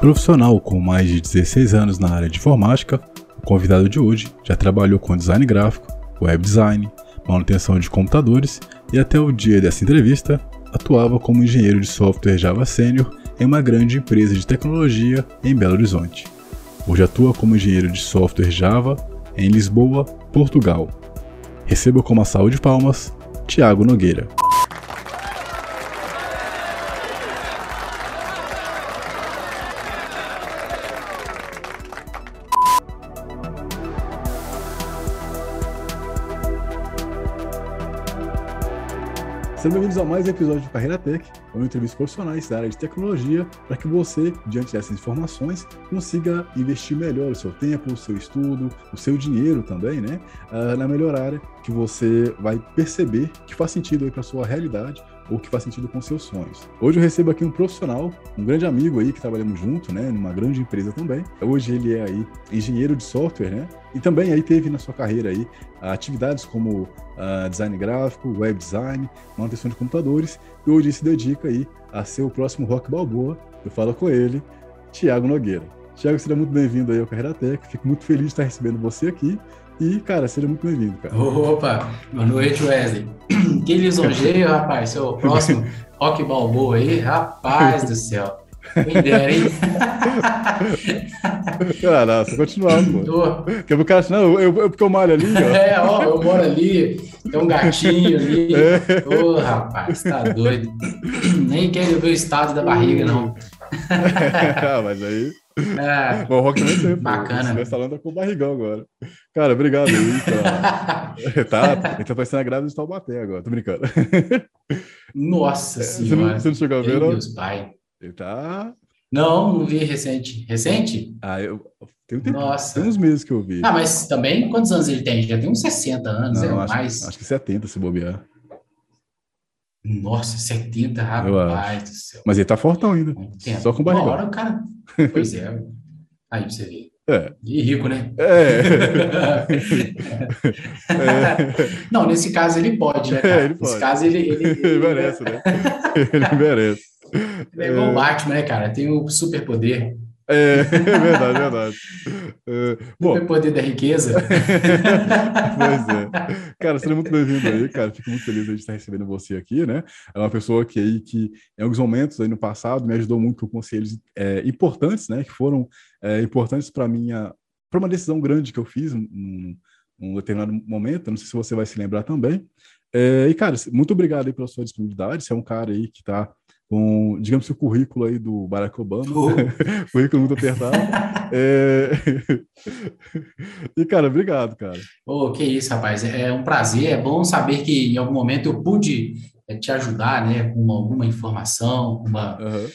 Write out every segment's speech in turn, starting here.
Profissional com mais de 16 anos na área de informática, o convidado de hoje já trabalhou com design gráfico, web design, manutenção de computadores e até o dia dessa entrevista atuava como engenheiro de software Java Sênior em uma grande empresa de tecnologia em Belo Horizonte. Hoje atua como engenheiro de software Java em Lisboa, Portugal. Receba com uma salva de palmas Tiago Nogueira. Sejam bem-vindos a mais um episódio do Carreira Tech, onde entrevistas profissionais da área de tecnologia para que você, diante dessas informações, consiga investir melhor o seu tempo, o seu estudo, o seu dinheiro também, né? Uh, na melhor área que você vai perceber que faz sentido aí para sua realidade ou que faz sentido com seus sonhos. Hoje eu recebo aqui um profissional, um grande amigo aí que trabalhamos junto, né, numa grande empresa também. Hoje ele é aí engenheiro de software, né? E também aí teve na sua carreira aí atividades como uh, design gráfico, web design, manutenção de computadores, e hoje se dedica aí a ser o próximo Rock Balboa. Eu falo com ele, Tiago Nogueira. Tiago, seja muito bem-vindo aí ao Carreira Tech. Fico muito feliz de estar recebendo você aqui. E, cara, seja muito bem-vindo, cara. Opa, boa noite, Wesley. Que lisonjeio, rapaz. Seu próximo Rock Balboa aí, rapaz do céu. Quem dera, hein? Ah, não, só continuar, pô. Tô. Ver o cara não, eu, eu, porque eu malho ali, ó. É, ó, eu moro ali, tem um gatinho ali. É. Ô, é. oh, rapaz, tá doido. Nem quero ver o estado da barriga, não. ah, mas aí... É, Bom, o Rock também tem, Bacana. Você tá com o barrigão agora. Cara, obrigado aí. Tá, tá, ele tá parecendo a grávida de Taubaté agora, tô brincando. Nossa senhora. Você não, chegou a ver, não? Deus, pai. Ele tá. Não, não vi recente. Recente? Ah, eu. Tem, um tempo, Nossa. tem uns meses que eu vi. Ah, mas também, quantos anos ele tem? Já tem uns 60 anos, não, é acho, mais. Acho que 70 se bobear. Nossa, 70, rapaz do céu. Mas ele tá fortão ainda. Só com barrigão. Uma hora o cara. Pois é. Aí pra você ver. É. E rico, né? É. é. Não, nesse caso ele pode, né? Cara? É, ele pode. Nesse caso ele. Ele, ele... ele merece, né? ele merece. Ele é igual o Batman, né, cara? Tem o superpoder. É, é verdade, é verdade. É, bom, o poder da riqueza. pois é. Cara, seja muito bem-vindo aí, cara. Fico muito feliz de estar recebendo você aqui, né? É uma pessoa que aí que em alguns momentos aí no passado me ajudou muito com conselhos é, importantes, né? Que foram é, importantes para minha para uma decisão grande que eu fiz num, num determinado momento. Não sei se você vai se lembrar também. É, e, cara, muito obrigado aí pela sua disponibilidade. Você é um cara aí que está com, digamos, o currículo aí do Barack Obama, oh. currículo muito apertado. é... e, cara, obrigado, cara. Oh, que isso, rapaz, é um prazer, é bom saber que em algum momento eu pude é, te ajudar, né, com alguma informação, uma, uhum.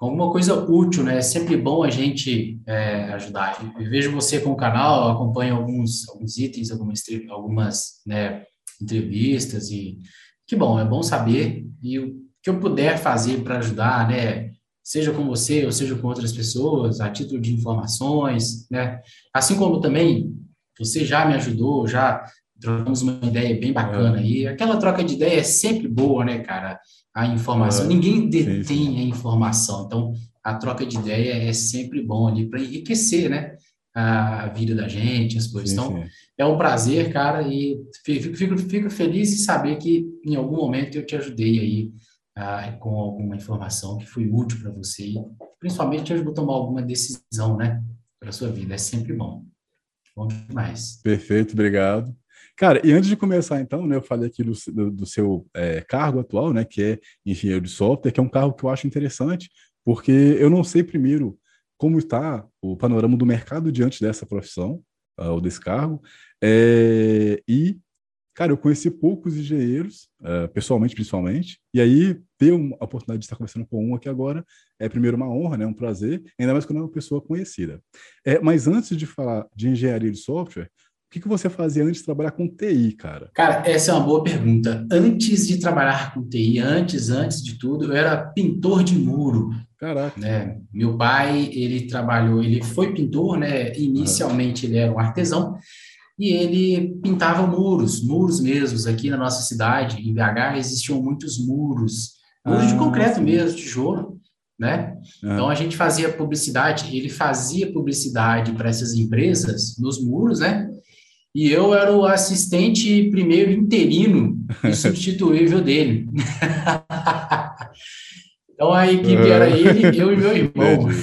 Alguma coisa útil, né, é sempre bom a gente é, ajudar. Eu vejo você com o canal, acompanho alguns, alguns itens, algumas, algumas né, entrevistas e que bom, é bom saber e que eu puder fazer para ajudar, né? Seja com você ou seja com outras pessoas, a título de informações, né? Assim como também você já me ajudou, já trocamos uma ideia bem bacana é. aí. Aquela troca de ideia é sempre boa, né, cara? A informação, é. ninguém detém sim, sim. a informação, então a troca de ideia é sempre bom ali para enriquecer, né? A vida da gente, as coisas. Sim, então, é um prazer, cara, e fico, fico, fico feliz em saber que em algum momento eu te ajudei aí ah, com alguma informação que foi útil para você, principalmente ajudou a tomar alguma decisão, né, para sua vida. É sempre bom. Bom demais. Perfeito, obrigado. Cara, e antes de começar, então, né, eu falei aqui do, do, do seu é, cargo atual, né, que é engenheiro de software, que é um cargo que eu acho interessante, porque eu não sei primeiro como está o panorama do mercado diante dessa profissão, uh, ou desse cargo, é, e Cara, eu conheci poucos engenheiros, uh, pessoalmente principalmente, e aí ter uma, a oportunidade de estar conversando com um aqui agora é primeiro uma honra, né, um prazer, ainda mais quando é uma pessoa conhecida. É, mas antes de falar de engenharia de software, o que, que você fazia antes de trabalhar com TI, cara? Cara, essa é uma boa pergunta. Antes de trabalhar com TI, antes, antes de tudo, eu era pintor de muro. Caraca. Né? Meu pai, ele trabalhou, ele foi pintor, né? Inicialmente ele era um artesão, e ele pintava muros, muros mesmos. Aqui na nossa cidade, em BH, existiam muitos muros, muros ah, de concreto sim. mesmo, tijolo. né? Uhum. Então a gente fazia publicidade, ele fazia publicidade para essas empresas nos muros, né? E eu era o assistente primeiro interino e substituível dele. então a equipe era ele, eu e meu irmão.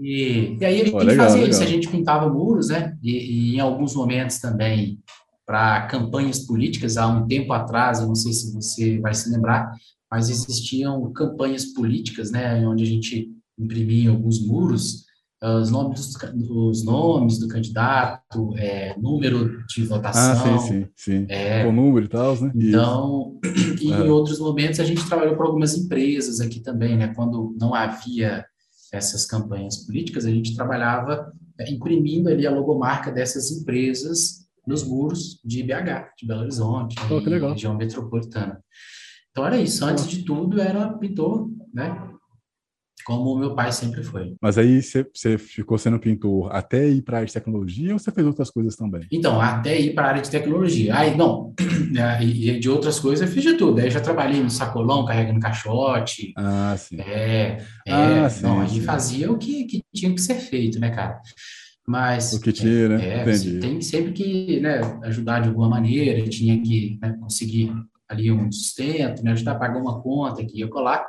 e, e, aí a gente oh, legal, fazia legal. isso, a gente pintava muros, né? E, e em alguns momentos também para campanhas políticas, há um tempo atrás, eu não sei se você vai se lembrar, mas existiam campanhas políticas, né, onde a gente imprimia alguns muros, os nomes, dos, os nomes do candidato, é, número de votação. Ah, sim, sim, sim. É, Com número e tal, né? Então, e em outros momentos a gente trabalhou para algumas empresas aqui também, né, quando não havia essas campanhas políticas, a gente trabalhava é, imprimindo ali a logomarca dessas empresas nos muros de BH, de Belo Horizonte, oh, região metropolitana. Então era isso. Antes de tudo, era pintor, né? Como o meu pai sempre foi. Mas aí você ficou sendo pintor até ir para a área de tecnologia ou você fez outras coisas também? Então, até ir para a área de tecnologia. Aí, não, né, e de outras coisas eu fiz de tudo. Aí já trabalhei no sacolão, carregando caixote. Ah, sim. É, é ah, sim, não, aí fazia o que, que tinha que ser feito, né, cara? Mas. O que tinha, né? É, Entendi. tem sempre que né, ajudar de alguma maneira, tinha que né, conseguir ali um sustento, me ajudar a pagar uma conta aqui e colar.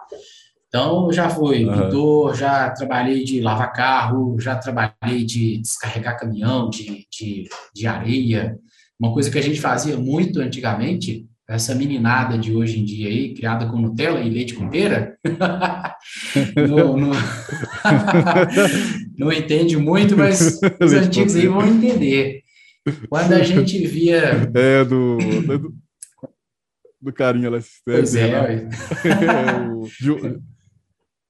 Então, já fui uhum. pintor, já trabalhei de lavar carro, já trabalhei de descarregar caminhão de, de, de areia. Uma coisa que a gente fazia muito antigamente, essa meninada de hoje em dia aí, criada com Nutella e leite com pera, não, não, não, entende muito, mas os antigos aí vão entender. Quando a gente via... É, do, do do carinha lá Pois é. Né? é o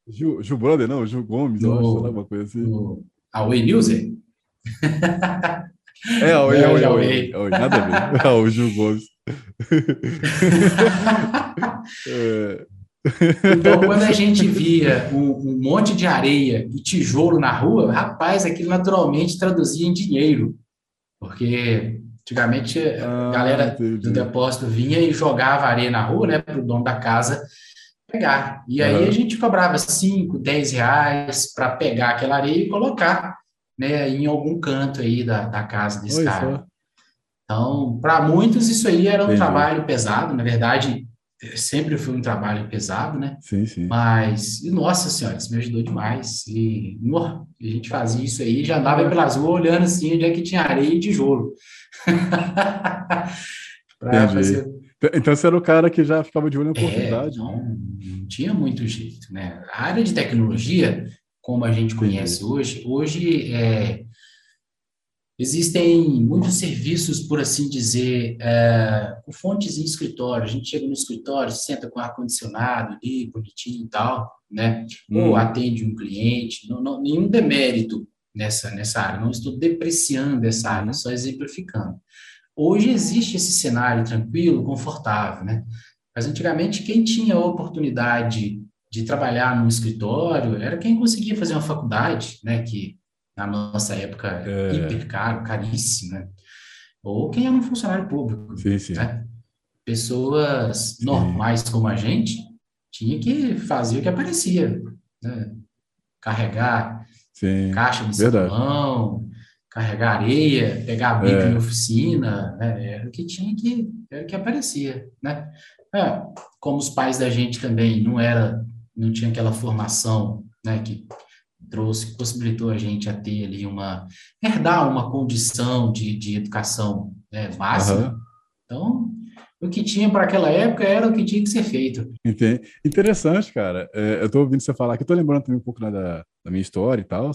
Gil, Gil, Brother, não, Gil Gomes, no, eu acho, né? uma coisa assim. No Away News? É, Away, Away, Away, Away. Nada a ver. É o Gil Gomes. é. Então, quando a gente via um, um, monte de areia e tijolo na rua, rapaz, aquilo naturalmente traduzia em dinheiro. Porque Antigamente, ah, a galera entendi. do depósito vinha e jogava areia na rua, né, para o dono da casa pegar. E aí uhum. a gente cobrava 5, 10 reais para pegar aquela areia e colocar né, em algum canto aí da, da casa desse Oi, cara. Só. Então, para muitos, isso aí era um entendi. trabalho pesado. Na verdade, sempre foi um trabalho pesado, né? Sim, sim. Mas, nossa senhora, isso me ajudou demais. E a gente fazia isso aí, já andava pelas ruas olhando assim onde é que tinha areia e tijolo. fazer... Então você era o cara que já ficava de olho na é, oportunidade. É, não, não tinha muito jeito, né? A área de tecnologia, como a gente conhece hoje, hoje é, Existem muitos serviços, por assim dizer, é, com fontes em escritório. A gente chega no escritório, senta com ar-condicionado ali, bonitinho e tal, né? Hum. Ou atende um cliente. Não, não, nenhum demérito nessa, nessa área. Não estou depreciando essa área, só exemplificando. Hoje existe esse cenário tranquilo, confortável, né? Mas antigamente, quem tinha a oportunidade de trabalhar no escritório era quem conseguia fazer uma faculdade, né? Que na nossa época, é. hiper caro, caríssimo, né? Ou quem é um funcionário público, sim, sim. né? Pessoas normais sim. como a gente tinha que fazer o que aparecia, né? Carregar sim. caixa de sabão, carregar areia, pegar bico é. em oficina, né? Era o que tinha que, era o que aparecia, né? É, como os pais da gente também não era, não tinha aquela formação, né? Que trouxe, possibilitou a gente a ter ali uma, herdar uma condição de, de educação né, máxima. Uhum. Então, o que tinha para aquela época era o que tinha que ser feito. Entendi. Interessante, cara. É, eu estou ouvindo você falar aqui, estou lembrando também um pouco né, da, da, minha história e tal.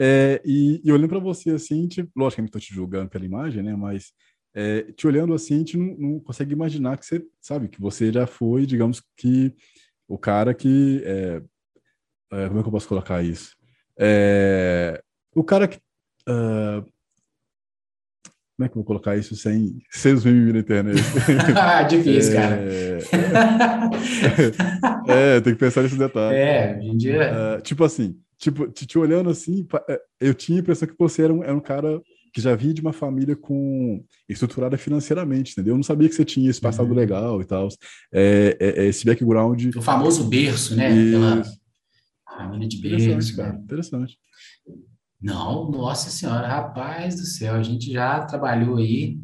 É, e, e, olhando para você assim, tipo, lógico que eu estou te julgando pela imagem, né? Mas é, te olhando assim, a gente não, não, consegue imaginar que você, sabe, que você já foi, digamos que, o cara que. É, é como é que eu posso colocar isso? É, o cara que. Uh, como é que eu vou colocar isso sem ser os memes na internet? ah, difícil, é, cara. é, tem que pensar nesse detalhe. É, hoje em dia. Uh, tipo assim, tipo, te, te, olhando assim, é, eu tinha a impressão que você era um, era um cara que já vinha de uma família com estruturada financeiramente, entendeu? Eu não sabia que você tinha esse passado uhum. legal e tal. É, é, é, esse background. O famoso berço, né? E... Pela família de berço. Interessante, cara. Né? Interessante. Não, nossa senhora, rapaz do céu, a gente já trabalhou aí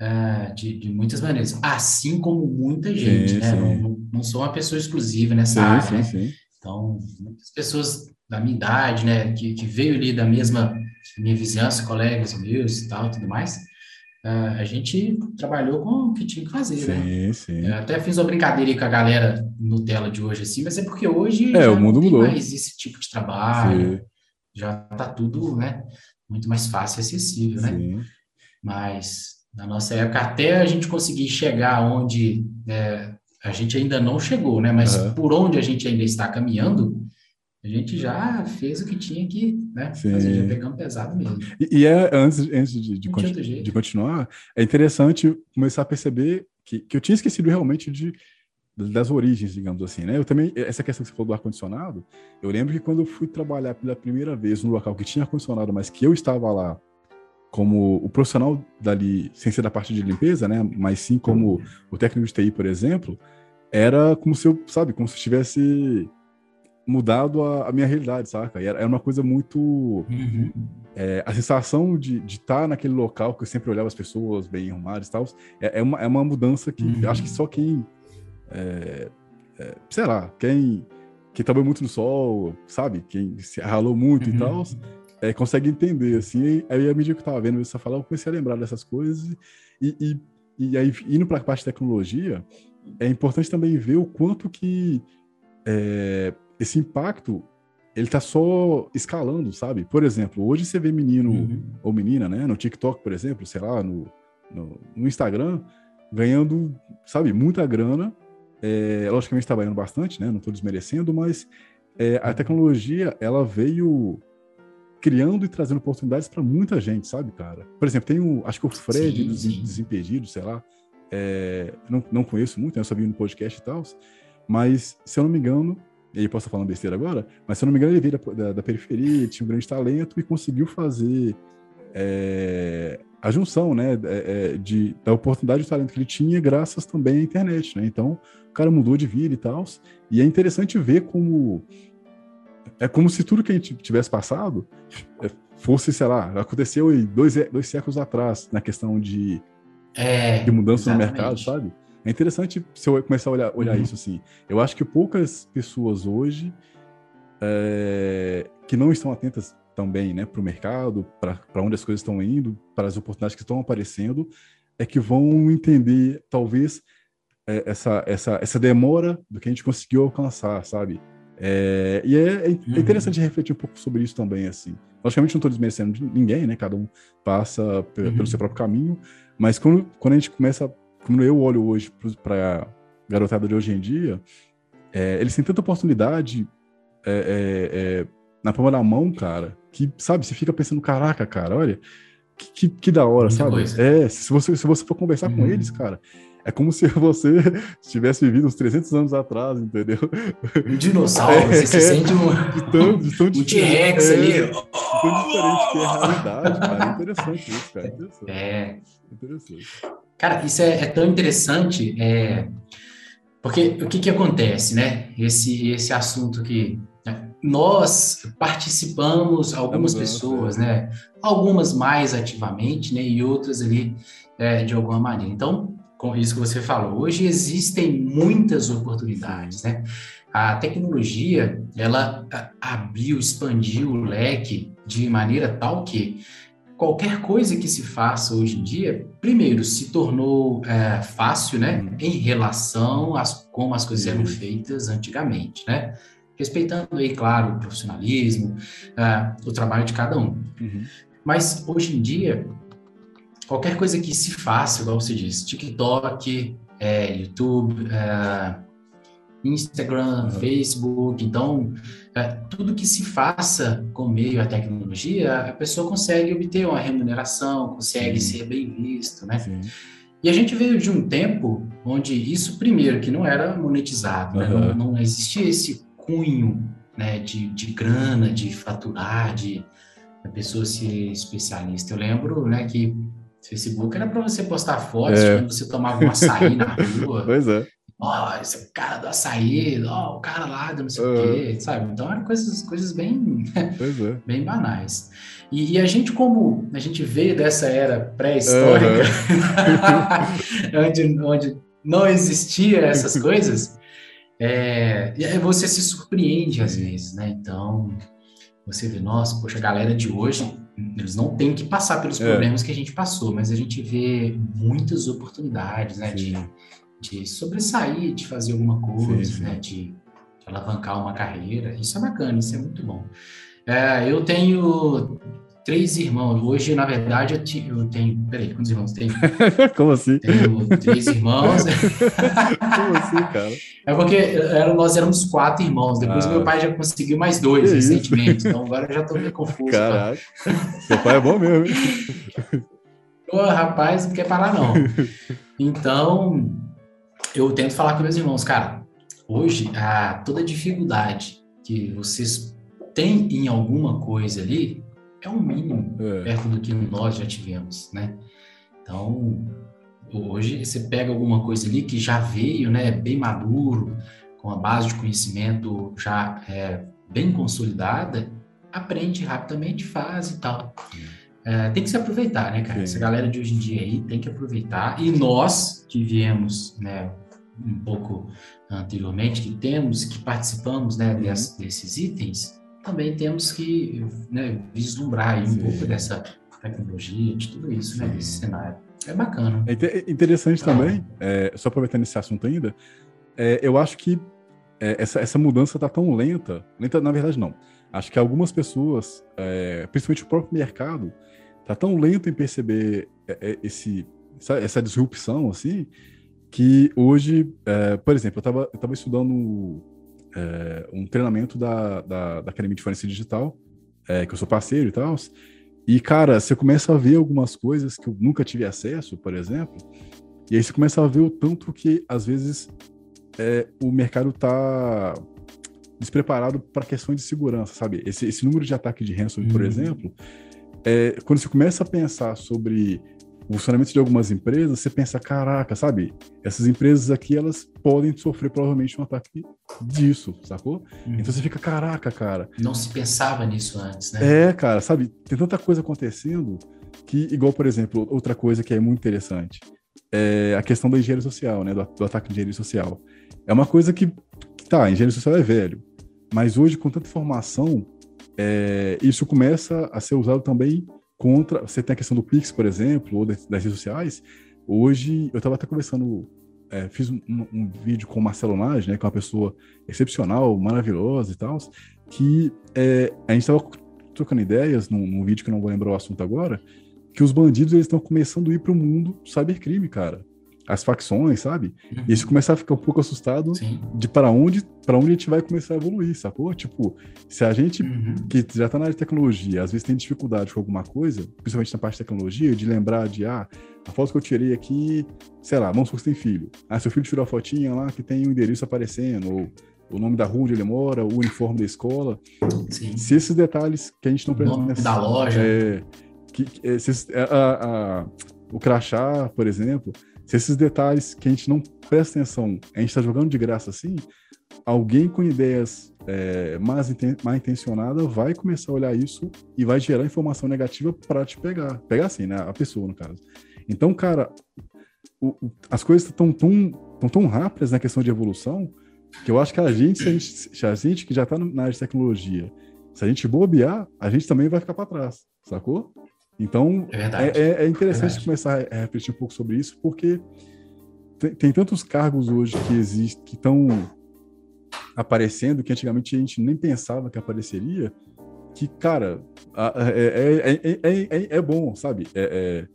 uh, de, de, muitas maneiras, assim como muita gente, sim, né? Sim. Não, não, sou uma pessoa exclusiva nessa sim, área, né? Então, muitas pessoas da minha idade, né, que, que veio ali da mesma minha vizinhança, colegas meus e tal, tudo mais, uh, a gente trabalhou com o que tinha que fazer, sim, né? Sim. Eu até fiz uma brincadeira aí com a galera no tela de hoje, assim, mas é porque hoje é, o mundo mudou. mais esse tipo de trabalho, sim. Já tá tudo, né, muito mais fácil e acessível, né? Sim. Mas na nossa época, até a gente conseguir chegar onde é, a gente ainda não chegou, né? Mas uhum. por onde a gente ainda está caminhando, a gente já fez o que tinha que né, fazer, já pegamos pesado mesmo. E, e é, antes, antes de, de, continu, de, continuar, é interessante começar a perceber que, que eu tinha esquecido realmente de, das origens, digamos assim, né? Eu também, essa questão que você falou do ar-condicionado, eu lembro que quando eu fui trabalhar pela primeira vez no local que tinha ar-condicionado, mas que eu estava lá como o profissional dali, sem ser da parte de limpeza, né? Mas sim como o técnico de TI, por exemplo, era como se eu, sabe, como se tivesse mudado a, a minha realidade, saca? E era, era uma coisa muito. Uhum. É, a sensação de estar tá naquele local que eu sempre olhava as pessoas bem arrumadas e tal, é, é, uma, é uma mudança que uhum. acho que só quem. É, é, sei lá, quem, quem trabalhou muito no sol, sabe? Quem se ralou muito uhum. e tal, é, consegue entender, assim. Aí, à medida que eu tava vendo você falar, eu comecei a lembrar dessas coisas. E, e, e aí, indo para a parte de tecnologia, é importante também ver o quanto que. É, esse impacto ele tá só escalando, sabe? Por exemplo, hoje você vê menino uhum. ou menina, né, no TikTok, por exemplo, sei lá, no, no, no Instagram, ganhando, sabe, muita grana. É, logicamente trabalhando bastante, né? Não estou desmerecendo, mas é, a tecnologia ela veio criando e trazendo oportunidades para muita gente, sabe, cara? Por exemplo, tem o, acho que o Fred dos sim. Desimpedidos, sei lá, é, não, não conheço muito, né? eu só vi no podcast e tal, mas se eu não me engano, e aí posso estar falando besteira agora, mas se eu não me engano, ele veio da, da, da periferia, tinha um grande talento e conseguiu fazer é, a junção, né, é, é de, da oportunidade de talento que ele tinha, graças também à internet, né? Então, o cara mudou de vida e tal. E é interessante ver como. É como se tudo que a gente tivesse passado é, fosse, sei lá, aconteceu dois, dois séculos atrás, na questão de, é, de mudança exatamente. no mercado, sabe? É interessante se eu começar a olhar, olhar uhum. isso assim. Eu acho que poucas pessoas hoje é, que não estão atentas também né, para o mercado, para onde as coisas estão indo, para as oportunidades que estão aparecendo, é que vão entender, talvez, é, essa, essa, essa demora do que a gente conseguiu alcançar, sabe? É, e é, é, uhum. interessante refletir um pouco sobre isso também, assim. Logicamente, não estou desmerecendo de ninguém, né? Cada um passa pelo uhum. seu próprio caminho, mas quando, quando a gente começa como eu olho hoje para garotada de hoje em dia, é, eles têm tanta oportunidade é, é, é, na palma da mão, cara, que, sabe, você fica pensando, caraca, cara, olha, que, que, que da hora, Muita sabe? Coisa. É, se você, se você for conversar uhum. com eles, cara, é como se você tivesse vivido uns 300 anos atrás, entendeu? Um dinossauro, é, você se sente um, de tão, de tão um T-Rex é, ali. Tão diferente que é a realidade, cara. É interessante isso, cara. Interessante. É. Interessante. Cara, isso é, é tão interessante, é, porque o que, que acontece, né? Esse, esse assunto que? Nós participamos, algumas pessoas, né? Algumas mais ativamente, né? E outras ali é, de alguma maneira. Então, com isso que você falou, hoje existem muitas oportunidades, né? A tecnologia, ela abriu, expandiu o leque de maneira tal que qualquer coisa que se faça hoje em dia, primeiro, se tornou é, fácil, né, uhum. em relação a como as coisas eram feitas antigamente, né? Respeitando aí, claro, o profissionalismo, uh, o trabalho de cada um. Uhum. Mas hoje em dia, qualquer coisa que se faça, igual você disse, TikTok, é, YouTube, é, Instagram, uhum. Facebook, então é, tudo que se faça com meio à tecnologia, a pessoa consegue obter uma remuneração, consegue Sim. ser bem visto, né? Sim. E a gente veio de um tempo onde isso, primeiro, que não era monetizado, uhum. né? não, não, existia esse cunho né, de, de grana, de faturar, de, a pessoa ser especialista. Eu lembro, né, que Facebook era para você postar fotos é. quando você tomava um açaí na rua. Pois é. Ó, oh, esse é o cara do açaí, ó, oh, o cara lá do não sei uhum. o quê, sabe? Então eram coisas, coisas bem, é. bem banais. E, e, a gente, como a gente veio dessa era pré-histórica, uhum. onde, onde não existia essas coisas, é, você se surpreende às vezes, né? Então, você vê, nossa, poxa, a galera de hoje, eles não têm que passar pelos é. problemas que a gente passou, mas a gente vê muitas oportunidades, né? De, de sobressair, de fazer alguma coisa, sim, sim. né? De, de, alavancar uma carreira. Isso é bacana, isso é muito bom. É, eu tenho três irmãos. Hoje, na verdade, eu, te, eu tenho. Peraí, quantos irmãos tenho? Como assim? Tenho três irmãos. Como assim, cara? É porque era, nós éramos quatro irmãos. Depois ah, meu pai já conseguiu mais dois que recentemente. Isso? Então agora eu já estou meio confuso. Caraca. Seu pai é bom mesmo. Pô, rapaz, não quer parar, não. Então, eu tento falar com meus irmãos, cara. Hoje, a, toda dificuldade que vocês têm em alguma coisa ali, é o um mínimo é. perto do que nós já tivemos, né? Então, hoje você pega alguma coisa ali que já veio, né, bem maduro, com a base de conhecimento já é, bem consolidada, aprende rapidamente, faz e tal. É, tem que se aproveitar, né, cara? Sim. Essa galera de hoje em dia aí tem que aproveitar. E nós que viemos, né, um pouco anteriormente, que temos, que participamos, né, uhum. desses itens, também temos que né, vislumbrar um Sim. pouco dessa tecnologia, de tudo isso, né, desse cenário. É bacana. É interessante também, é, só aproveitando esse assunto ainda, é, eu acho que é, essa, essa mudança está tão lenta, lenta na verdade não, acho que algumas pessoas, é, principalmente o próprio mercado, está tão lento em perceber esse, essa, essa disrupção, assim, que hoje, por exemplo, eu estava estudando é, um treinamento da, da, da, Academia de Forense Digital, é, que eu sou parceiro e tal. E, cara, você começa a ver algumas coisas que eu nunca tive acesso, por exemplo, e aí você começa a ver o tanto que, às vezes, é, o mercado tá despreparado para questões de segurança, sabe? Esse, esse número de ataque de ransomware, uhum. por exemplo, é, quando você começa a pensar sobre funcionamento de algumas empresas, você pensa, caraca, sabe? Essas empresas aqui, elas podem sofrer provavelmente um ataque disso, sacou? Uhum. Então você fica, caraca, cara. Não se pensava nisso antes, né? É, cara, sabe? Tem tanta coisa acontecendo que, igual, por exemplo, outra coisa que é muito interessante, é a questão da engenharia social, né? Do, do ataque de engenharia social. É uma coisa que, tá, engenharia social é velho, mas hoje, com tanta informação, é, isso começa a ser usado também contra. Você tem a questão do Pix, por exemplo, ou das, redes sociais. Hoje, eu estava até conversando, é, fiz um, um, vídeo com o Marcelo Nage, né, que é uma pessoa excepcional, maravilhosa e tal, que é, a gente estava trocando ideias num, num, vídeo que eu não vou lembrar o assunto agora, que os bandidos eles estão começando a ir para o mundo do cybercrime, cara as facções, sabe? Uhum. E isso começar a ficar um pouco assustado Sim. de para onde para onde a gente vai começar a evoluir, sacou? Tipo, se a gente uhum. que já tá na área de tecnologia, às vezes tem dificuldade com alguma coisa, principalmente na parte de tecnologia, de lembrar de ah, a foto que eu tirei aqui, sei lá, vamos supor que você tem filho. Ah, seu filho tirou a fotinha lá que tem o um endereço aparecendo, ou o nome da rua onde ele mora, o uniforme da escola. Sim. Se esses detalhes que a gente não presta atenção. da loja. É, que, é, se, a, a, a, o crachá, por exemplo, se esses detalhes que a gente não presta atenção, a gente está jogando de graça assim, alguém com ideias é, mais, inten mal intencionada vai começar a olhar isso e vai gerar informação negativa para te pegar. Pegar assim, né? A pessoa, no caso. Então, cara, o, o, as coisas estão tão, tão, tão rápidas na questão de evolução que eu acho que a gente, se a gente, se a gente que já está na área de tecnologia, se a gente bobear, a gente também vai ficar para trás, sacou? Então, é, é, é interessante é começar a refletir um pouco sobre isso, porque tem, tem tantos cargos hoje que existem, que estão aparecendo, que antigamente a gente nem pensava que apareceria, que, cara, é, é, é, é, bom, sabe? É,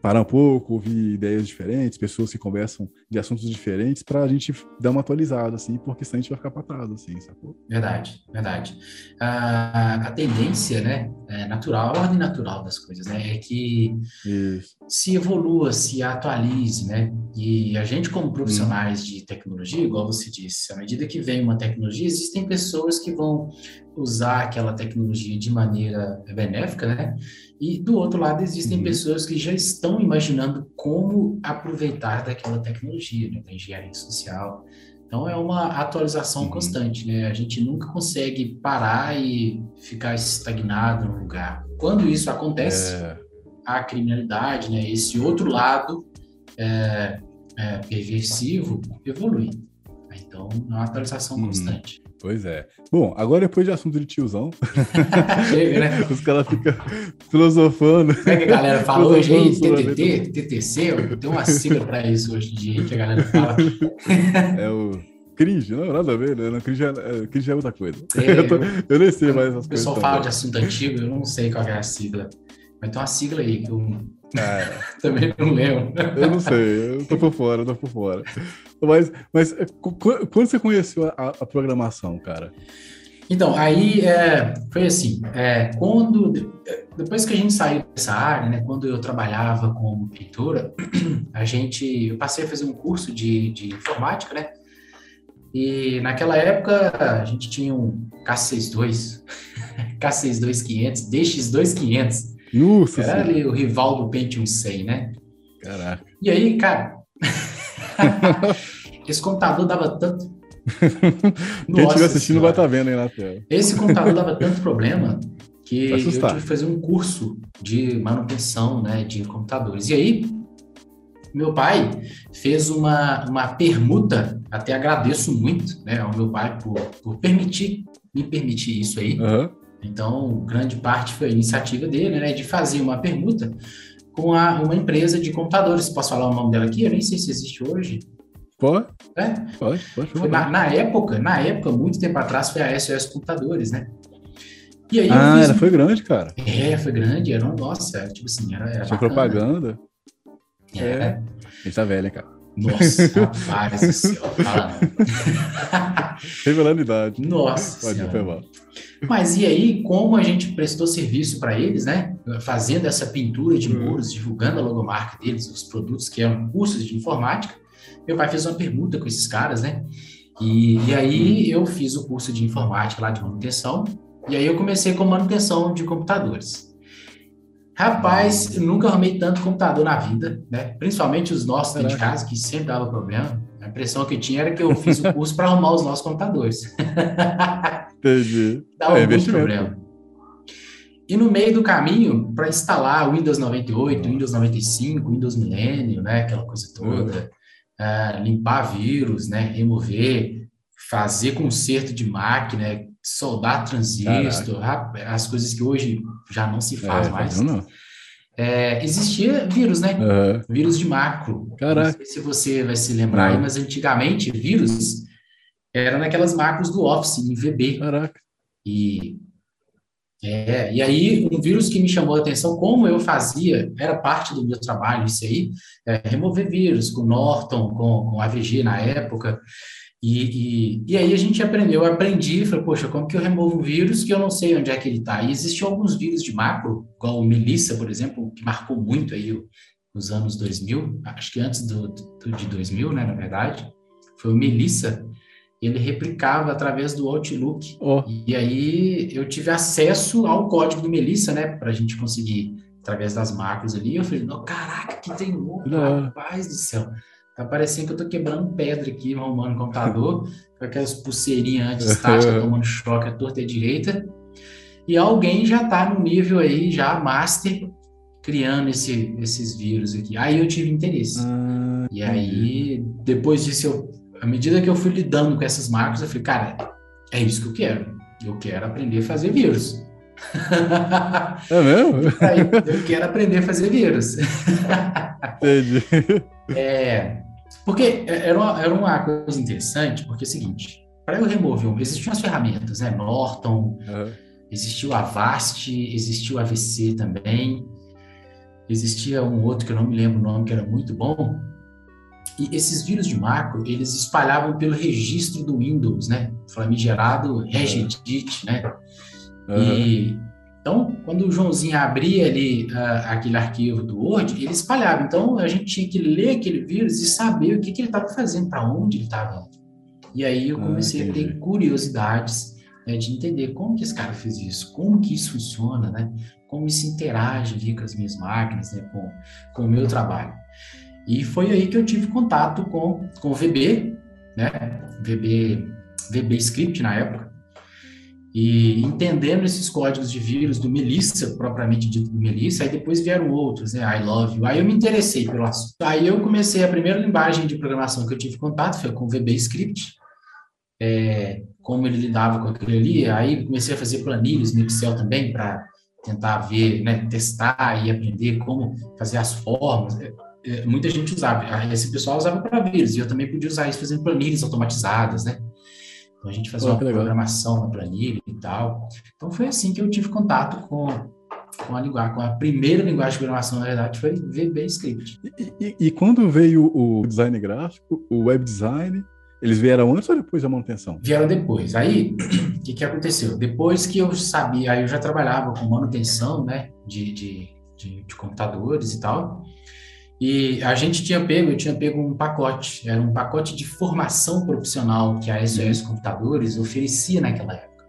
parar um pouco, ouvir ideias diferentes, pessoas que conversam de assuntos diferentes, para a gente dar uma atualizada, assim, porque senão a gente vai ficar trás, assim, sacou? Verdade, verdade. A, a tendência, né, é natural, a ordem natural das coisas, né, é que Isso. Se evolua, se atualize, né, e a gente como profissionais de tecnologia, igual você disse, à medida que vem uma tecnologia, existem pessoas que vão usar aquela tecnologia de maneira benéfica, né? E do outro lado existem uhum. pessoas que já estão imaginando como aproveitar daquela tecnologia, né? da engenharia social. Então é uma atualização uhum. constante, né? A gente nunca consegue parar e ficar estagnado no lugar. Quando isso acontece, é... a criminalidade, né? Esse outro lado é, é, perversivo evolui. Então é uma atualização uhum. constante. Pois é. Bom, agora depois de assunto de tiozão, Chega, né? os caras ficam filosofando. Como é que a galera fala hoje aí? TTT, TTC? Tem uma sigla para isso hoje em dia que a galera fala. é o cringe, não, nada a ver, né? Cringe é, é, cringe é outra coisa. É, eu, tô, eu nem sei mais essas coisas. O pessoal fala de assunto antigo, eu não sei qual é a sigla. Mas tem uma sigla aí que eu é. também não lembro. Eu não sei, eu tô por fora, eu tô por fora. Mas, mas é, quando você conheceu a, a programação, cara? Então, aí é, foi assim, é, quando, depois que a gente saiu dessa área, né, quando eu trabalhava como pintora, a gente, eu passei a fazer um curso de, de informática, né, e naquela época a gente tinha um K62, K62500, DX2500, nossa Era ali o rival do Pentium 100, né? Caraca. E aí, cara, esse computador dava tanto. Quem estiver assistindo vai estar tá vendo aí na tela. Esse computador dava tanto problema que eu tive que fazer um curso de manutenção né, de computadores. E aí, meu pai fez uma, uma permuta, até agradeço muito né, ao meu pai por, por permitir, me permitir isso aí. Uhum. Então, grande parte foi a iniciativa dele, né, de fazer uma permuta com a, uma empresa de computadores. Posso falar o nome dela aqui? Eu nem sei se existe hoje. Pode? É? Pode, pode. Na, na, época, na época, muito tempo atrás, foi a SOS Computadores, né? E aí ah, ela foi grande, cara. É, foi grande. Era, nossa, tipo assim, era, era propaganda. É. é. A gente tá velha, cara. Nossa, rapaz do céu, fala Revelando idade. Nossa Pode senhora. Mas e aí, como a gente prestou serviço para eles, né? Fazendo essa pintura de uhum. muros, divulgando a logomarca deles, os produtos que eram cursos de informática, meu pai fez uma pergunta com esses caras, né? E, e aí eu fiz o curso de informática lá de manutenção, e aí eu comecei com manutenção de computadores. Rapaz, eu nunca arrumei tanto computador na vida, né? Principalmente os nossos dentro de casa, que sempre dava problema. A impressão que eu tinha era que eu fiz o curso para arrumar os nossos computadores. Entendi. Dava é, muito problema. E no meio do caminho, para instalar Windows 98, Windows 95, Windows Millennium, né? Aquela coisa toda. Uh, limpar vírus, né? Remover, fazer conserto de máquina, soldar transistor, Caraca. as coisas que hoje já não se faz é, mais. Não. É, existia vírus, né? Uhum. Vírus de macro. Caraca. Não sei se você vai se lembrar, aí, mas antigamente vírus era naquelas macros do Office, em VB. Caraca. E, é, e aí, um vírus que me chamou a atenção, como eu fazia, era parte do meu trabalho, isso aí, é, remover vírus com Norton, com, com AVG na época. E, e, e, aí a gente aprendeu, eu aprendi, falei, poxa, como que eu removo um vírus que eu não sei onde é que ele está? E existiam alguns vírus de macro, igual o Melissa, por exemplo, que marcou muito aí nos anos 2000, acho que antes do, do de 2000, né, na verdade, foi o Melissa, ele replicava através do Outlook. Oh. E aí eu tive acesso ao código do Melissa, né, para a gente conseguir, através das macros ali, eu falei, não, caraca, que tem louco, rapaz do céu. Tá parecendo que eu tô quebrando pedra aqui, arrumando o computador, com aquelas pulseirinhas anti-estáticas tomando choque à torta e à direita. E alguém já tá no nível aí, já master, criando esse, esses vírus aqui. Aí eu tive interesse. Ah, e aí, depois disso, eu, à medida que eu fui lidando com essas marcas, eu falei, cara, é isso que eu quero. Eu quero aprender a fazer vírus. É mesmo? Aí, eu quero aprender a fazer vírus. Entendi. É, porque é, era uma, era uma coisa interessante, porque é o seguinte, para eu remover, existiam as ferramentas, né? Norton, uhum. existiu a Avast, existiu a AVC também, existia um outro que eu não me lembro o nome, que era muito bom. E esses vírus de macro, eles espalhavam pelo registro do Windows, né? Famigerado regedit, né? Uhum. E então, quando o Joãozinho abria ali uh, aquele arquivo do Word, ele espalhava. Então, a gente tinha que ler aquele vírus e saber o que, que ele estava fazendo, para onde ele estava indo. E aí eu ah, comecei ah, a ter curiosidades né, de entender como que esse cara fez isso, como que isso funciona, né? Como isso interage ali com as minhas máquinas, né? Com, com o meu trabalho. E foi aí que eu tive contato com, com o VB, né? VB, VB Script na época. E entendendo esses códigos de vírus do Melissa, propriamente dito do Melissa, aí depois vieram outros, né? I love you. Aí eu me interessei pelo assunto. Aí eu comecei, a primeira linguagem de programação que eu tive contato foi com o VB Script. É, como ele lidava com aquilo ali. Aí comecei a fazer planilhas no Excel também para tentar ver, né, testar e aprender como fazer as formas. É, é, muita gente usava, esse pessoal usava para vírus, e eu também podia usar isso fazendo planilhas automatizadas, né? Então a gente fazia oh, uma programação na planilha e tal. Então foi assim que eu tive contato com, com a linguagem, com a primeira linguagem de programação, na verdade, foi VB Script. E, e, e quando veio o design gráfico, o web design, eles vieram antes ou depois da manutenção? Vieram depois. Aí, o que, que aconteceu? Depois que eu sabia, aí eu já trabalhava com manutenção, né, de, de, de, de computadores e tal, e a gente tinha pego, eu tinha pego um pacote, era um pacote de formação profissional que a SOS Computadores oferecia naquela época.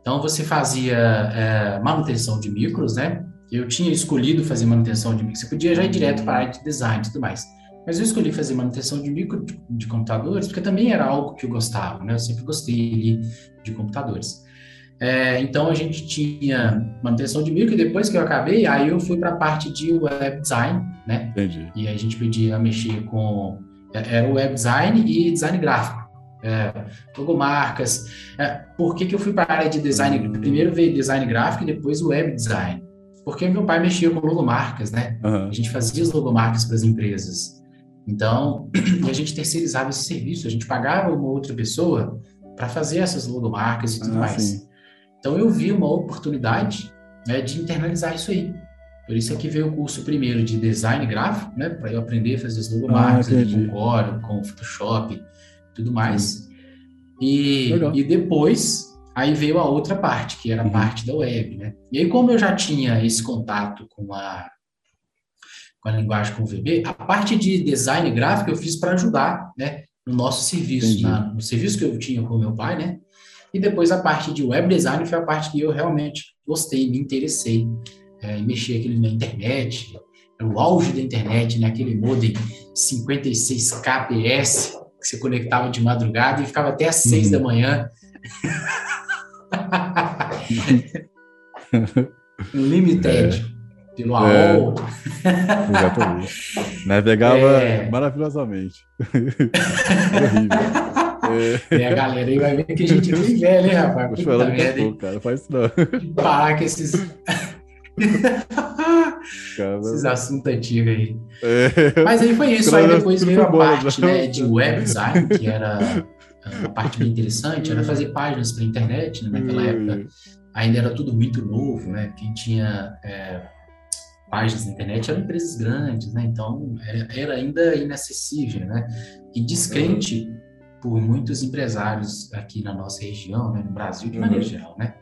Então, você fazia é, manutenção de micros, né? Eu tinha escolhido fazer manutenção de micros. Você podia já ir direto para a área de design e tudo mais. Mas eu escolhi fazer manutenção de micro de, de, computadores porque também era algo que eu gostava, né? Eu sempre gostei de computadores. É, então a gente tinha manutenção de micro e depois que eu acabei, aí eu fui para a parte de web design, né? Entendi. E a gente podia mexer com é, era web design e design gráfico. É, logomarcas. É, por que, que eu fui para a área de design? Primeiro veio design gráfico e depois web design. Porque meu pai mexia com logomarcas, né? Uhum. A gente fazia as logomarcas para as empresas. Então, a gente terceirizava esse serviço, a gente pagava uma outra pessoa para fazer essas logomarcas e tudo ah, mais. Sim. Então, eu vi uma oportunidade né, de internalizar isso aí. Por isso é que veio o curso primeiro de design gráfico, né, para eu aprender a fazer as logomarcas ah, com Corel, com Photoshop, tudo mais. E, e depois, aí veio a outra parte, que era a uhum. parte da web, né? E aí, como eu já tinha esse contato com a com a linguagem com o VB, a parte de design gráfico eu fiz para ajudar, né, no nosso serviço, na, no serviço que eu tinha com meu pai, né, e depois a parte de web design foi a parte que eu realmente gostei, me interessei é, em mexer aqui na internet, o auge da internet, né, aquele modem 56 kps que você conectava de madrugada e ficava até às uhum. 6 da manhã. Limited. É pelo AOL. É, exatamente. Navegava é... maravilhosamente. horrível. É. E a galera aí vai ver que a gente é bem velho, hein, rapaz? Puta merda, pouco, cara, faz isso não. Parar com esses... esses assuntos antigos aí. É. Mas aí foi isso. Aí depois veio a parte né, de web design, que era uma parte bem interessante, era fazer páginas para internet, né? naquela época ainda era tudo muito novo, né? Quem tinha é, páginas na internet eram empresas grandes, né? Então era, era ainda inacessível, né? E descrente por muitos empresários aqui na nossa região, né? no Brasil de maneira uhum. geral, né?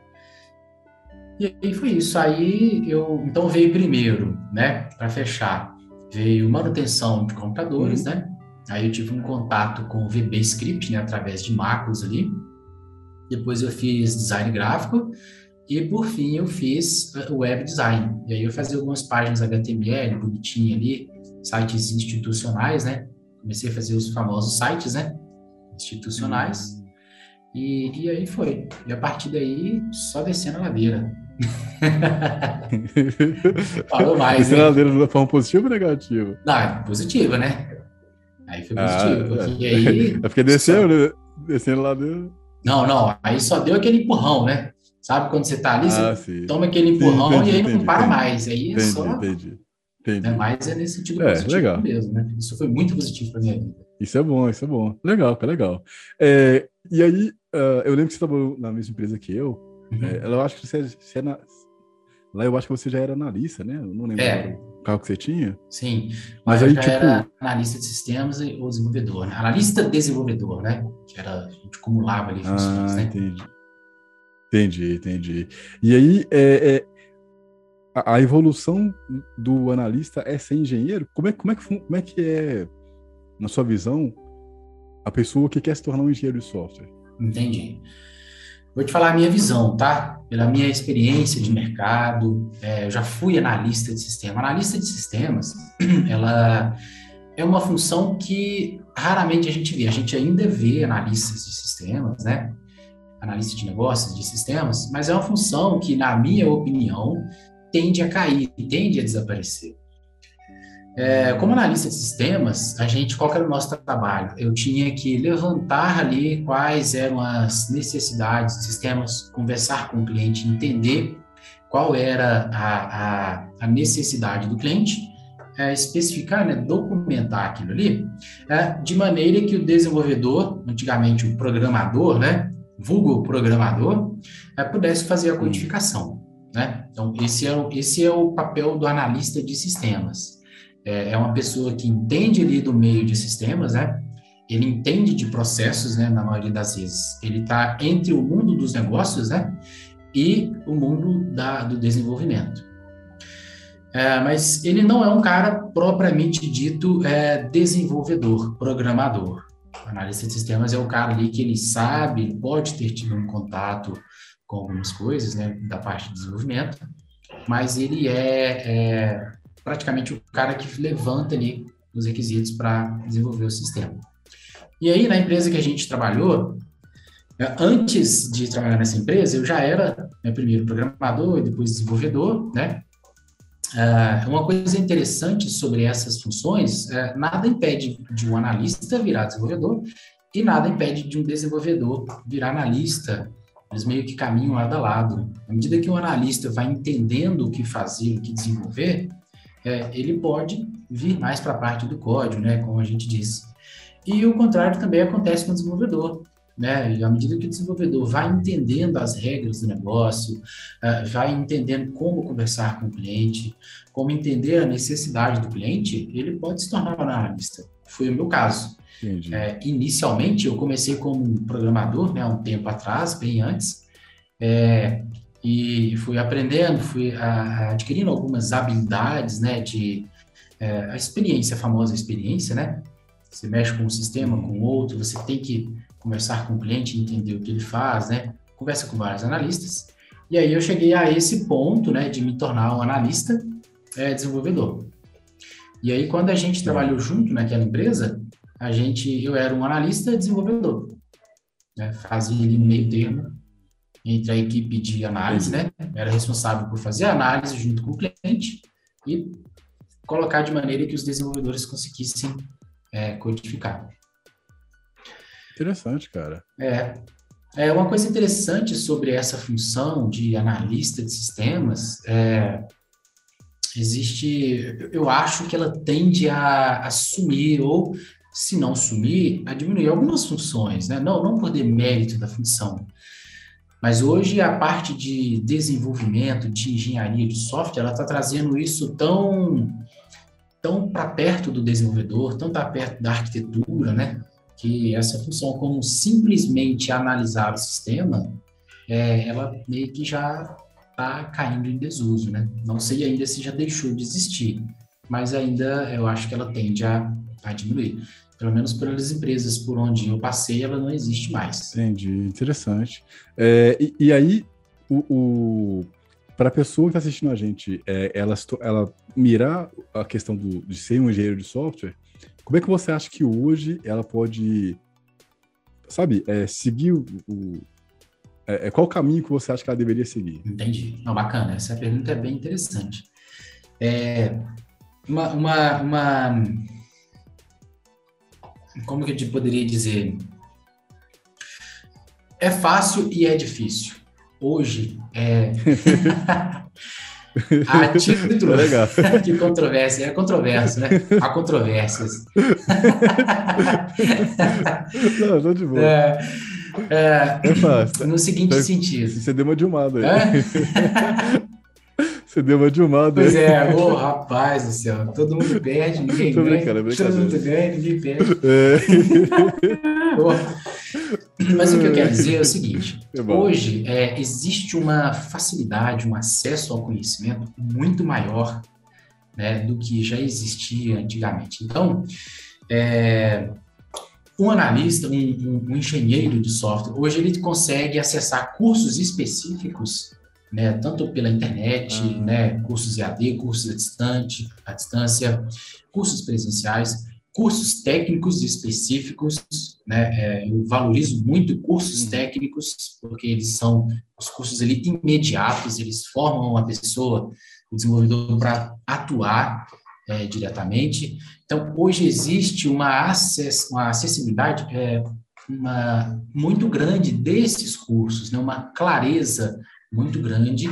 E aí foi isso. Aí eu então veio primeiro, né? Para fechar, veio manutenção de computadores, uhum. né? Aí eu tive um contato com o VB Script, né? Através de macros ali. Depois eu fiz design gráfico e por fim eu fiz o web design. E aí eu fazia algumas páginas HTML bonitinha ali, sites institucionais, né? Comecei a fazer os famosos sites, né? Institucionais. Hum. E, e aí foi. E a partir daí, só descendo a ladeira. Falou mais. Descendo a ladeira de forma positiva ou negativa? Não, positiva, né? Aí foi positivo. Ah, porque aí. É porque desceu, só... né? Descendo a ladeira. Não, não. Aí só deu aquele empurrão, né? Sabe quando você está ali, ah, você sim. toma aquele empurrão sim, entendi, e aí não entendi, para entendi. mais. Aí é só. Entendi. Entendi. É, mas é nesse sentido é, positivo legal. mesmo, né? Isso foi muito positivo para minha vida. Isso é bom, isso é bom. Legal, que legal. É, e aí, uh, eu lembro que você trabalhou na mesma empresa que eu. Uhum. É, eu acho que você, você é na, lá eu acho que você já era analista, né? Eu não lembro é. o carro que você tinha. Sim, mas, mas aí, tipo... era analista de sistemas ou desenvolvedor, né? Analista desenvolvedor, né? Que era, a gente acumulava ali funções, ah, né? entendi. Entendi, entendi. E aí, é, é, a, a, evolução do analista é ser engenheiro? Como é, como, é que, como é que é, na sua visão, a pessoa que quer se tornar um engenheiro de software? Entendi. Vou te falar a minha visão, tá? Pela minha experiência de mercado, é, eu já fui analista de sistema. Analista de sistemas, ela é uma função que raramente a gente vê. A gente ainda vê analistas de sistemas, né? Analista de negócios, de sistemas, mas é uma função que, na minha opinião, tende a cair, tende a desaparecer. É, como analista de sistemas, a gente, qual era o nosso trabalho? Eu tinha que levantar ali quais eram as necessidades dos sistemas, conversar com o cliente, entender qual era a, a, a necessidade do cliente, é, especificar, né, documentar aquilo ali, é, de maneira que o desenvolvedor, antigamente o programador, né, vulgo programador, é, pudesse fazer a codificação. Né? Então, esse é, o, esse é o papel do analista de sistemas é, é uma pessoa que entende ali do meio de sistemas, né? Ele entende de processos, né? Na maioria das vezes, ele está entre o mundo dos negócios, né? E o mundo da, do desenvolvimento. É, mas ele não é um cara propriamente dito é, desenvolvedor, programador. O analista de sistemas é o cara ali que ele sabe, pode ter tido um contato com algumas coisas, né, da parte de desenvolvimento, mas ele é, é praticamente o cara que levanta ali os requisitos para desenvolver o sistema. E aí, na empresa que a gente trabalhou, é, antes de trabalhar nessa empresa, eu já era né, primeiro programador e depois desenvolvedor, né? Uh, uma coisa interessante sobre essas funções, uh, nada impede de um analista virar desenvolvedor e nada impede de um desenvolvedor virar analista. Eles meio que caminham lado a lado. À medida que o analista vai entendendo o que fazer, o que desenvolver, é, ele pode vir mais para a parte do código, né, como a gente disse. E o contrário também acontece com o desenvolvedor. Né? À medida que o desenvolvedor vai entendendo as regras do negócio, uh, vai entendendo como conversar com o cliente, como entender a necessidade do cliente, ele pode se tornar um analista. Foi o meu caso. É, inicialmente, eu comecei como programador, né, um tempo atrás, bem antes, é, e fui aprendendo, fui a, adquirindo algumas habilidades, né, de é, a experiência, a famosa experiência, né? Você mexe com um sistema, com outro, você tem que conversar com o cliente, entender o que ele faz, né? Conversa com vários analistas. E aí eu cheguei a esse ponto, né, de me tornar um analista é, desenvolvedor. E aí quando a gente trabalhou junto naquela empresa, a gente, eu era um analista desenvolvedor, né? Fazia ali no meio termo entre a equipe de análise, né? Era responsável por fazer a análise junto com o cliente e colocar de maneira que os desenvolvedores conseguissem é, codificar. Interessante, cara. É. É uma coisa interessante sobre essa função de analista de sistemas. É, existe, eu acho que ela tende a, a sumir ou se não sumir, a diminuir algumas funções, né? Não, não por demérito da função, mas hoje a parte de desenvolvimento, de engenharia de software, ela está trazendo isso tão, tão para perto do desenvolvedor, tão para perto da arquitetura, né? Que essa função, como simplesmente analisar o sistema, é, ela meio que já está caindo em desuso, né? Não sei ainda se já deixou de existir, mas ainda eu acho que ela tende a, a diminuir pelo menos pelas empresas por onde eu passei, ela não existe mais. Entendi, interessante. É, e, e, aí, o, o para a pessoa que está assistindo a gente, é, ela, ela mirar a questão do, de ser um engenheiro de software, como é que você acha que hoje ela pode, sabe, é, seguir o, o é, é qual o caminho que você acha que ela deveria seguir? Entendi. Não, bacana. Essa pergunta é bem interessante. É, uma, uma, uma como que eu te poderia dizer? É fácil e é difícil. Hoje, é... A título. Legal. que controvérsia. É controverso, né? Há controvérsias. Não, tô de boa. É, é, é fácil. No seguinte sentido. Você deu uma dilmada aí. É? Você deu uma dilmada. Pois é, ô oh, rapaz do céu, todo mundo perde, ninguém Tô ganha. É todo mundo ganha, ninguém perde. É. Mas o que eu quero dizer é o seguinte: é hoje é, existe uma facilidade, um acesso ao conhecimento muito maior né, do que já existia antigamente. Então, é, um analista, um, um, um, engenheiro de software, hoje ele consegue acessar cursos específicos, né, tanto pela internet, ah. né, cursos EAD, cursos à distante, à distância, cursos presenciais, cursos técnicos específicos, né, é, eu valorizo muito cursos uhum. técnicos, porque eles são os cursos ali imediatos, eles formam uma pessoa, o desenvolvedor, para atuar é, diretamente. Então, hoje existe uma, acess, uma acessibilidade é, uma, muito grande desses cursos, né? uma clareza muito grande,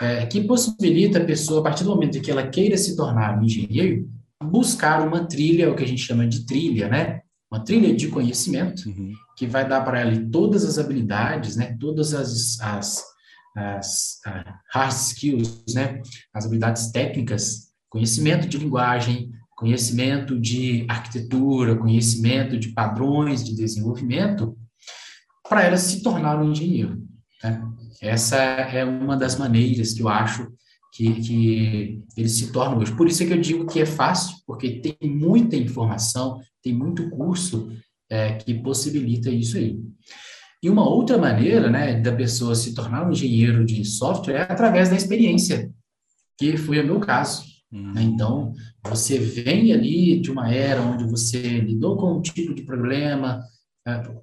é, que possibilita a pessoa, a partir do momento que ela queira se tornar um engenheiro, buscar uma trilha, o que a gente chama de trilha, né? Uma trilha de conhecimento, uhum. que vai dar para ela todas as habilidades, né? Todas as, as, as, as hard skills, né? As habilidades técnicas conhecimento de linguagem, conhecimento de arquitetura, conhecimento de padrões de desenvolvimento, para ela se tornar um engenheiro. Né? Essa é uma das maneiras que eu acho que, que eles se tornam hoje. Por isso é que eu digo que é fácil, porque tem muita informação, tem muito curso é, que possibilita isso aí. E uma outra maneira né, da pessoa se tornar um engenheiro de software é através da experiência, que foi o meu caso. Uhum. Então, você vem ali de uma era onde você lidou com um tipo de problema,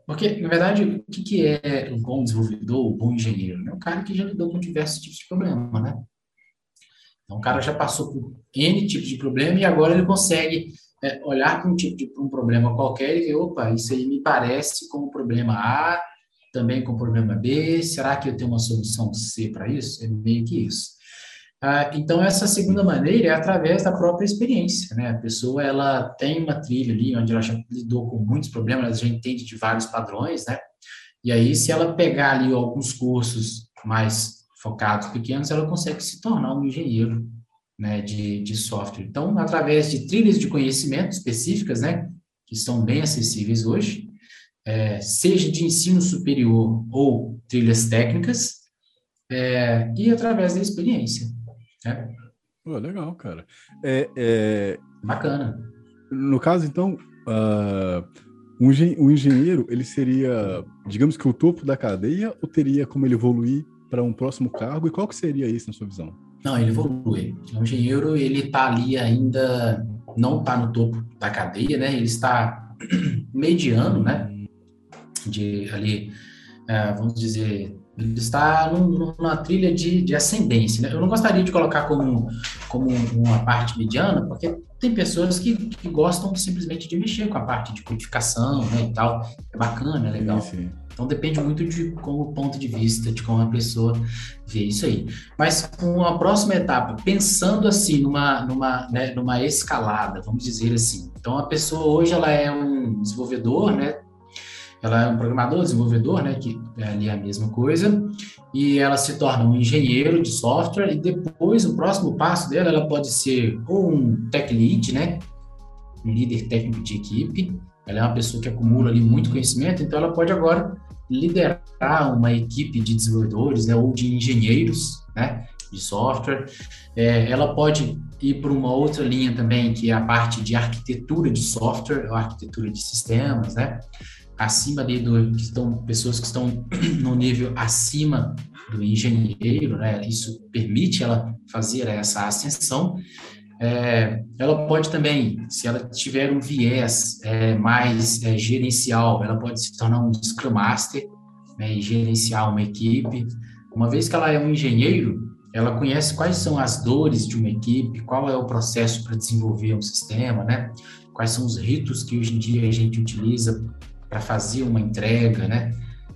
porque, na verdade, o que, que é um bom desenvolvedor, um bom engenheiro? É um cara que já lidou com diversos tipos de problema, né? Então, o cara já passou por N tipos de problema e agora ele consegue é, olhar para um tipo de um problema qualquer e ver, opa, isso aí me parece com o problema A, também com problema B, será que eu tenho uma solução C para isso? É meio que isso. Ah, então, essa segunda maneira é através da própria experiência, né? A pessoa, ela tem uma trilha ali, onde ela já lidou com muitos problemas, ela já entende de vários padrões, né? E aí, se ela pegar ali alguns cursos mais focados, pequenos, ela consegue se tornar um engenheiro, né, de, de software. Então, através de trilhas de conhecimento específicas, né, que são bem acessíveis hoje, é, seja de ensino superior ou trilhas técnicas, é, e através da experiência. É. Pô, legal, cara. É, é... Bacana. No caso, então, uh, um, um engenheiro, ele seria, digamos que o topo da cadeia, ou teria como ele evoluir para um próximo cargo? E qual que seria isso na sua visão? Não, ele evolui. O engenheiro, ele está ali ainda, não está no topo da cadeia, né? Ele está mediano, né? De ali, é, vamos dizer, ele está num, numa trilha de, de ascendência. Né? Eu não gostaria de colocar como, como uma parte mediana, porque tem pessoas que, que gostam simplesmente de mexer com a parte de codificação né, e tal. É bacana, é legal. Sim. Então depende muito de como ponto de vista, de como a pessoa vê isso aí. Mas com a próxima etapa, pensando assim numa, numa, né, numa escalada, vamos dizer assim. Então a pessoa hoje ela é um desenvolvedor, né? Ela é um programador, desenvolvedor, né, que é ali a mesma coisa, e ela se torna um engenheiro de software, e depois o próximo passo dela, ela pode ser ou um tech lead, né, um líder técnico de equipe, ela é uma pessoa que acumula ali muito conhecimento, então ela pode agora liderar uma equipe de desenvolvedores, né, ou de engenheiros, né, de software. É, ela pode ir para uma outra linha também, que é a parte de arquitetura de software, ou arquitetura de sistemas, né? Acima ali do que estão pessoas que estão no nível acima do engenheiro, né? Isso permite ela fazer essa ascensão. É, ela pode também, se ela tiver um viés é, mais é, gerencial, ela pode se tornar um Scrum Master né, e gerenciar uma equipe. Uma vez que ela é um engenheiro, ela conhece quais são as dores de uma equipe, qual é o processo para desenvolver um sistema, né? Quais são os ritos que hoje em dia a gente utiliza para fazer uma entrega, né?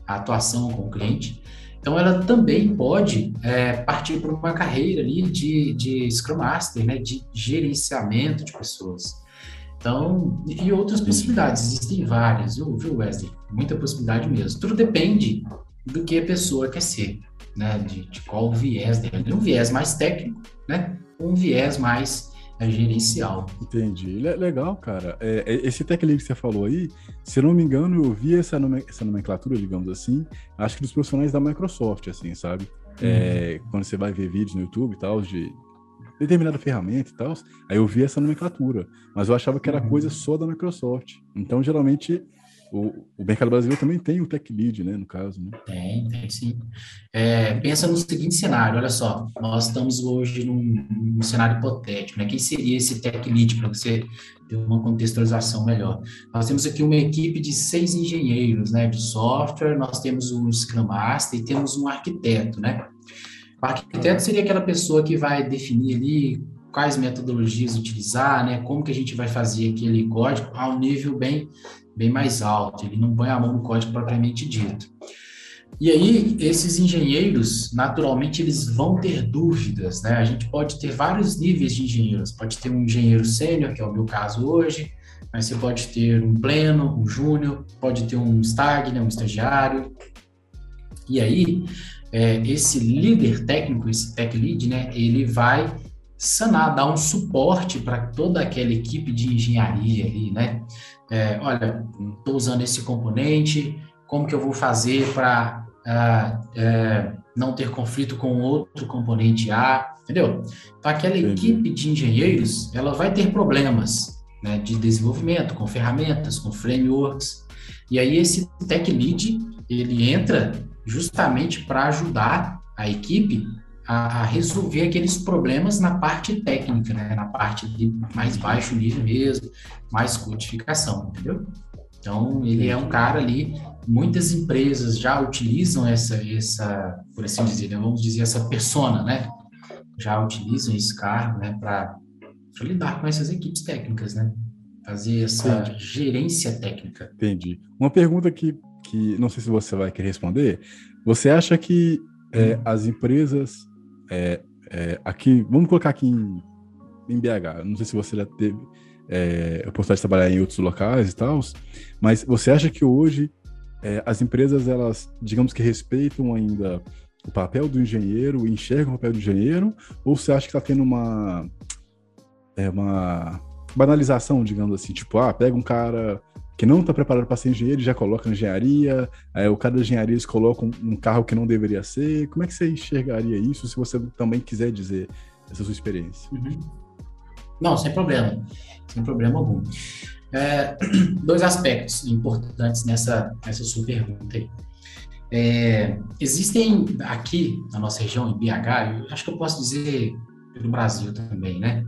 A atuação com o cliente. Então, ela também pode é, partir para uma carreira ali de, de Scrum Master, né? De gerenciamento de pessoas. Então, e outras possibilidades, existem várias, viu, Wesley? Muita possibilidade mesmo. Tudo depende do que a pessoa quer ser, né? De, de qual viés dela. Um viés mais técnico, né? Um viés mais é gerencial. Entendi. Legal, cara. É, é, esse tech lead que você falou aí, se não me engano, eu vi essa, nome, essa nomenclatura, digamos assim, acho que dos profissionais da Microsoft, assim, sabe? Uhum. É, quando você vai ver vídeos no YouTube e tal, de determinada ferramenta e tal, aí eu vi essa nomenclatura, mas eu achava que era uhum. coisa só da Microsoft. Então, geralmente, o, o mercado brasileiro também tem o tech lead, né, no caso, né? Tem, tem sim. É, pensa no seguinte cenário, olha só, nós estamos hoje num, num cenário hipotético, né? Quem seria esse tech lead para você ter uma contextualização melhor? Nós temos aqui uma equipe de seis engenheiros, né, de software, nós temos um Scrum Master e temos um arquiteto, né? O arquiteto seria aquela pessoa que vai definir ali quais metodologias utilizar, né? Como que a gente vai fazer aquele código a um nível bem bem mais alto, ele não põe a mão no código propriamente dito. E aí, esses engenheiros, naturalmente, eles vão ter dúvidas, né? A gente pode ter vários níveis de engenheiros. Pode ter um engenheiro sênior, que é o meu caso hoje, mas você pode ter um pleno, um júnior, pode ter um stag, né? um estagiário. E aí, é, esse líder técnico, esse tech lead, né? Ele vai sanar, dar um suporte para toda aquela equipe de engenharia ali, né? É, olha, estou usando esse componente, como que eu vou fazer para uh, é, não ter conflito com outro componente A, entendeu? Então, aquela equipe de engenheiros, ela vai ter problemas né, de desenvolvimento, com ferramentas, com frameworks, e aí esse tech lead, ele entra justamente para ajudar a equipe a, resolver aqueles problemas na parte técnica, né? na parte de mais baixo nível mesmo, mais codificação, entendeu? Então, ele é um cara ali, muitas empresas já utilizam essa, essa por assim dizer, né? vamos dizer, essa persona, né? Já utilizam esse cargo, né, para lidar com essas equipes técnicas, né? Fazer essa Entendi. gerência técnica. Entendi. Uma pergunta que, que não sei se você vai querer responder. Você acha que é, hum. as empresas é, é, aqui, vamos colocar aqui em, em BH. Não sei se você já teve é, a oportunidade de trabalhar em outros locais e tal, mas você acha que hoje é, as empresas, elas, digamos que respeitam ainda o papel do engenheiro, enxergam o papel do engenheiro, ou você acha que está tendo uma, é, uma banalização, digamos assim, tipo, ah, pega um cara que não está preparado para ser engenheiro já coloca engenharia, aí o cara da engenharia eles colocam um carro que não deveria ser. Como é que você enxergaria isso se você também quiser dizer essa sua experiência? Uhum. Não, sem problema, sem problema algum. É, dois aspectos importantes nessa, nessa sua pergunta aí. É, existem aqui na nossa região, em BH, acho que eu posso dizer pelo Brasil também, né?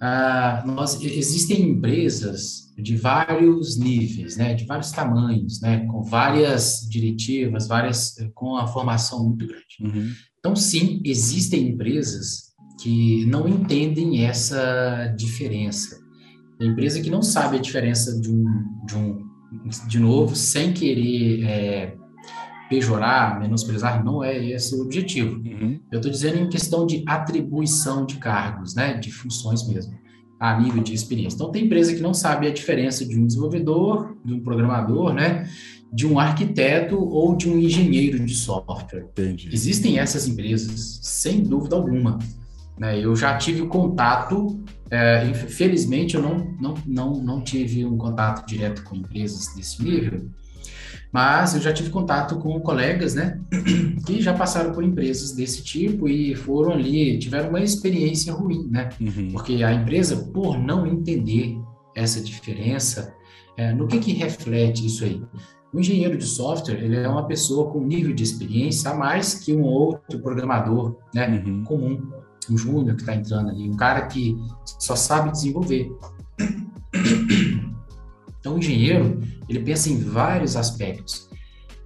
Ah, nós, existem empresas de vários níveis, né, de vários tamanhos, né, com várias diretivas, várias com a formação muito grande. Uhum. Então, sim, existem empresas que não entendem essa diferença. Tem empresa que não sabe a diferença de um, de um de novo, sem querer é, pejorar, menosprezar, não é esse o objetivo. Uhum. Eu estou dizendo em questão de atribuição de cargos, né, de funções mesmo, a nível de experiência. Então, tem empresa que não sabe a diferença de um desenvolvedor, de um programador, né, de um arquiteto ou de um engenheiro de software. Entendi. Existem essas empresas, sem dúvida alguma. Né? Eu já tive contato, é, infelizmente eu não, não, não, não tive um contato direto com empresas desse nível, mas eu já tive contato com colegas, né, que já passaram por empresas desse tipo e foram ali, tiveram uma experiência ruim, né? Uhum. Porque a empresa, por não entender essa diferença, é, no que que reflete isso aí? O engenheiro de software, ele é uma pessoa com nível de experiência a mais que um outro programador, né, uhum. comum, um júnior que está entrando ali, um cara que só sabe desenvolver. Então, o engenheiro, ele pensa em vários aspectos.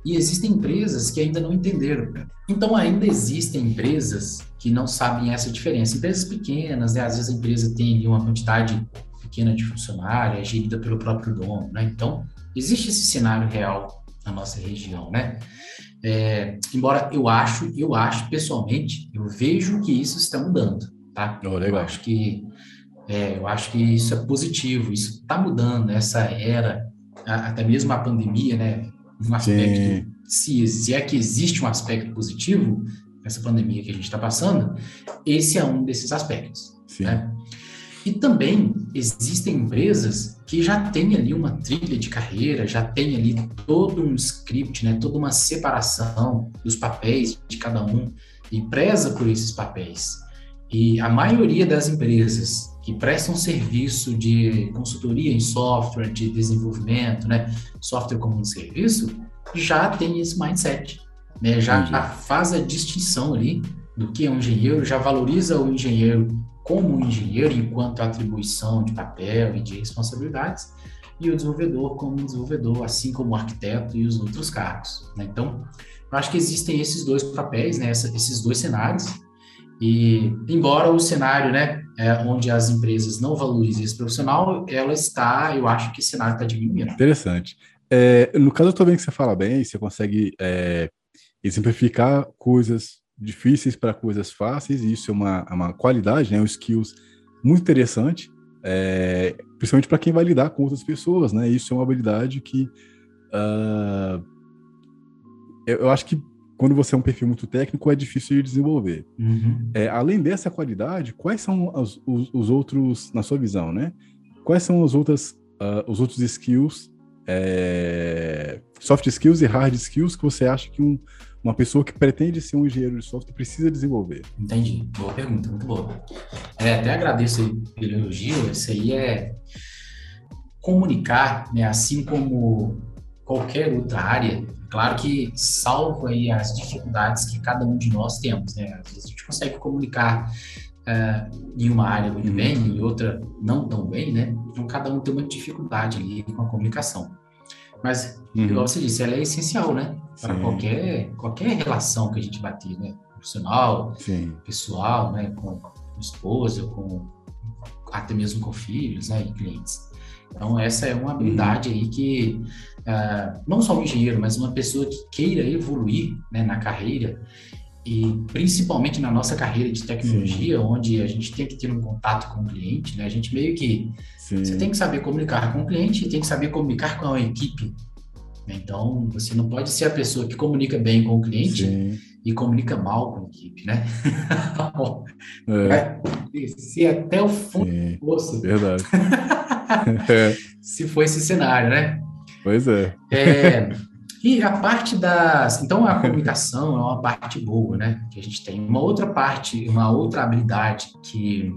E existem empresas que ainda não entenderam. Então, ainda existem empresas que não sabem essa diferença. Empresas pequenas, né? às vezes a empresa tem uma quantidade pequena de funcionários, é gerida pelo próprio dono, né? Então, existe esse cenário real na nossa região, né? É, embora eu acho, eu acho pessoalmente, eu vejo que isso está mudando, tá? Oh, eu acho que é, eu acho que isso é positivo, isso está mudando, essa era, até mesmo a pandemia, né? Um aspecto, se, se é que existe um aspecto positivo nessa pandemia que a gente está passando, esse é um desses aspectos. Né? E também existem empresas que já têm ali uma trilha de carreira, já tem ali todo um script, né, toda uma separação dos papéis de cada um e preza por esses papéis. E a maioria das empresas que prestam serviço de consultoria em software, de desenvolvimento, né, software como um serviço, já tem esse mindset, né, já, já faz a distinção ali do que é um engenheiro, já valoriza o engenheiro como engenheiro enquanto atribuição de papel e de responsabilidades, e o desenvolvedor como desenvolvedor, assim como o arquiteto e os outros cargos. Né? Então, eu acho que existem esses dois papéis, né? Essa, esses dois cenários, e embora o cenário, né, é, onde as empresas não valorizam esse profissional, ela está, eu acho que esse cenário está diminuindo. Interessante. É, no caso, eu estou vendo que você fala bem, você consegue é, exemplificar coisas difíceis para coisas fáceis, e isso é uma, é uma qualidade, né, um skills muito interessante, é, principalmente para quem vai lidar com outras pessoas, né? Isso é uma habilidade que uh, eu, eu, acho que quando você é um perfil muito técnico é difícil de desenvolver. Uhum. É, além dessa qualidade, quais são os, os, outros, na sua visão, né? Quais são os, outras, uh, os outros skills, é, soft skills e hard skills que você acha que um, uma pessoa que pretende ser um engenheiro de software precisa desenvolver? Entendi. Boa pergunta, muito boa. É, até agradeço aí pelo elogio. Isso aí é comunicar, né, assim como qualquer outra área. Claro que salvo aí as dificuldades que cada um de nós temos, né? Às vezes a gente consegue comunicar uh, em uma área muito uhum. bem, em outra não tão bem, né? Então cada um tem uma dificuldade ali com a comunicação. Mas, uhum. igual você disse, ela é essencial, né? Para qualquer, qualquer relação que a gente bater, né? Profissional, Sim. pessoal, né? Com, com esposa, com até mesmo com filhos, né? E clientes. Então, essa é uma habilidade uhum. aí que uh, não só um engenheiro, mas uma pessoa que queira evoluir né, na carreira e principalmente na nossa carreira de tecnologia, Sim. onde a gente tem que ter um contato com o cliente, né? A gente meio que Sim. você tem que saber comunicar com o cliente e tem que saber comunicar com a equipe. Então, você não pode ser a pessoa que comunica bem com o cliente Sim. e comunica mal com a equipe, né? é. Até o fundo do poço. Verdade. Se for esse cenário, né? Pois é. é. E a parte das. Então, a comunicação é uma parte boa, né? Que a gente tem. Uma outra parte, uma outra habilidade que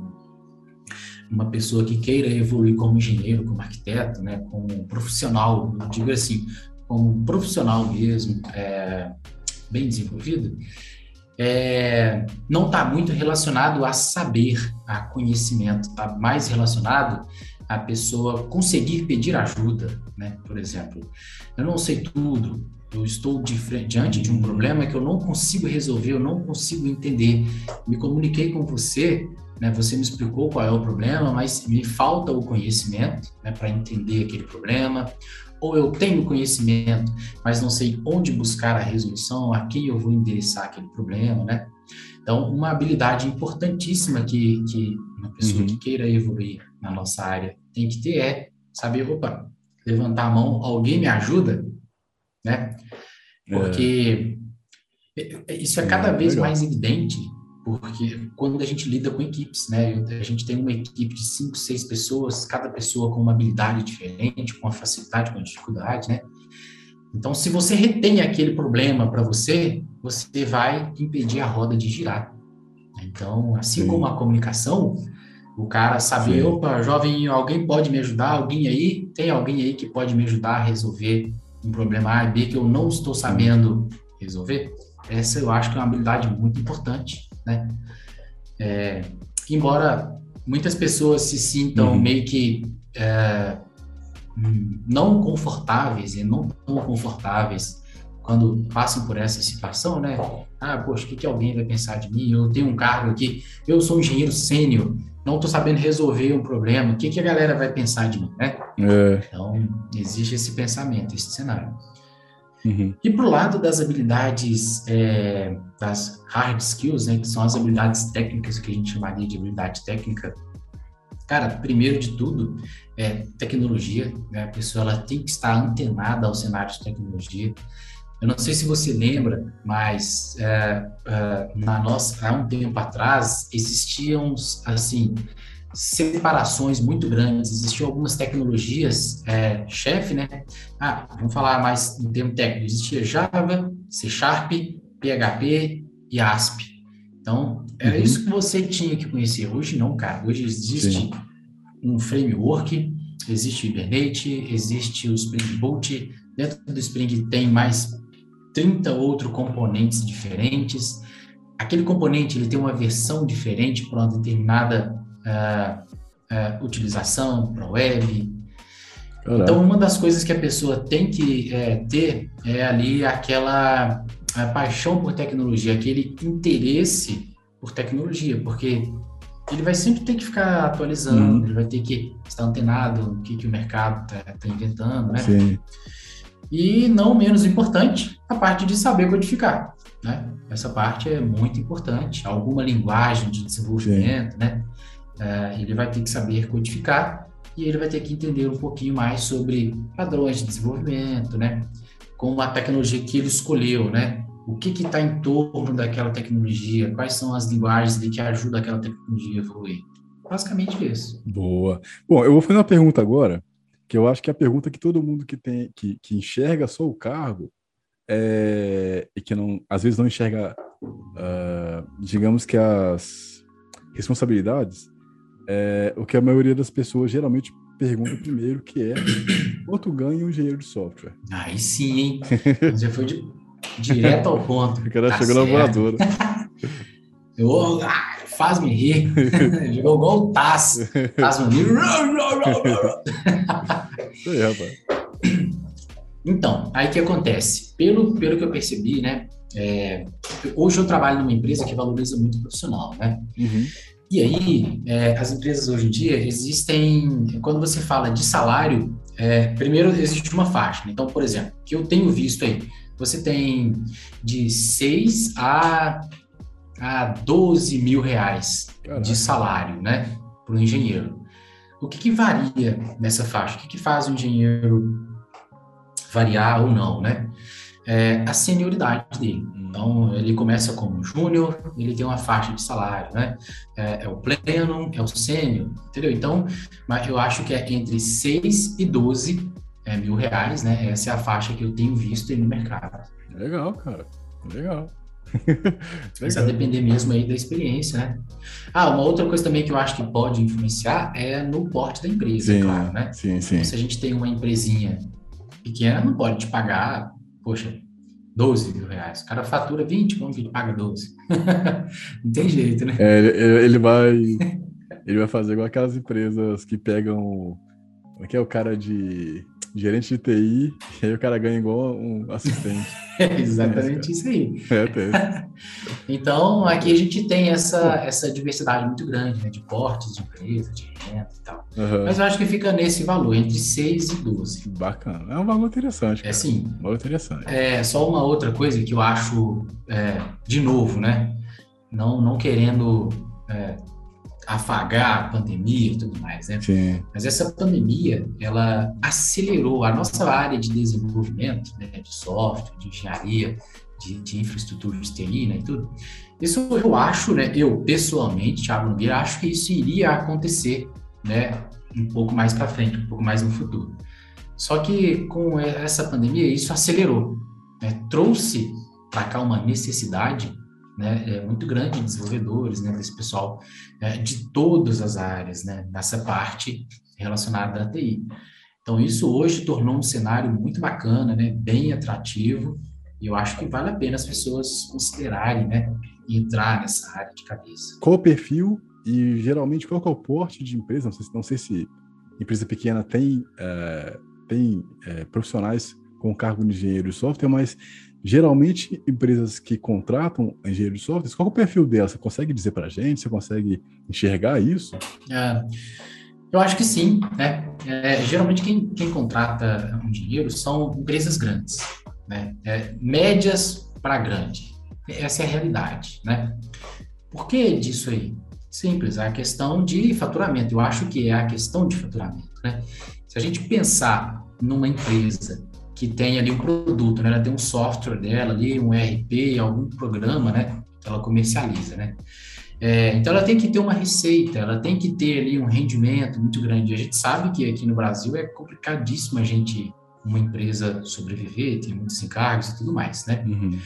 uma pessoa que queira evoluir como engenheiro, como arquiteto, né? Como profissional, digo assim, como profissional mesmo, é, bem desenvolvido, é, não está muito relacionado a saber, a conhecimento, está mais relacionado a pessoa conseguir pedir ajuda, né? Por exemplo, eu não sei tudo, eu estou diante de um problema que eu não consigo resolver, eu não consigo entender. Me comuniquei com você, né? Você me explicou qual é o problema, mas me falta o conhecimento, né? Para entender aquele problema. Ou eu tenho conhecimento, mas não sei onde buscar a resolução, a quem eu vou endereçar aquele problema, né? Então, uma habilidade importantíssima que, que uma pessoa uhum. que queira evoluir na nossa área tem que ter é saber, opa, levantar a mão, alguém me ajuda, né? Porque é. isso é cada é, vez mais evidente, porque quando a gente lida com equipes, né? A gente tem uma equipe de cinco, seis pessoas, cada pessoa com uma habilidade diferente, com uma facilidade, com uma dificuldade, né? Então, se você retém aquele problema para você, você vai impedir a roda de girar. Então, assim Sim. como a comunicação, o cara saber, Sim. opa, jovem, alguém pode me ajudar? Alguém aí? Tem alguém aí que pode me ajudar a resolver um problema A e B que eu não estou sabendo resolver? Essa eu acho que é uma habilidade muito importante, né? É, embora muitas pessoas se sintam uhum. meio que é, não confortáveis e não tão confortáveis quando passam por essa situação, né? Ah, poxa, o que, que alguém vai pensar de mim? Eu tenho um cargo aqui, eu sou um engenheiro sênior, não estou sabendo resolver um problema, o que, que a galera vai pensar de mim, né? É. Então, existe esse pensamento, esse cenário. Uhum. E para o lado das habilidades, é, das hard skills, né, que são as habilidades técnicas, que a gente chamaria de habilidade técnica, cara, primeiro de tudo, é tecnologia, né? A pessoa ela tem que estar antenada ao cenário de tecnologia. Eu não sei se você lembra, mas é, é, na nossa, há um tempo atrás existiam assim separações muito grandes. Existiam algumas tecnologias é, chefe, né? Ah, vamos falar mais em termo técnico. Existia Java, C Sharp, PHP e ASP. Então, era uhum. isso que você tinha que conhecer. Hoje não, cara. Hoje existe Sim. um framework, existe o Hibernate, existe o Spring Boot. Dentro do Spring tem mais 30 outros componentes diferentes. Aquele componente ele tem uma versão diferente para uma determinada uh, uh, utilização, para web. Caramba. Então, uma das coisas que a pessoa tem que é, ter é ali aquela paixão por tecnologia, aquele interesse por tecnologia, porque ele vai sempre ter que ficar atualizando, uhum. ele vai ter que estar antenado no que, que o mercado está tá inventando, né? Sim. E não menos importante, a parte de saber codificar, né? Essa parte é muito importante. Alguma linguagem de desenvolvimento, Sim. né? Uh, ele vai ter que saber codificar e ele vai ter que entender um pouquinho mais sobre padrões de desenvolvimento, né? Com a tecnologia que ele escolheu, né? O que está em torno daquela tecnologia? Quais são as linguagens que ajudam aquela tecnologia a evoluir? Basicamente isso. Boa. Bom, eu vou fazer uma pergunta agora, que eu acho que é a pergunta que todo mundo que tem que, que enxerga só o cargo é, e que não, às vezes não enxerga, uh, digamos que as responsabilidades, é, o que a maioria das pessoas geralmente pergunta primeiro, que é quanto ganha um engenheiro de software? Aí sim, hein? Você foi de, direto ao ponto. O cara tá chegou na voadora. Eu, ah, faz-me rir. Jogou igual o Taz. Faz-me rir. Então, aí que acontece? Pelo, pelo que eu percebi, né? É, hoje eu trabalho numa empresa que valoriza muito o profissional, né? Uhum. E aí, é, as empresas hoje em dia existem. Quando você fala de salário, é, primeiro existe uma faixa. Né? Então, por exemplo, que eu tenho visto aí, você tem de 6 a, a 12 mil reais Caraca. de salário, né, para o engenheiro. O que, que, varia nessa faixa? O que, que faz o engenheiro variar ou não, né? É a senioridade dele. Então, ele começa como júnior, ele tem uma faixa de salário, né? É, é o pleno, é o sênior, entendeu? Então, mas eu acho que é entre 6 e 12 é, mil reais, né? Essa é a faixa que eu tenho visto aí no mercado. Legal, cara. Legal. Precisa depender mesmo aí da experiência, né? Ah, uma outra coisa também que eu acho que pode influenciar é no porte da empresa, sim, claro, né? Sim, sim. Então, se a gente tem uma empresinha pequena, não pode te pagar, poxa, 12 mil reais. O cara fatura 20, como que ele paga 12? não tem jeito, né? É, ele vai ele vai fazer igual aquelas empresas que pegam. Como é que é o cara de gerente de TI, e aí o cara ganha igual um assistente. é exatamente é, isso aí. É, tem. então, aqui a gente tem essa, essa diversidade muito grande, né, de portes de empresa, de renda e tal. Uhum. Mas eu acho que fica nesse valor, entre 6 e 12. Bacana. É um valor interessante. Cara. É sim. Um valor interessante. É, só uma outra coisa que eu acho, é, de novo, né? Não, não querendo é, afagar a pandemia e tudo mais, né? Sim. Mas essa pandemia, ela acelerou a nossa área de desenvolvimento, né, de software, de engenharia, de, de infraestrutura de TI, né, e tudo. Isso eu acho, né, eu pessoalmente, Thiago Nogueira, acho que isso iria acontecer, né, um pouco mais para frente, um pouco mais no futuro. Só que com essa pandemia, isso acelerou, né, trouxe para cá uma necessidade né, é muito grande de desenvolvedores, né, desse pessoal é, de todas as áreas, né, nessa parte relacionada à TI. Então, isso hoje tornou um cenário muito bacana, né, bem atrativo, e eu acho que vale a pena as pessoas considerarem, né, entrar nessa área de cabeça. Qual o perfil e, geralmente, qual é o porte de empresa? Não sei, não sei se empresa pequena tem, é, tem é, profissionais com cargo de engenheiro de software, mas Geralmente, empresas que contratam engenheiro de software, qual é o perfil dela? Você consegue dizer para a gente? Você consegue enxergar isso? É, eu acho que sim. Né? É, geralmente, quem, quem contrata um engenheiro são empresas grandes, né? É, médias para grande. Essa é a realidade. Né? Por que disso aí? Simples, a questão de faturamento. Eu acho que é a questão de faturamento. Né? Se a gente pensar numa empresa que tem ali um produto, né? Ela tem um software dela ali, um ERP, algum programa, né? Que ela comercializa, né? É, então ela tem que ter uma receita, ela tem que ter ali um rendimento muito grande. A gente sabe que aqui no Brasil é complicadíssimo a gente, uma empresa sobreviver, tem muitos encargos e tudo mais, né? Uhum.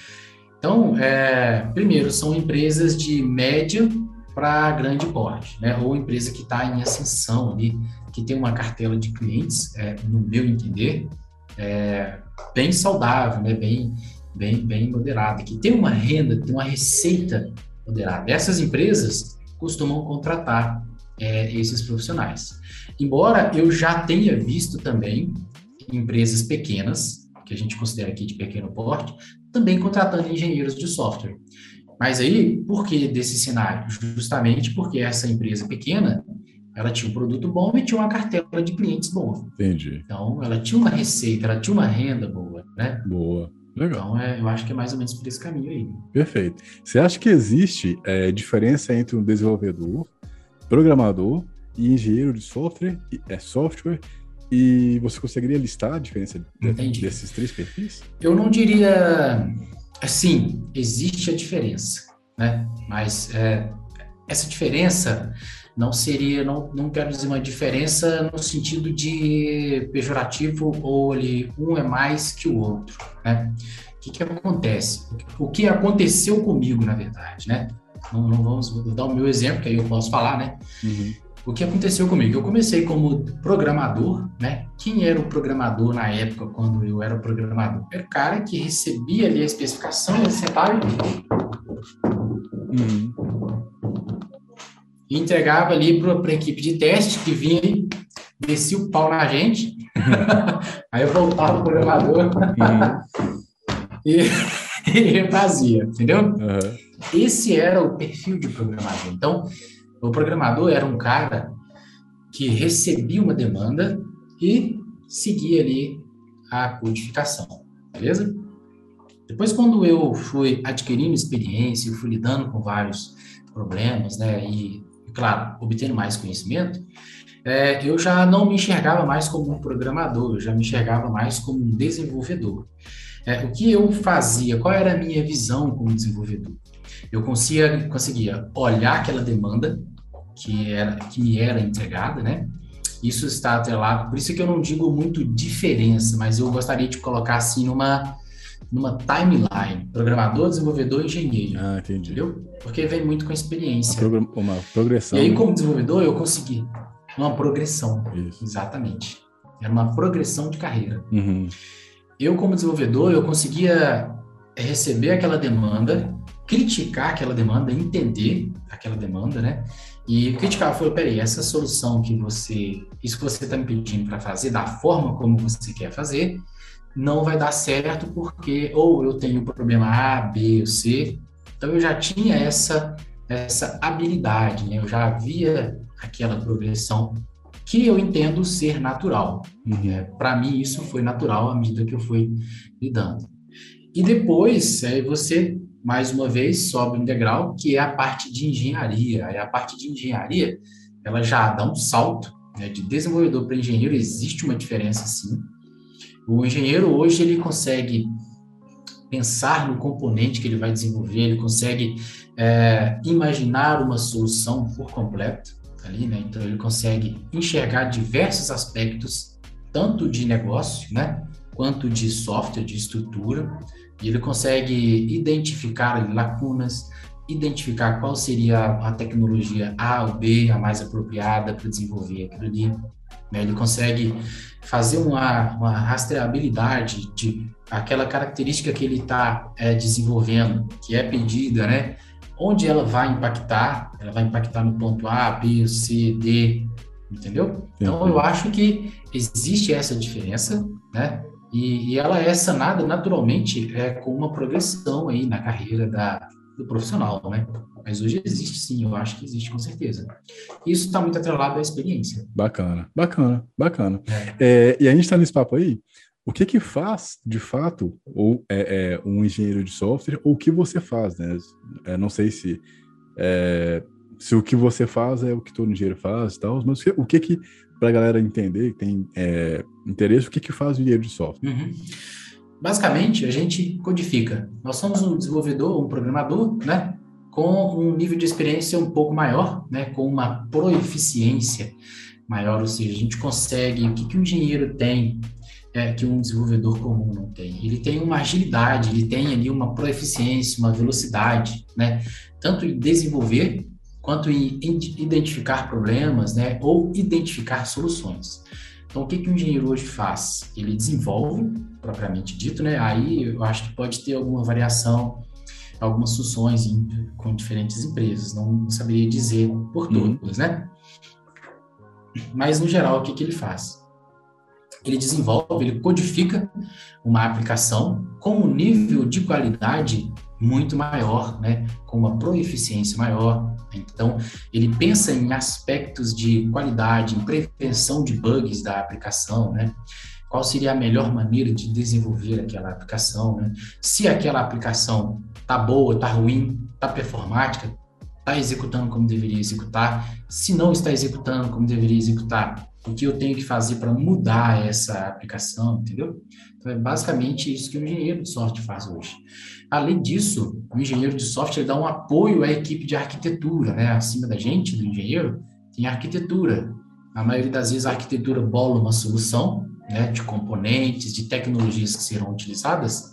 Então, é, primeiro, são empresas de médio para grande porte, né? ou empresa que está em ascensão ali, que tem uma cartela de clientes, é, no meu entender, é, bem saudável, né? bem, bem, bem moderada, que tem uma renda, tem uma receita moderada. Essas empresas costumam contratar é, esses profissionais. Embora eu já tenha visto também empresas pequenas, que a gente considera aqui de pequeno porte, também contratando engenheiros de software. Mas aí, por que desse cenário? Justamente porque essa empresa pequena, ela tinha um produto bom e tinha uma cartela de clientes boa. Entendi. Então, ela tinha uma receita, ela tinha uma renda boa, né? Boa. Legal. Então, é, eu acho que é mais ou menos por esse caminho aí. Perfeito. Você acha que existe é, diferença entre um desenvolvedor, programador e engenheiro de software, é software e você conseguiria listar a diferença Entendi. desses três perfis? Eu não diria assim, existe a diferença, né? Mas é, essa diferença não seria, não, não quero dizer uma diferença no sentido de pejorativo ou ali um é mais que o outro, né? O que, que acontece? O que aconteceu comigo, na verdade, né? Não, não vamos dar o meu exemplo, que aí eu posso falar, né? Uhum o que aconteceu comigo? Eu comecei como programador, né? Quem era o programador na época, quando eu era programador? Era o cara que recebia ali a especificação, ele sentava e... Uhum. E entregava ali para a equipe de teste que vinha e descia o pau na gente. Aí eu voltava o programador uhum. e, e fazia, entendeu? Uhum. Esse era o perfil de programador. Então, o programador era um cara que recebia uma demanda e seguia ali a codificação, beleza? Depois, quando eu fui adquirindo experiência, eu fui lidando com vários problemas, né, e, claro, obtendo mais conhecimento, é, eu já não me enxergava mais como um programador, eu já me enxergava mais como um desenvolvedor. É, o que eu fazia? Qual era a minha visão como desenvolvedor? Eu conseguia, conseguia olhar aquela demanda que, era, que me era entregada, né? Isso está atrelado, por isso que eu não digo muito diferença, mas eu gostaria de colocar assim numa, numa timeline, programador, desenvolvedor, engenheiro. Ah, entendi. Entendeu? Porque vem muito com a experiência. Uma, uma progressão. E aí, como desenvolvedor, eu consegui uma progressão. Isso. Exatamente. Era uma progressão de carreira. Uhum. Eu, como desenvolvedor, eu conseguia receber aquela demanda, criticar aquela demanda, entender aquela demanda, né? E criticar foi, peraí, essa solução que você, isso que você está me pedindo para fazer, da forma como você quer fazer, não vai dar certo porque ou eu tenho problema A, B ou C. Então eu já tinha essa essa habilidade, né? Eu já havia aquela progressão que eu entendo ser natural. Uhum. É, para mim isso foi natural à medida que eu fui lidando. E depois é, você mais uma vez, sobe um degrau, que é a parte de engenharia. E a parte de engenharia, ela já dá um salto, né? de desenvolvedor para engenheiro, existe uma diferença sim. O engenheiro hoje, ele consegue pensar no componente que ele vai desenvolver, ele consegue é, imaginar uma solução por completo ali, né? Então ele consegue enxergar diversos aspectos, tanto de negócio, né? Quanto de software, de estrutura. E ele consegue identificar lacunas, identificar qual seria a tecnologia A ou B, a mais apropriada para desenvolver aquilo ali. Né? Ele consegue fazer uma, uma rastreabilidade de aquela característica que ele está é, desenvolvendo, que é pedida, né? Onde ela vai impactar? Ela vai impactar no ponto A, B, C, D, entendeu? Então eu acho que existe essa diferença, né? E, e, ela é sanada naturalmente é, com uma progressão aí na carreira da, do profissional, né? Mas hoje existe sim, eu acho que existe com certeza. Isso está muito atrelado à experiência. Bacana, bacana, bacana. É. É, e a gente está nesse papo aí, o que que faz, de fato, ou é, é um engenheiro de software, ou o que você faz, né? É, não sei se, é, se o que você faz é o que todo engenheiro faz e tal, mas o que que para a galera entender, que tem é, interesse, o que, que faz o engenheiro de software? Uhum. Basicamente, a gente codifica. Nós somos um desenvolvedor, um programador, né? Com um nível de experiência um pouco maior, né? Com uma proeficiência maior, ou seja, a gente consegue, o que, que o engenheiro tem é, que um desenvolvedor comum não tem. Ele tem uma agilidade, ele tem ali uma proeficiência, uma velocidade, né? Tanto em desenvolver quanto em identificar problemas, né? Ou identificar soluções. Então, o que, que o engenheiro hoje faz? Ele desenvolve, propriamente dito, né? Aí eu acho que pode ter alguma variação, algumas funções em, com diferentes empresas. Não saberia dizer por uhum. todas, uhum. né? Mas, no geral, o que, que ele faz? ele desenvolve, ele codifica uma aplicação com um nível de qualidade muito maior, né, com uma proeficiência maior. Então, ele pensa em aspectos de qualidade, em prevenção de bugs da aplicação, né? Qual seria a melhor maneira de desenvolver aquela aplicação, né? Se aquela aplicação tá boa, tá ruim, tá performática, tá executando como deveria executar, se não está executando como deveria executar, o que eu tenho que fazer para mudar essa aplicação, entendeu? Então, é basicamente isso que o engenheiro de software faz hoje. Além disso, o engenheiro de software dá um apoio à equipe de arquitetura, né? Acima da gente, do engenheiro, tem arquitetura. A maioria das vezes a arquitetura bola uma solução, né, de componentes, de tecnologias que serão utilizadas,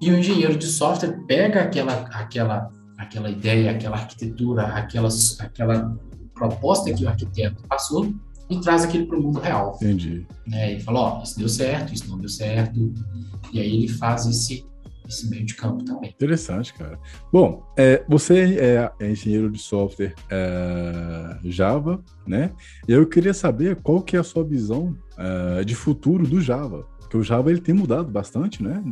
e o engenheiro de software pega aquela, aquela, aquela ideia, aquela arquitetura, aquela, aquela proposta que o arquiteto passou e traz aquilo para o mundo real. Entendi. Né? E fala, ó, isso deu certo, isso não deu certo. E aí ele faz esse, esse meio de campo também. Interessante, cara. Bom, é, você é, é, engenheiro de software é, Java, né? E eu queria saber qual que é a sua visão é, de futuro do Java. Porque o Java ele tem mudado bastante, né?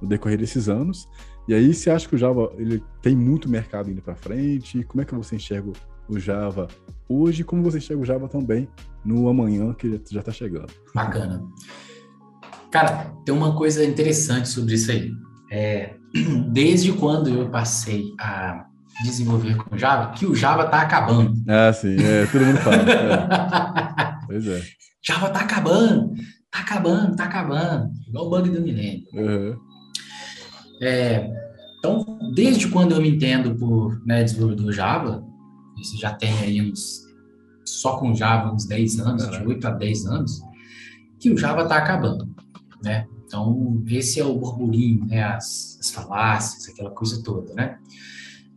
No decorrer desses anos. E aí, você acha que o Java ele tem muito mercado indo para frente? Como é que você enxerga o Java hoje, como você enxerga o Java também no amanhã, que já está chegando. Bacana. Cara, tem uma coisa interessante sobre isso aí. É, desde quando eu passei a desenvolver com Java, que o Java está acabando. Ah, sim, é, todo mundo fala. É. Pois é. Java está acabando, está acabando, está acabando. Igual o bug do milênio. Uhum. É, então, desde quando eu me entendo por né, desenvolvedor Java, você já tem aí uns, só com Java, uns 10 anos, de 8 a 10 anos, que o Java está acabando, né? Então, esse é o burburinho, né? As, as falácias, aquela coisa toda, né?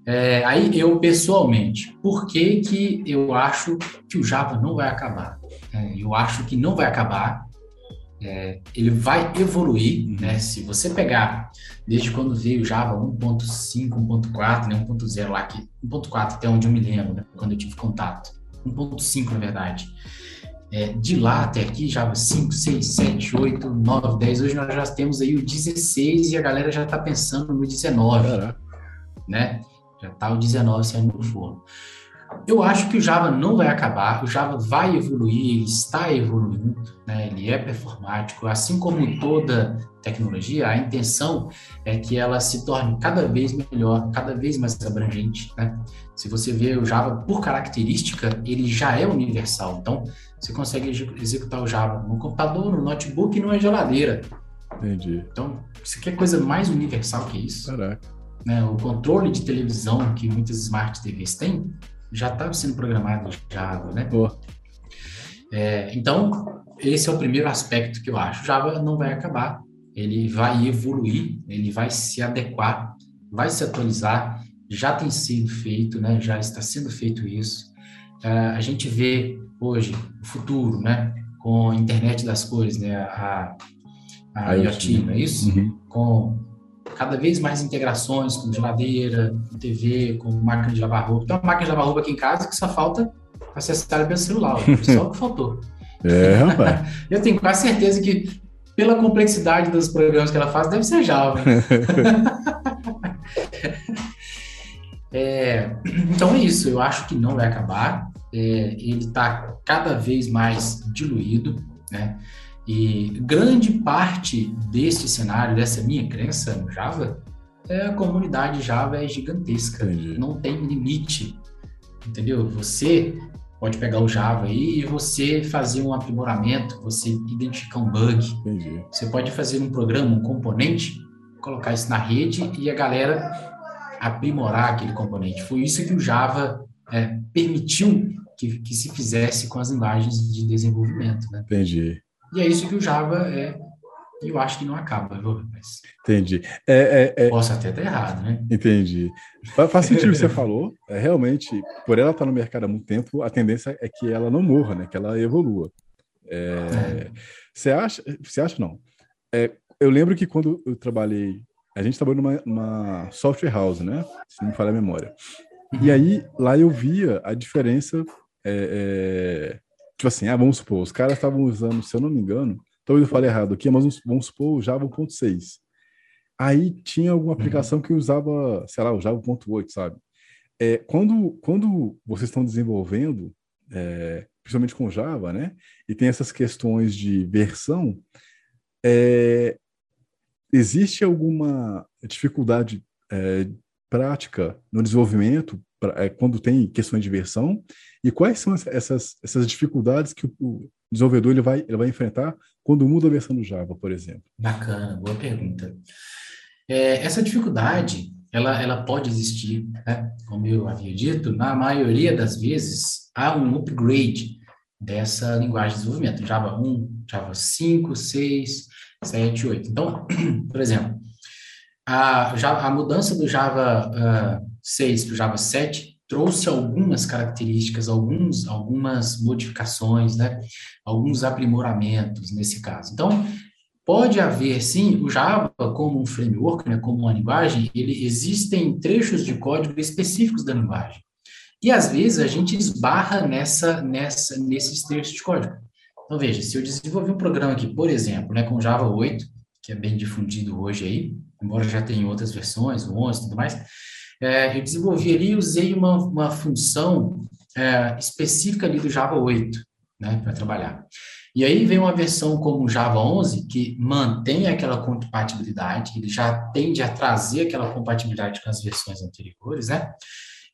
É, aí, eu, pessoalmente, por que que eu acho que o Java não vai acabar? É, eu acho que não vai acabar é, ele vai evoluir, uhum. né? Se você pegar desde quando veio Java 1.5, 1.4, né? 1.0 lá, que 1.4 até onde eu me lembro, né? quando eu tive contato, 1.5 na verdade. É, de lá até aqui, Java 5, 6, 7, 8, 9, 10, hoje nós já temos aí o 16 e a galera já está pensando no 19, Caraca. né? Já está o 19 saindo do forno. Eu acho que o Java não vai acabar, o Java vai evoluir, ele está evoluindo, né? ele é performático, assim como toda tecnologia, a intenção é que ela se torne cada vez melhor, cada vez mais abrangente. Né? Se você vê o Java por característica, ele já é universal, então você consegue executar o Java no computador, no notebook e numa geladeira. Entendi. Então, você quer coisa mais universal que isso? Caraca. Né? O controle de televisão que muitas smart TVs têm, já estava sendo programado Java, né? É, então, esse é o primeiro aspecto que eu acho. Java não vai acabar, ele vai evoluir, ele vai se adequar, vai se atualizar, já tem sido feito, né? Já está sendo feito isso. É, a gente vê hoje o futuro, né? Com a internet das coisas, né? A, a IoT, não é isso? Uhum. Com cada vez mais integrações com geladeira, com TV, com máquina de lavar roupa. Tem uma máquina de lavar roupa aqui em casa que só falta acessar pelo celular, só o que faltou. É, rapaz. Eu tenho quase certeza que, pela complexidade dos programas que ela faz, deve ser Java. é, então é isso, eu acho que não vai acabar. É, ele está cada vez mais diluído, né? E grande parte desse cenário, dessa minha crença no Java, é a comunidade Java é gigantesca, Entendi. não tem limite, entendeu? Você pode pegar o Java aí e você fazer um aprimoramento, você identificar um bug, Entendi. você pode fazer um programa, um componente, colocar isso na rede e a galera aprimorar aquele componente. Foi isso que o Java é, permitiu que, que, se fizesse com as linguagens de desenvolvimento. Né? Entendi. E é isso que o Java é, e eu acho que não acaba, viu? Mas... Entendi. É, é, é... Posso até estar errado, né? Entendi. Faz sentido o que você falou. É, realmente, por ela estar no mercado há muito tempo, a tendência é que ela não morra, né? Que ela evolua. É... Você acha? Você acha não? É, eu lembro que quando eu trabalhei, a gente trabalhou numa, numa software house, né? Se não me falha a memória. E uhum. aí lá eu via a diferença. É, tipo assim, ah, vamos supor, os caras estavam usando, se eu não me engano, talvez eu falei errado aqui, mas vamos supor o Java 1.6. Aí tinha alguma aplicação uhum. que usava, sei lá, o Java 1.8, sabe? É, quando, quando vocês estão desenvolvendo, é, principalmente com Java, né? E tem essas questões de versão, é, existe alguma dificuldade é, prática no desenvolvimento pra, é, quando tem questões de versão? E quais são essas, essas dificuldades que o, desenvolvedor ele vai, ele vai enfrentar quando muda a versão do Java, por exemplo? Bacana, boa pergunta. É, essa dificuldade, ela, ela pode existir, né? como eu havia dito, na maioria das vezes há um upgrade dessa linguagem de desenvolvimento, Java 1, Java 5, 6, 7, 8. Então, por exemplo, a, a mudança do Java uh, 6 para o Java 7 trouxe algumas características, alguns, algumas modificações, né? alguns aprimoramentos nesse caso. Então, pode haver, sim, o Java como um framework, né, como uma linguagem, ele existem trechos de código específicos da linguagem. E às vezes a gente esbarra nessa, nessa, nesses trechos de código. Então veja, se eu desenvolver um programa aqui, por exemplo, né, com Java 8, que é bem difundido hoje aí, embora já tenha outras versões, o 11 e tudo mais, é, eu desenvolvi ali e usei uma, uma função é, específica ali do Java 8, né, para trabalhar. E aí vem uma versão como o Java 11, que mantém aquela compatibilidade, ele já tende a trazer aquela compatibilidade com as versões anteriores, né?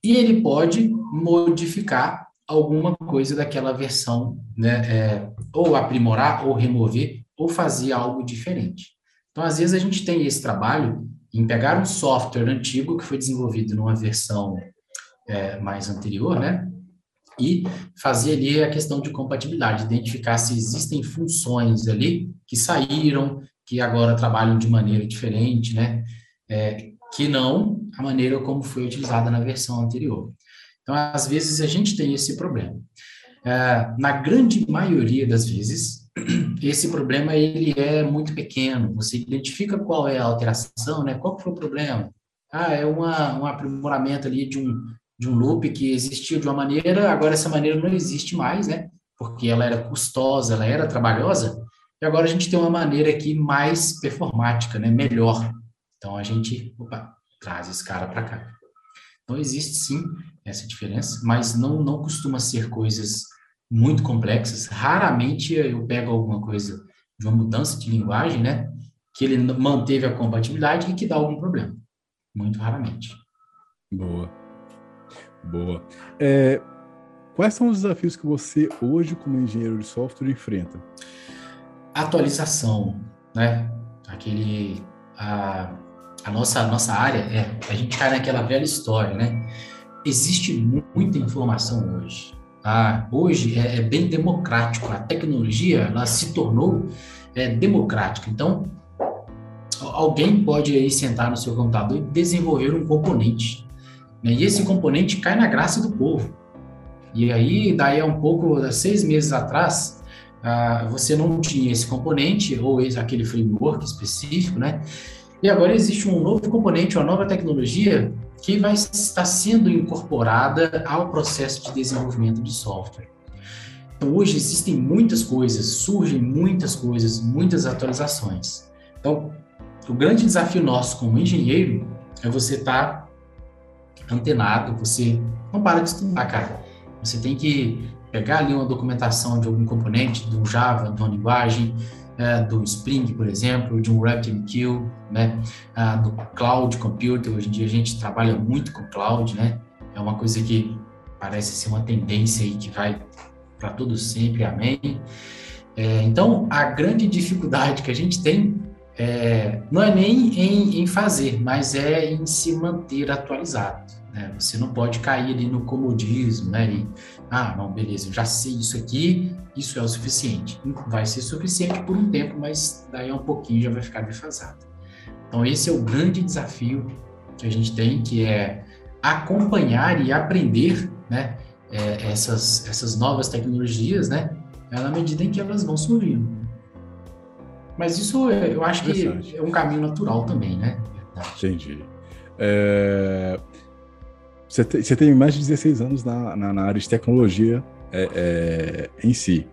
e ele pode modificar alguma coisa daquela versão, né, é, ou aprimorar, ou remover, ou fazer algo diferente. Então, às vezes, a gente tem esse trabalho em pegar um software antigo que foi desenvolvido numa versão é, mais anterior, né, e fazer ali a questão de compatibilidade, identificar se existem funções ali que saíram, que agora trabalham de maneira diferente, né, é, que não a maneira como foi utilizada na versão anterior. Então, às vezes, a gente tem esse problema. É, na grande maioria das vezes, esse problema ele é muito pequeno. Você identifica qual é a alteração, né? Qual foi o problema? Ah, é uma, um aprimoramento ali de um, de um loop que existia de uma maneira, agora essa maneira não existe mais, né? Porque ela era custosa, ela era trabalhosa, e agora a gente tem uma maneira aqui mais performática, né? Melhor então a gente opa, traz esse cara para cá. Então existe sim essa diferença, mas não, não costuma ser coisas muito complexas. Raramente eu pego alguma coisa de uma mudança de linguagem, né? Que ele manteve a compatibilidade e que dá algum problema. Muito raramente. Boa. Boa. É, quais são os desafios que você, hoje, como engenheiro de software, enfrenta? Atualização, né? Aquele. A, a nossa, a nossa área, é, a gente cai naquela velha história, né? Existe muita informação hoje. Ah, hoje é, é, bem democrático. A tecnologia ela se tornou é, democrática. Então, alguém pode aí sentar no seu computador e desenvolver um componente. Né? E esse componente cai na graça do povo. E aí, daí a um pouco, seis meses atrás, ah, você não tinha esse componente ou esse, aquele framework específico, né? E agora existe um novo componente, uma nova tecnologia que vai estar sendo incorporada ao processo de desenvolvimento de software. Então, hoje existem muitas coisas, surgem muitas coisas, muitas atualizações. Então, o grande desafio nosso como engenheiro é você estar antenado, você não para de estudar, cara. Você tem que pegar ali uma documentação de algum componente, do Java, de uma linguagem, é, do Spring, por exemplo, de um RabbitMQ, né, ah, do Cloud Computer. Hoje em dia a gente trabalha muito com cloud, né? É uma coisa que parece ser uma tendência aí que vai para todo sempre, amém. É, então, a grande dificuldade que a gente tem é, não é nem em, em, fazer, mas é em se manter atualizado. Né? Você não pode cair ali no comodismo, né? E, ah, não, beleza, eu já sei isso aqui, isso é o suficiente. Vai ser suficiente por um tempo, mas daí a um pouquinho já vai ficar defasado. Então, esse é o grande desafio que a gente tem, que é acompanhar e aprender, né? É, essas, essas novas tecnologias, né? Na medida em que elas vão surgindo. Mas isso eu acho que é um caminho natural também, né? Entendi. É... Você tem mais de 16 anos na, na, na área de tecnologia é, é, em si.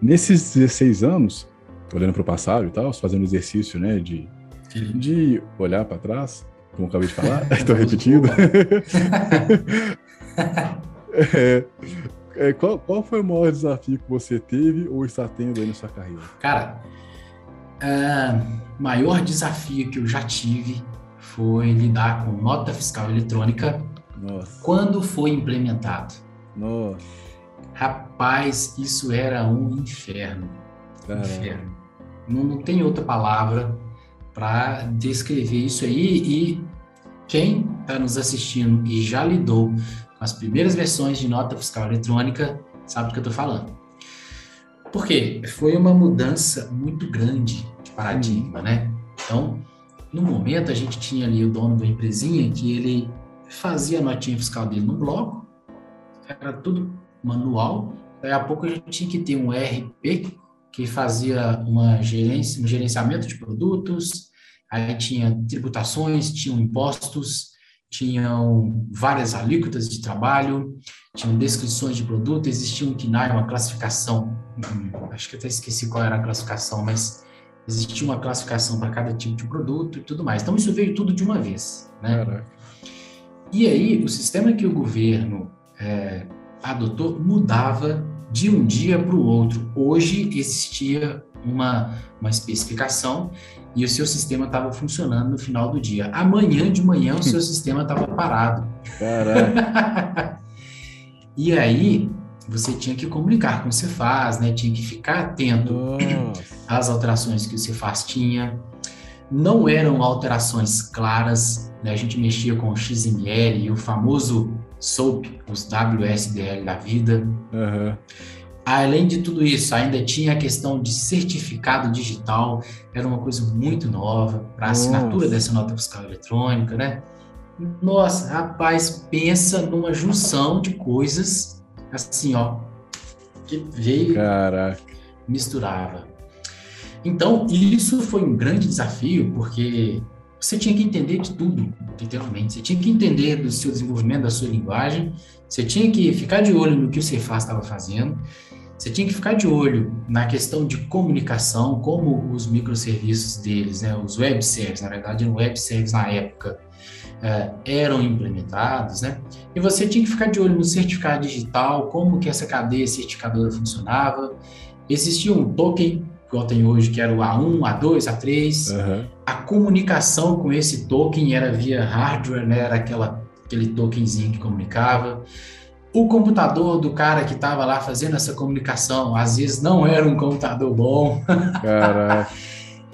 Nesses 16 anos, olhando para o passado e tal, fazendo exercício né, de, de olhar para trás, como acabei de falar, estou repetindo. é, é, qual, qual foi o maior desafio que você teve ou está tendo aí na sua carreira? Cara, uh, maior desafio que eu já tive foi lidar com nota fiscal eletrônica Nossa. quando foi implementado. Nossa. Rapaz, isso era um inferno. Caramba. Inferno. Não, não tem outra palavra para descrever isso aí. E quem está nos assistindo e já lidou com as primeiras versões de nota fiscal eletrônica sabe do que eu estou falando. Por quê? Foi uma mudança muito grande de paradigma, né? Então, no momento, a gente tinha ali o dono da empresinha que ele fazia a notinha fiscal dele no bloco, era tudo manual. Daí a pouco a gente tinha que ter um RP que fazia uma gerência, um gerenciamento de produtos, aí tinha tributações, tinham impostos, tinham várias alíquotas de trabalho, tinham descrições de produto, existia um KNAI, uma classificação, hum, acho que até esqueci qual era a classificação, mas existia uma classificação para cada tipo de produto e tudo mais. Então, isso veio tudo de uma vez. Né? Caraca. E aí, o sistema que o governo é, adotou mudava de um dia para o outro. Hoje existia uma, uma especificação e o seu sistema estava funcionando no final do dia. Amanhã de manhã o seu sistema estava parado. Caraca. e aí você tinha que comunicar com o Cefaz, né? Tinha que ficar atento Nossa. às alterações que o Cefaz tinha. Não eram alterações claras, né? A gente mexia com o XML e o famoso SOAP, os WSDL da vida. Uhum. Além de tudo isso, ainda tinha a questão de certificado digital, era uma coisa muito nova para assinatura dessa nota fiscal eletrônica, né? Nossa, rapaz, pensa numa junção de coisas assim, ó, que veio, Caraca. misturava. Então, isso foi um grande desafio, porque você tinha que entender de tudo, literalmente. Você tinha que entender do seu desenvolvimento, da sua linguagem, você tinha que ficar de olho no que o Cefaz estava fazendo, você tinha que ficar de olho na questão de comunicação, como os microserviços deles, né, os web services, na verdade eram web services na época, é, eram implementados, né? E você tinha que ficar de olho no certificado digital, como que essa cadeia certificadora funcionava. Existia um token, igual tem hoje, que era o A1, A2, A3. Uhum. A comunicação com esse token era via hardware, né? Era aquela, aquele tokenzinho que comunicava. O computador do cara que estava lá fazendo essa comunicação, às vezes não era um computador bom. Caraca.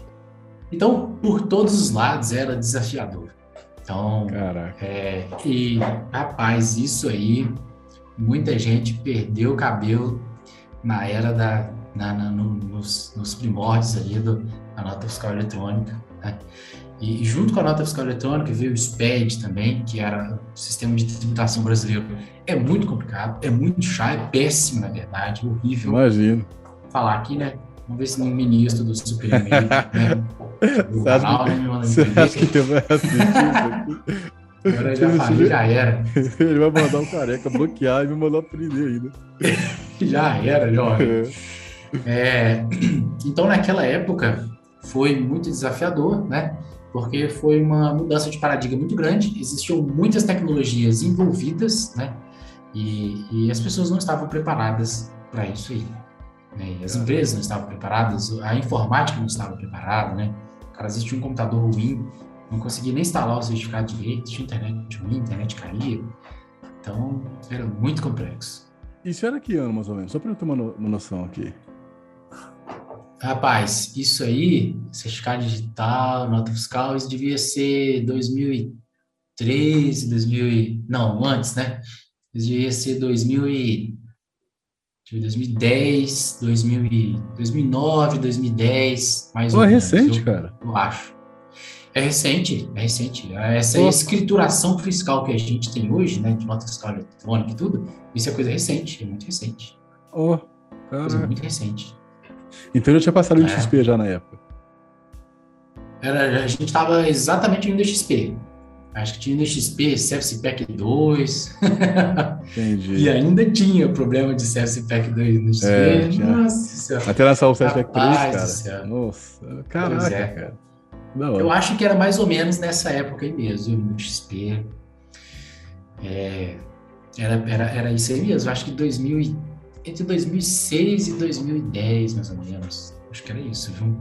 então, por todos os lados, era desafiador. Então, é, e rapaz, isso aí, muita gente perdeu o cabelo na era da, na, na, no, nos, nos, primórdios ali do, da nota fiscal eletrônica. Né? E, e, junto com a nota fiscal eletrônica veio o SPED também, que era o sistema de tributação brasileiro. É muito complicado, é muito chato, é péssimo, na verdade, horrível. Imagino. Falar aqui, né? Vamos ver se nenhum ministro do Supremo né? Você acha, que, você acha que ele vai assistir Agora já falei, já era. Ele vai mandar o um careca bloquear e vai mandar prender ainda. já era, jovem. É. é, então, naquela época, foi muito desafiador, né? Porque foi uma mudança de paradigma muito grande, existiam muitas tecnologias envolvidas, né? E, e as pessoas não estavam preparadas para isso aí. Né? As empresas não estavam preparadas, a informática não estava preparada, né? cara, existia um computador ruim, não conseguia nem instalar o certificado direito, tinha internet ruim, internet caía. Então, era muito complexo. Isso era que ano, mais ou menos? Só para eu ter uma, uma noção aqui. Rapaz, isso aí, certificado digital, nota fiscal, isso devia ser 2003, 2013, 2000 não, antes, né? Devia ser 2000 e 2010, 2000 2009, 2010, mais ou menos. É recente, eu, cara. Eu acho. É recente, é recente. Essa escrituração fiscal que a gente tem hoje, né, de nota fiscal eletrônica e tudo, isso é coisa recente, é muito recente. Oh, coisa muito recente. Então já tinha passado o é. XP já na época. Era, a gente estava exatamente no XP. Acho que tinha no XP Service Pack 2. Entendi. e ainda tinha o problema de Service Pack 2 no XP. É, Nossa senhora. Até lançar o Service Pack 3, cara. Nossa, caraca, é. cara. Eu acho que era mais ou menos nessa época aí mesmo, no XP. É, era, era, era isso aí mesmo. Acho que 2000, entre 2006 e 2010, mais ou menos. Acho que era isso, viu?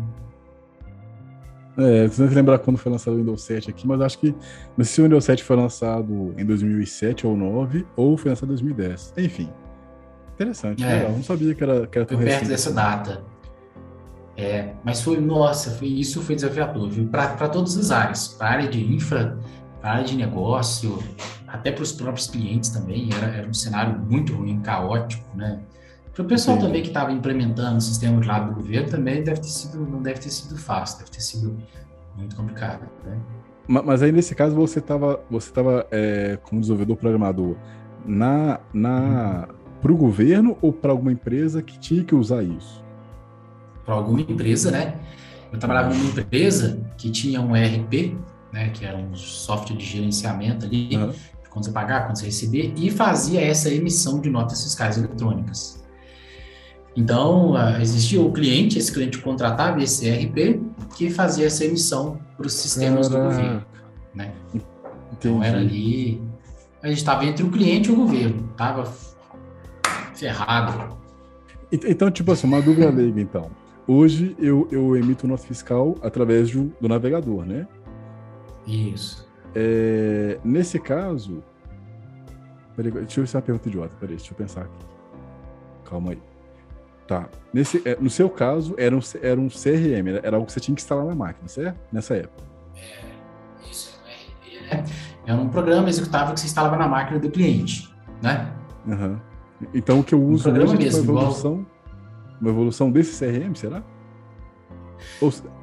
É, não lembrar quando foi lançado o Windows 7 aqui, mas acho que não sei se o Windows 7 foi lançado em 2007 ou 2009, ou foi lançado em 2010. Enfim, interessante, é, legal. Não sabia que era, que era tão foi perto dessa data. É, mas foi, nossa, foi, isso foi desafiador, Para todas as áreas, para a área de infra, área de negócio, até para os próprios clientes também, era, era um cenário muito ruim, caótico, né? Para o pessoal Sim. também que estava implementando o sistema de lado do governo também deve ter sido, não deve ter sido fácil, deve ter sido muito complicado, né? Mas aí nesse caso você estava você tava, é, como desenvolvedor programador na, na para o governo ou para alguma empresa que tinha que usar isso? Para alguma empresa, né? Eu trabalhava numa empresa que tinha um ERP, né, que era um software de gerenciamento ali, uhum. quando você pagar, quando você receber, e fazia essa emissão de notas fiscais eletrônicas. Então, uh, existia o cliente, esse cliente contratava esse ERP que fazia essa emissão para os sistemas Caraca. do governo. Né? Então, era ali. A gente estava entre o cliente e o governo, estava ferrado. Então, tipo assim, uma dúvida leiga, então. Hoje eu, eu emito nota fiscal através do, do navegador, né? Isso. É, nesse caso. Peraí, deixa eu ver se é uma pergunta idiota. Peraí, deixa eu pensar aqui. Calma aí. Tá. Nesse, é, no seu caso, era um, era um CRM, era algo que você tinha que instalar na máquina, certo? Nessa época. É, isso, é um RP, né? É um programa executável que você instalava na máquina do cliente, né? Uhum. Então, o que eu uso um hoje é tipo uma evolução, igual... uma evolução desse CRM, será? Ou, é,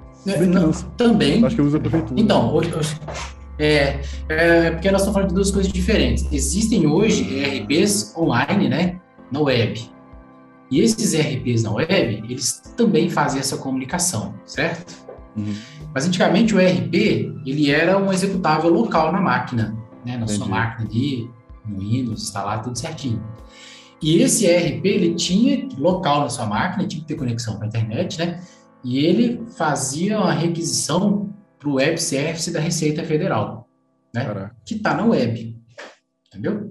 não, também. Acho que eu uso a prefeitura. Então, hoje, hoje é, é, porque nós estamos falando de duas coisas diferentes. Existem hoje ERPs online, né? Na web. E esses ERPs na web, eles também fazem essa comunicação, certo? Uhum. Mas antigamente o ERP, ele era um executável local na máquina, né? Na Entendi. sua máquina ali, no Windows, instalar tudo certinho. E esse ERP, ele tinha local na sua máquina, tinha que ter conexão com a internet, né? E ele fazia uma requisição para o Web Service da Receita Federal, né? Caraca. Que está na web, entendeu?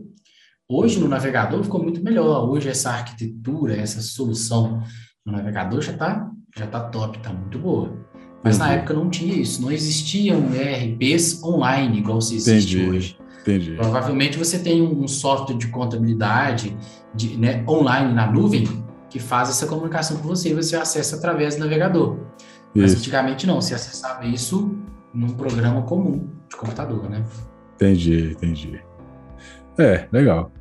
Hoje no navegador ficou muito melhor. Hoje essa arquitetura, essa solução no navegador já está já tá top, está muito boa. Mas Entendi. na época não tinha isso, não existiam ERPs online igual se existe Entendi. hoje. Entendi. Provavelmente você tem um software de contabilidade de, né, online na nuvem que faz essa comunicação com você e você acessa através do navegador. Mas isso. antigamente não, você acessava isso num programa comum de computador, né? Entendi, entendi. É, legal.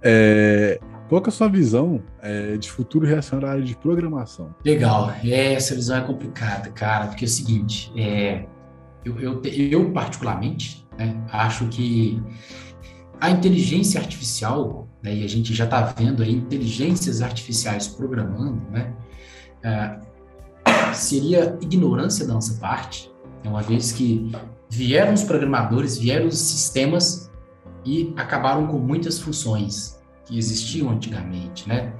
É, qual é a sua visão é, de futuro relacionado à área de programação? Legal. É, essa visão é complicada, cara, porque é o seguinte, é, eu, eu, eu particularmente né, acho que a inteligência artificial, né, e a gente já está vendo aí inteligências artificiais programando, né, é, seria ignorância da nossa parte, né, uma vez que vieram os programadores, vieram os sistemas e acabaram com muitas funções que existiam antigamente, né?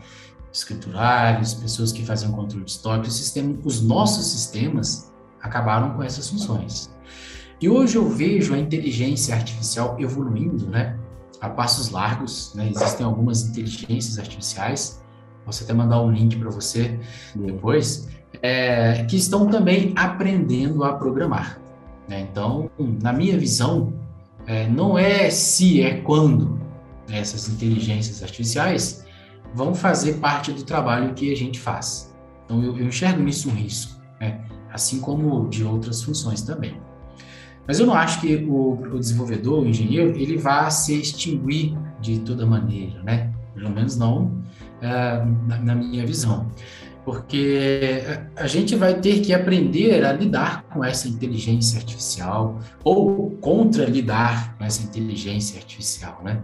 Escriturários, pessoas que faziam controle de estoque, sistema, os nossos sistemas acabaram com essas funções. E hoje eu vejo a inteligência artificial evoluindo, né? A passos largos, né? Existem algumas inteligências artificiais, posso até mandar um link para você depois, é, que estão também aprendendo a programar. Né? Então, na minha visão, é, não é se, é quando né, essas inteligências artificiais vão fazer parte do trabalho que a gente faz. Então, eu, eu enxergo nisso um risco, né? assim como de outras funções também. Mas eu não acho que o, o desenvolvedor, o engenheiro, ele vá se extinguir de toda maneira, né? Pelo menos não é, na, na minha visão porque a gente vai ter que aprender a lidar com essa inteligência artificial ou contra lidar com essa inteligência artificial, né?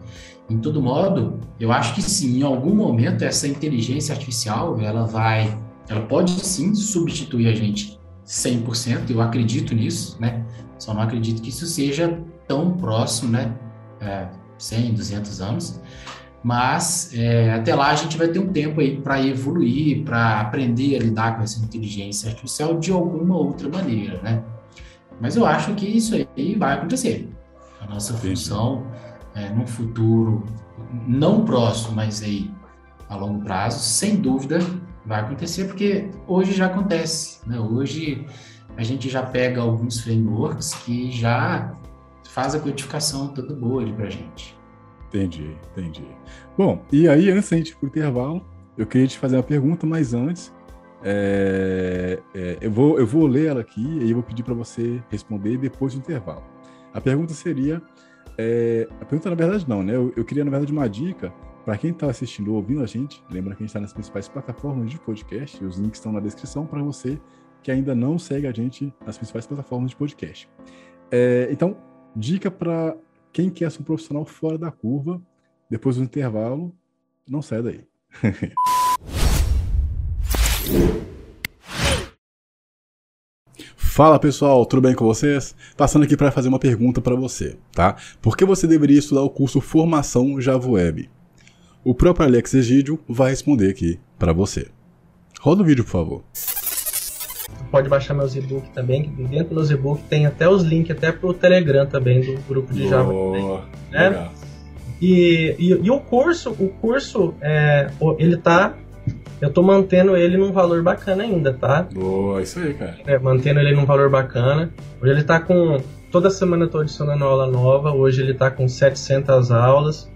Em todo modo, eu acho que sim, em algum momento essa inteligência artificial, ela vai, ela pode sim substituir a gente 100%, eu acredito nisso, né? Só não acredito que isso seja tão próximo, né? É, 100, 200 anos, mas é, até lá a gente vai ter um tempo aí para evoluir, para aprender a lidar com essa inteligência artificial de alguma outra maneira, né? Mas eu acho que isso aí vai acontecer. A nossa função, é, no futuro, não próximo, mas aí a longo prazo, sem dúvida, vai acontecer, porque hoje já acontece. Né? Hoje a gente já pega alguns frameworks que já faz a codificação toda boa ali para a gente. Entendi, entendi. Bom, e aí, antes da gente ir pro intervalo, eu queria te fazer uma pergunta, mas antes, é, é, eu, vou, eu vou ler ela aqui e eu vou pedir para você responder depois do intervalo. A pergunta seria: é, a pergunta na verdade não, né? Eu, eu queria, na verdade, uma dica para quem está assistindo ou ouvindo a gente. Lembra que a gente está nas principais plataformas de podcast, os links estão na descrição para você que ainda não segue a gente nas principais plataformas de podcast. É, então, dica para quem quer ser um profissional fora da curva, depois do intervalo, não sai daí. Fala pessoal, tudo bem com vocês? Passando aqui para fazer uma pergunta para você, tá? Por que você deveria estudar o curso Formação Java Web? O próprio Alex Egídio vai responder aqui para você. Roda o vídeo, por favor pode baixar meus e-books também, que dentro dos e-books tem até os links até pro Telegram também do grupo de Java. Oh, né? E, e, e, o curso, o curso, é, ele tá. Eu tô mantendo ele num valor bacana ainda, tá? Boa, isso aí, cara. É, mantendo ele num valor bacana. Hoje ele tá com. Toda semana eu tô adicionando aula nova. Hoje ele tá com 700 aulas.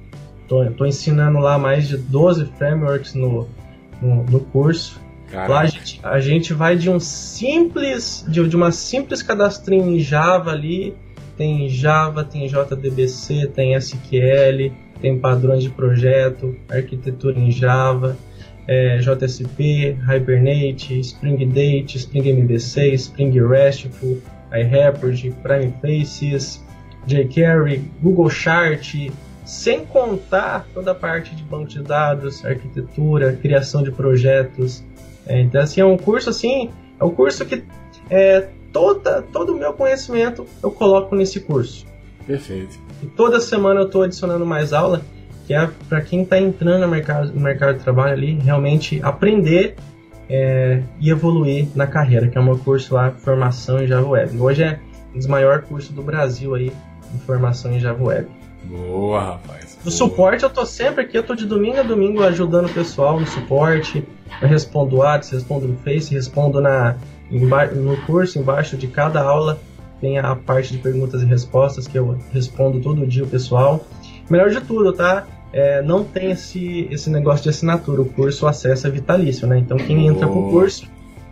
Tô, tô ensinando lá mais de 12 frameworks no, no, no curso. Caraca. Lá a gente, a gente vai de um simples, de, de uma simples cadastrinho em Java ali, tem Java, tem JDBC, tem SQL, tem padrões de projeto, arquitetura em Java, é, JSP, Hibernate, Spring Date, Spring MVC, Spring RESTful, iReport, Prime Faces, jQuery, Google Chart, sem contar toda a parte de banco de dados, arquitetura, criação de projetos, é, então, assim, é um curso assim, é um curso que é, toda, todo o meu conhecimento eu coloco nesse curso. Perfeito. E toda semana eu estou adicionando mais aula, que é para quem está entrando no mercado, no mercado de trabalho ali, realmente aprender é, e evoluir na carreira, que é o meu curso lá, Formação em Java Web. Hoje é um dos maiores cursos do Brasil aí, em Formação em Java Web. Boa, rapaz. No suporte eu tô sempre aqui, eu tô de domingo a domingo ajudando o pessoal no suporte. Eu respondo WhatsApp, respondo no Face, respondo na, no curso, embaixo de cada aula tem a parte de perguntas e respostas que eu respondo todo dia o pessoal. Melhor de tudo, tá? É, não tem esse, esse negócio de assinatura, o curso acesso é vitalício, né? Então quem entra pro curso,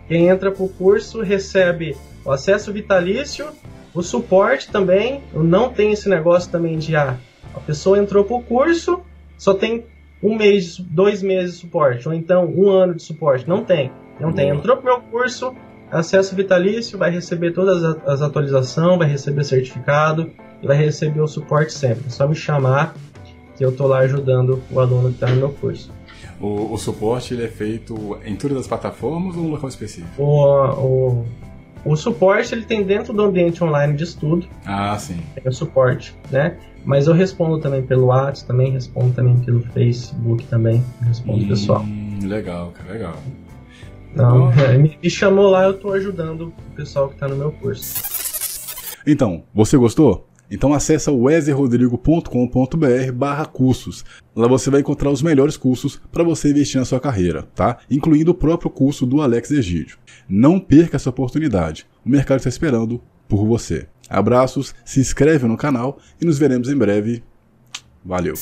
quem entra pro curso recebe o acesso vitalício o suporte também, não tem esse negócio também de ah, a pessoa entrou para o curso, só tem um mês, dois meses de suporte, ou então um ano de suporte. Não tem. Não tem. Entrou para o meu curso, acesso vitalício, vai receber todas as atualizações, vai receber certificado e vai receber o suporte sempre. É só me chamar que eu estou lá ajudando o aluno que está no meu curso. O, o, suporte ele é feito em todas as plataformas ou um local específico? O, o, o suporte ele tem dentro do ambiente online de estudo. Ah, sim. Tem o suporte, né? Mas eu respondo também pelo WhatsApp, também respondo também pelo Facebook também, respondo hum, pessoal. Legal, cara, legal. Então, me, me chamou lá, eu estou ajudando o pessoal que está no meu curso. Então, você gostou? Então acessa wesleyrodrigo.com.br barra cursos. Lá você vai encontrar os melhores cursos para você investir na sua carreira, tá? Incluindo o próprio curso do Alex Egídio. Não perca essa oportunidade. O mercado está esperando por você. Abraços, se inscreve no canal e nos veremos em breve. Valeu!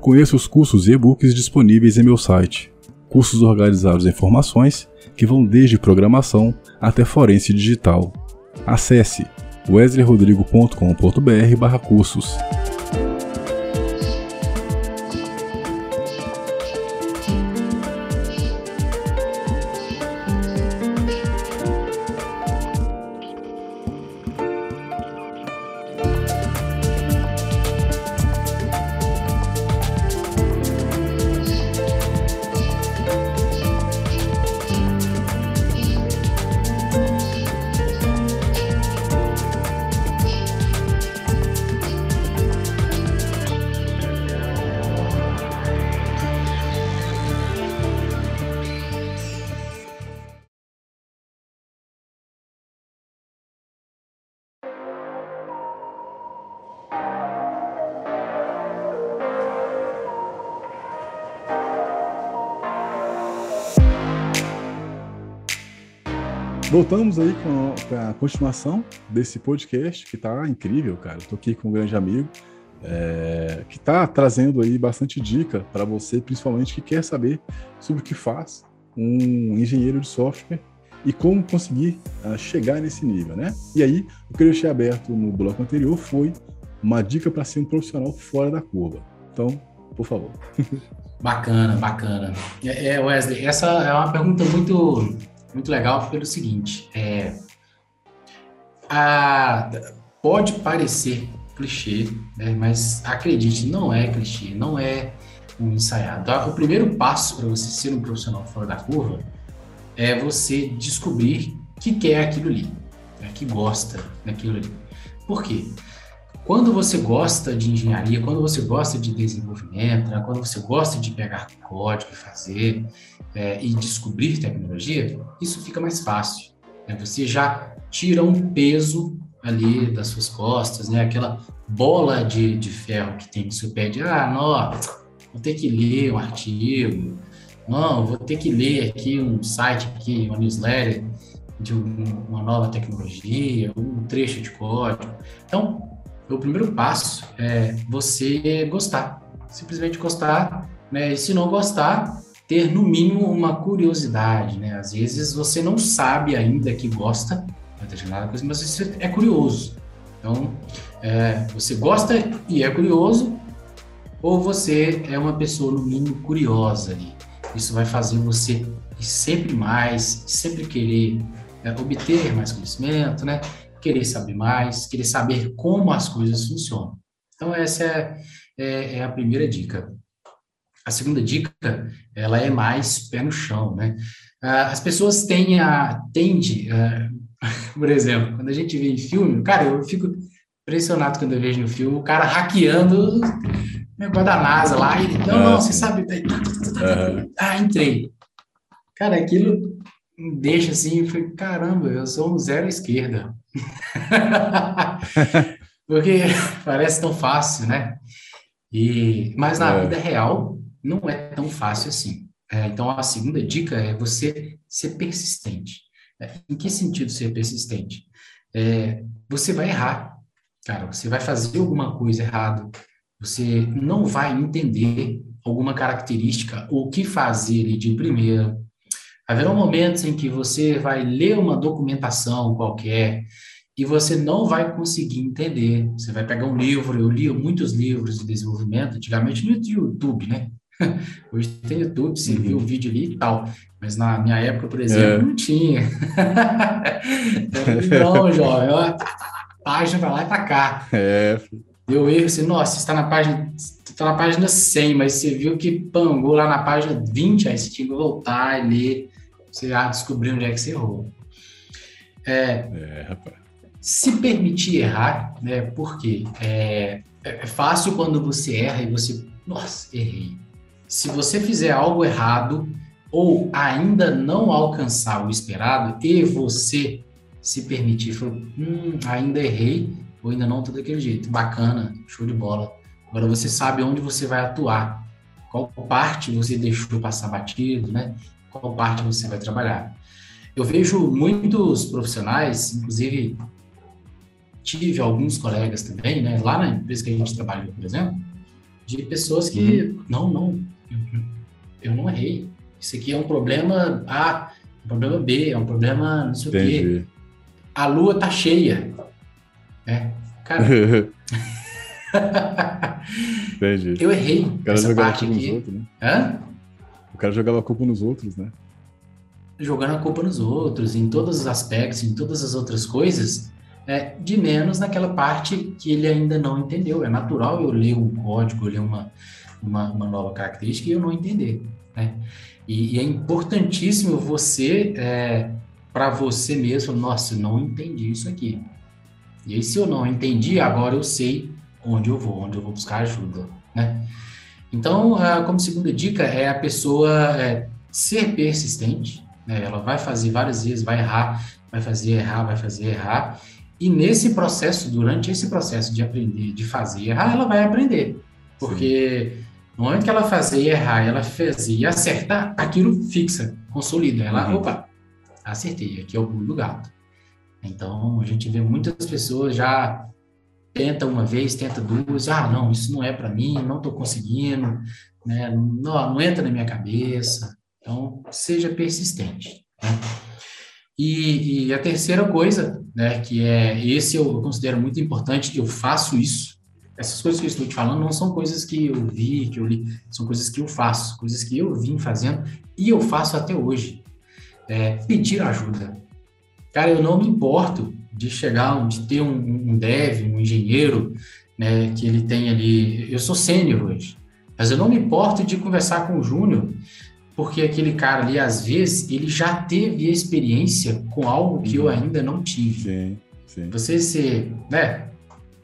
Conheça os cursos e e-books disponíveis em meu site. Cursos organizados em formações que vão desde programação até forense digital. Acesse wesleyrodrigo.com.br/cursos. Voltamos aí com a, continuação desse podcast que tá incrível, cara. Estou aqui com um grande amigo é, que está trazendo aí bastante dica para você, principalmente que quer saber sobre o que faz um engenheiro de software e como conseguir uh, chegar nesse nível, né? E aí, o que eu deixei aberto no bloco anterior foi uma dica para ser um profissional fora da curva. Então, por favor. Bacana, bacana. É, é, Wesley, essa é uma pergunta muito muito legal pelo seguinte, é, a, pode parecer clichê, né, mas acredite, não é clichê, não é um ensaiado. O primeiro passo para você ser um profissional fora da curva é você descobrir que quer aquilo ali, né, que gosta daquilo ali. Por quê? Quando você gosta de engenharia, quando você gosta de desenvolvimento, né, quando você gosta de pegar código e fazer é, e descobrir tecnologia, isso fica mais fácil. Né? Você já tira um peso ali das suas costas, né? Aquela bola de, de ferro que tem no seu pé de, ah, não, vou ter que ler um artigo, não, vou ter que ler aqui um site aqui, uma newsletter de um, uma nova tecnologia, um trecho de código. Então, o primeiro passo é você gostar, simplesmente gostar, né? E se não gostar, ter no mínimo uma curiosidade, né? Às vezes você não sabe ainda que gosta de determinada coisa, mas você é curioso. Então, é, você gosta e é curioso, ou você é uma pessoa no mínimo curiosa ali. Isso vai fazer você sempre mais, sempre querer é, obter mais conhecimento, né? Querer saber mais, querer saber como as coisas funcionam. Então, essa é, é, é a primeira dica. A segunda dica, ela é mais pé no chão, né? Ah, as pessoas têm a, tende, ah, por exemplo, quando a gente vê em filme, cara, eu fico impressionado quando eu vejo no filme o cara hackeando o negócio da NASA lá, e não, não, você sabe, ah, entrei. Cara, aquilo deixa assim, eu falei, caramba, eu sou um zero esquerda. Porque parece tão fácil, né? E, mas na é. vida real não é tão fácil assim. É, então a segunda dica é você ser persistente. É, em que sentido ser persistente? É, você vai errar, cara. Você vai fazer alguma coisa errada. Você não vai entender alguma característica ou o que fazer de primeira. Haverão momentos em que você vai ler uma documentação qualquer e você não vai conseguir entender. Você vai pegar um livro, eu li muitos livros de desenvolvimento, antigamente no YouTube, né? Hoje tem YouTube, você uhum. viu o vídeo ali e tal. Mas na minha época, por exemplo, é. não tinha. não, jovem, ó, página para lá e para cá. É. Deu erro, assim, nossa, está na página, está na página 100, mas você viu que pangou lá na página 20, aí você tinha que voltar e ler, você já descobriu onde é que você errou. É, é rapaz se permitir errar, né? Porque é, é fácil quando você erra e você, nossa, errei. Se você fizer algo errado ou ainda não alcançar o esperado e você se permitir, falar, hum, ainda errei ou ainda não tô daquele jeito, bacana, show de bola. Agora você sabe onde você vai atuar, qual parte você deixou passar batido, né? Qual parte você vai trabalhar. Eu vejo muitos profissionais, inclusive tive alguns colegas também, né, lá na empresa que a gente trabalha, por exemplo, de pessoas que, uhum. não, não, eu, eu, não errei. Isso aqui é um problema A, um problema B, é um problema não sei Entendi. o quê. A lua tá cheia. É, cara. Entendi. Eu errei. Cara jogava a culpa aqui. outros, né? Hã? O cara jogava a culpa nos outros, né? Jogando a culpa nos outros, em todos os aspectos, em todas as outras coisas, é, de menos naquela parte que ele ainda não entendeu. É natural eu ler um código, eu ler uma, uma, uma nova característica e eu não entender. Né? E, e é importantíssimo você, é, para você mesmo, nossa, não entendi isso aqui. E aí, se eu não entendi, agora eu sei onde eu vou, onde eu vou buscar ajuda. Né? Então, como segunda dica, é a pessoa é, ser persistente. Né? Ela vai fazer várias vezes, vai errar, vai fazer errar, vai fazer errar. E nesse processo, durante esse processo de aprender, de fazer e errar, ela vai aprender. Porque Sim. no momento que ela fazer e errar, ela fazer e acertar, aquilo fixa, consolida. Ela, uhum. opa, acertei, aqui é o pulo do gato. Então, a gente vê muitas pessoas já tenta uma vez, tenta duas, ah, não, isso não é para mim, não estou conseguindo, né? não, não entra na minha cabeça. Então, seja persistente. Né? E, e, a terceira coisa, né, que é esse eu considero muito importante, eu faço isso. Essas coisas que eu estou te falando não são coisas que eu vi, que eu li, são coisas que eu faço, coisas que eu vim fazendo e eu faço até hoje. É, pedir ajuda. Cara, eu não me importo de chegar, de ter um, um dev, um engenheiro, né, que ele tem ali. Eu sou sênior hoje, mas eu não me importo de conversar com o Júnior porque aquele cara ali, às vezes, ele já teve experiência com algo que eu uhum. ainda não tive. Sim, sim. Você ser, né?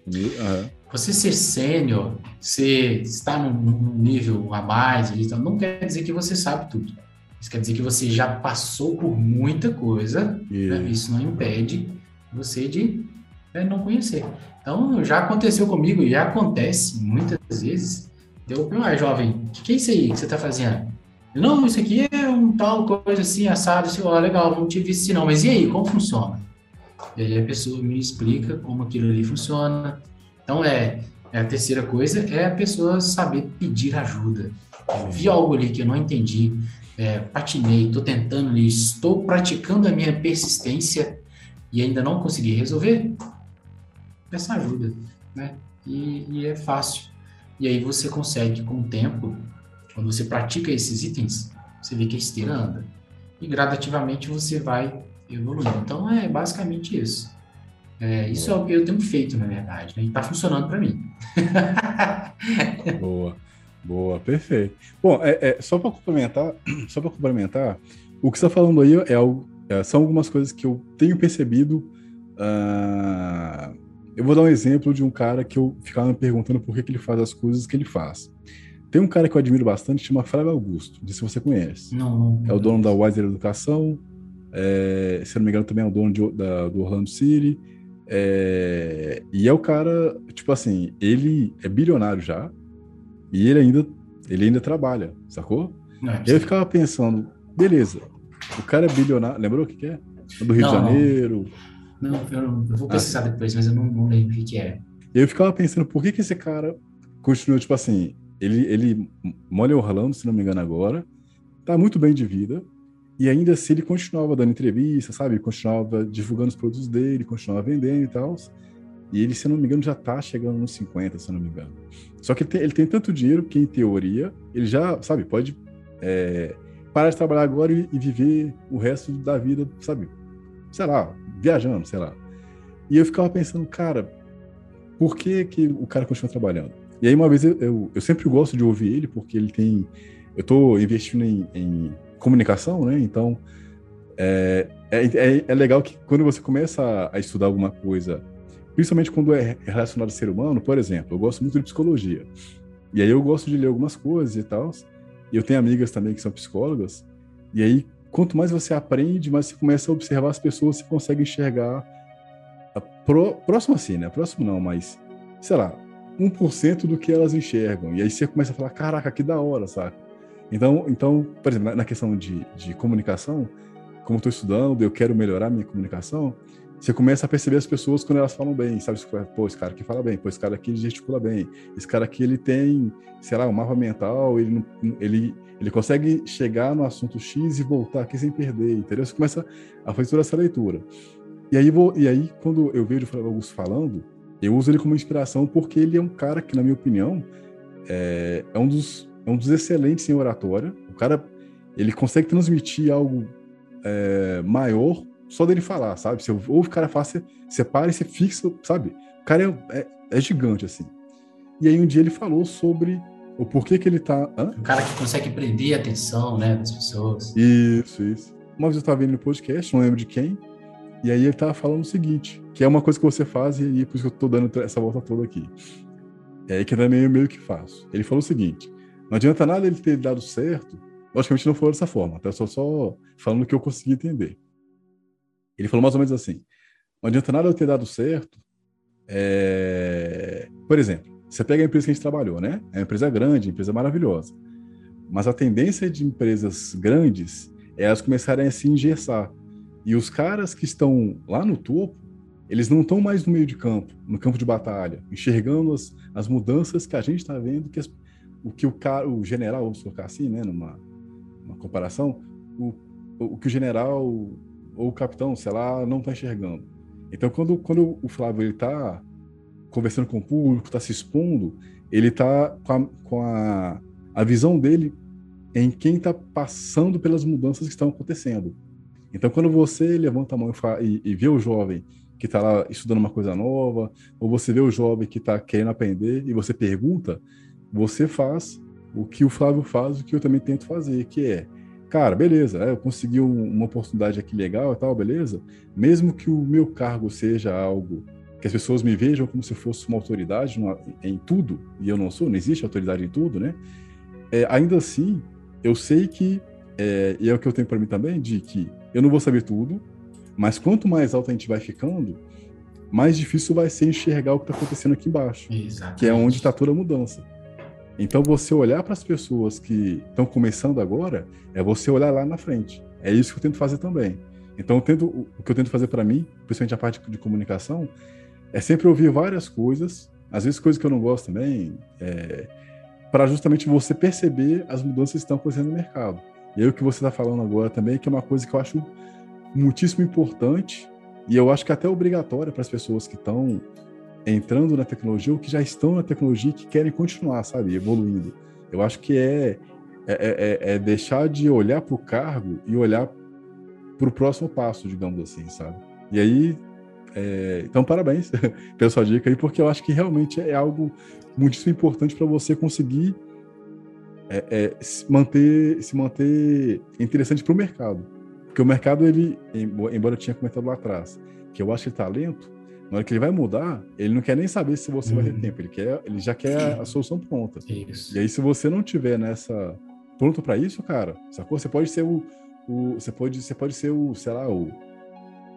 Uhum. Você ser sênior, você está num, nível a mais, então não quer dizer que você sabe tudo. Isso quer dizer que você já passou por muita coisa. Né? Isso não impede você de né, não conhecer. Então, já aconteceu comigo e acontece muitas vezes. Deu, ah, jovem, o que, que é isso aí que você está fazendo? Não, isso aqui é um tal coisa assim, assado, assim, ó, legal, não tive isso não, mas e aí, como funciona? E aí a pessoa me explica como aquilo ali funciona. Então, é, é a terceira coisa é a pessoa saber pedir ajuda. Eu vi algo ali que eu não entendi, é, patinei, estou tentando ali, estou praticando a minha persistência e ainda não consegui resolver, peça ajuda, né? E, e é fácil. E aí você consegue, com o tempo, quando você pratica esses itens, você vê que a esteira anda. E gradativamente você vai evoluindo. Então é basicamente isso. É, isso é o que eu tenho feito, na verdade, né? e está funcionando para mim. boa, boa, perfeito. Bom, é, é só para complementar, só para complementar, o que você está falando aí é, é, são algumas coisas que eu tenho percebido. Uh, eu vou dar um exemplo de um cara que eu ficava me perguntando por que, que ele faz as coisas que ele faz. Tem um cara que eu admiro bastante, chama Flávio Augusto, não sei se você conhece. Não, não. É o dono da Wiser Educação, é, se não me engano também é o dono de, da, do Orlando City. É, e é o cara, tipo assim, ele é bilionário já, e ele ainda, ele ainda trabalha, sacou? Não, é eu ficava pensando, beleza, o cara é bilionário, lembrou o que, que é? Do Rio não, de Janeiro. Não, não eu, eu, vou pesquisar ah, depois, mas eu não, não lembro o que, que é. Eu ficava pensando, por que, que esse cara continua, tipo assim, ele, ele mora Orlando, se não me engano agora, tá muito bem de vida, e ainda assim ele continuava dando entrevista, sabe? Continuava divulgando os produtos dele, continuava vendendo e tal. E ele, se não me engano, já tá chegando nos 50, se não me engano. Só que ele tem, ele tem tanto dinheiro que, em teoria, ele já, sabe, pode é, parar de trabalhar agora e, e, viver o resto da vida, sabe? Sei lá, viajando, sei lá. E eu ficava pensando, cara, por que, que o cara continua trabalhando? E aí, uma vez, eu, eu, eu sempre gosto de ouvir ele, porque ele tem. Eu estou investindo em, em, comunicação, né? Então, é, é, é, é, legal que quando você começa a, a, estudar alguma coisa, principalmente quando é relacionado ao ser humano, por exemplo, eu gosto muito de psicologia. E aí eu gosto de ler algumas coisas e tal. Eu tenho amigas também que são psicólogas. E aí, quanto mais você aprende, mais você começa a observar as pessoas, você consegue enxergar pro, próximo assim, né? Próximo não, mas sei lá, 1% do que elas enxergam. E aí você começa a falar, caraca, que da hora, saca? Então, então por exemplo, na, questão de, de comunicação, como estou estudando, eu quero melhorar minha comunicação, você começa a perceber as pessoas quando elas falam bem, sabe? Pô, esse cara aqui fala bem, pô, esse cara aqui gesticula bem, esse cara aqui ele tem, sei lá, um mapa mental, ele, ele, ele consegue chegar no assunto X e voltar aqui sem perder, entendeu? Você começa a fazer toda essa leitura. E aí, vou, e aí quando eu vejo o Augusto falando, eu uso ele como inspiração porque ele é um cara que, na minha opinião, é, é um, dos, é um dos excelentes em oratória. O cara, ele consegue transmitir algo é, maior só dele falar, sabe? Você ouve o cara falar, você, você para e você fixa, sabe? O cara é, é, é, gigante, assim. E aí um dia ele falou sobre o porquê que ele tá... Hã? O cara que consegue prender a atenção, né, das pessoas. Isso, isso. Uma vez eu estava vendo no podcast, não lembro de quem, e aí ele tava falando o seguinte, que é uma coisa que você faz e, e por isso que eu tô dando essa volta toda aqui. É que também eu meio que faço. Ele falou o seguinte: não adianta nada ele ter dado certo. Logicamente não foi dessa forma, tá? Só, só falando o que eu consegui entender. Ele falou mais ou menos assim: não adianta nada eu ter dado certo. É... Por exemplo, você pega a empresa que a gente trabalhou, né? É uma empresa grande, uma empresa maravilhosa. Mas a tendência de empresas grandes é elas começarem a se engessar. E os caras que estão lá no topo, eles não estão mais no meio de campo, no campo de batalha, enxergando as, as mudanças que a gente está vendo, que as, o que o cara, o general, vamos colocar assim, né, numa, numa comparação, o, o que o general ou o capitão, sei lá, não está enxergando. Então, quando, quando o Flávio está conversando com o público, está se expondo, ele está com, a, com a, a visão dele em quem está passando pelas mudanças que estão acontecendo. Então, quando você levanta a mão e, e, e vê o jovem que está lá estudando uma coisa nova, ou você vê o jovem que está querendo aprender e você pergunta, você faz o que o Flávio faz, o que eu também tento fazer, que é, cara, beleza, é, eu consegui uma oportunidade aqui legal e tal, beleza? Mesmo que o meu cargo seja algo que as pessoas me vejam como se fosse uma autoridade em tudo, e eu não sou, não existe autoridade em tudo, né? É, ainda assim, eu sei que, é, e é o que eu tenho para mim também, de que eu não vou saber tudo, mas quanto mais alto a gente vai ficando, mais difícil vai ser enxergar o que está acontecendo aqui embaixo, Exatamente. que é onde está toda a mudança. Então, você olhar para as pessoas que estão começando agora, é você olhar lá na frente. É isso que eu tento fazer também. Então, tento, o que eu tento fazer para mim, principalmente a parte de comunicação, é sempre ouvir várias coisas, às vezes coisas que eu não gosto também, é, para justamente você perceber as mudanças que estão acontecendo no mercado. E aí o que você está falando agora também, que é uma coisa que eu acho muitíssimo importante e eu acho que até obrigatória para as pessoas que estão entrando na tecnologia ou que já estão na tecnologia e que querem continuar, sabe, evoluindo. Eu acho que é, é, é, é, é deixar de olhar para o cargo e olhar para o próximo passo, digamos assim, sabe? E aí, é, então parabéns pela sua dica aí, porque eu acho que realmente é algo muitíssimo importante para você conseguir é, é, se manter se manter interessante para o mercado. Porque o mercado, ele, embora eu tinha comentado lá atrás, que eu acho que talento, na hora que ele vai mudar, ele não quer nem saber se você vai ter uhum. tempo, ele, quer, ele já quer a solução pronta. Isso. E aí, se você não tiver nessa pronto para isso, cara, sacou? Você pode ser o, o, você pode você pode ser o, sei lá, o,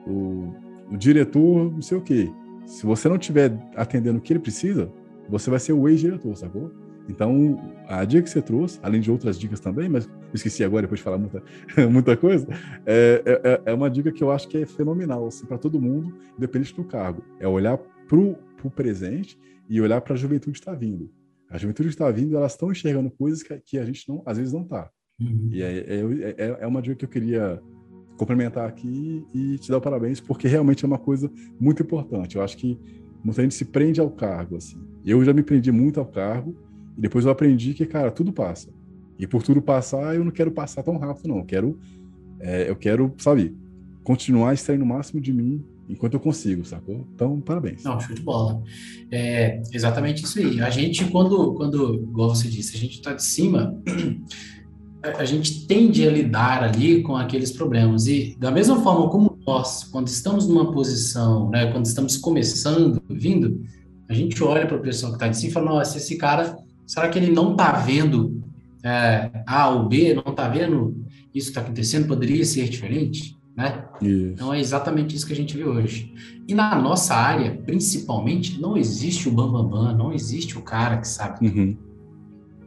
o, o diretor, não sei o quê. Se você não tiver atendendo o que ele precisa, você vai ser o ex-diretor, sacou? Então, a dica que você trouxe, além de outras dicas também, mas esqueci agora, depois de falar muita, muita coisa, é, é, é, é, uma dica que eu acho que é fenomenal assim, para todo mundo, independente do cargo. É olhar para o presente e olhar para a juventude que está vindo. A juventude que está vindo, elas estão enxergando coisas que, que, a gente não, às vezes não está. Uhum. E é, é, é, é uma dica que eu queria complementar aqui e te dar o parabéns, porque realmente é uma coisa muito importante. Eu acho que muita gente se prende ao cargo. Assim. Eu já me prendi muito ao cargo, e depois eu aprendi que, cara, tudo passa. E por tudo passar, eu não quero passar tão rápido, não. Eu quero, é, eu quero, sabe, continuar extraindo o máximo de mim enquanto eu consigo, sacou? Então, parabéns. Não, show de bola. É exatamente isso aí. A gente, quando, quando igual você disse, a gente está de cima, a gente tende a lidar ali com aqueles problemas. E da mesma forma como nós, quando estamos numa posição, né, quando estamos começando, vindo, a gente olha para a pessoa que está de cima e fala, nossa, esse cara Será que ele não está vendo é, A ou B, não está vendo isso que está acontecendo? Poderia ser diferente? Né? Então é exatamente isso que a gente vê hoje. E na nossa área, principalmente, não existe o bambambam, bam, bam, não existe o cara que sabe. Uhum.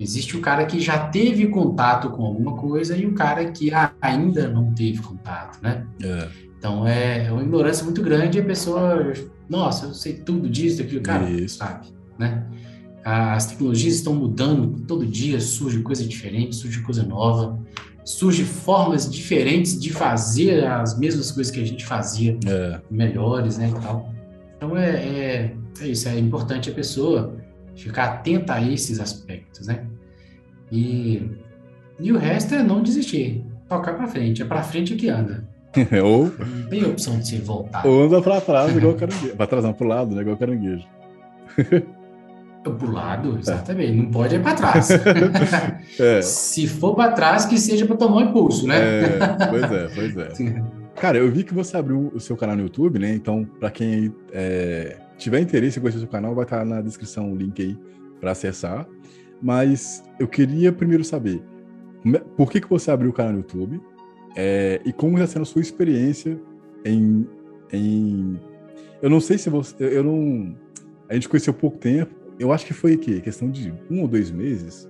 Existe o cara que já teve contato com alguma coisa e o cara que ainda não teve contato, né? É. Então é, é uma ignorância muito grande e a pessoa, nossa, eu sei tudo disso, daquilo, cara, isso. sabe, né? As tecnologias estão mudando, todo dia surge coisa diferente, surge coisa nova, surge formas diferentes de fazer as mesmas coisas que a gente fazia, é. melhores, né, e tal. Então é, é, é, isso, é importante a pessoa ficar atenta a esses aspectos, né? E, e o resto é não desistir, tocar para frente, é para frente que anda. ou não tem opção de se voltar. Ou anda para trás igual caranguejo, para trás não, pro lado, né, igual caranguejo. Pro lado, exatamente. É. Não pode ir para trás. é. Se for para trás, que seja para tomar um impulso, né? É, pois é, pois é. Cara, eu vi que você abriu o seu canal no YouTube, né? Então, para quem é, tiver interesse em conhecer o seu canal, vai estar na descrição o link aí para acessar. Mas eu queria primeiro saber é, por que, que você abriu o canal no YouTube é, e como está sendo a sua experiência em, em. Eu não sei se você. Eu não. A gente conheceu pouco tempo, eu acho que foi que questão de um ou dois meses.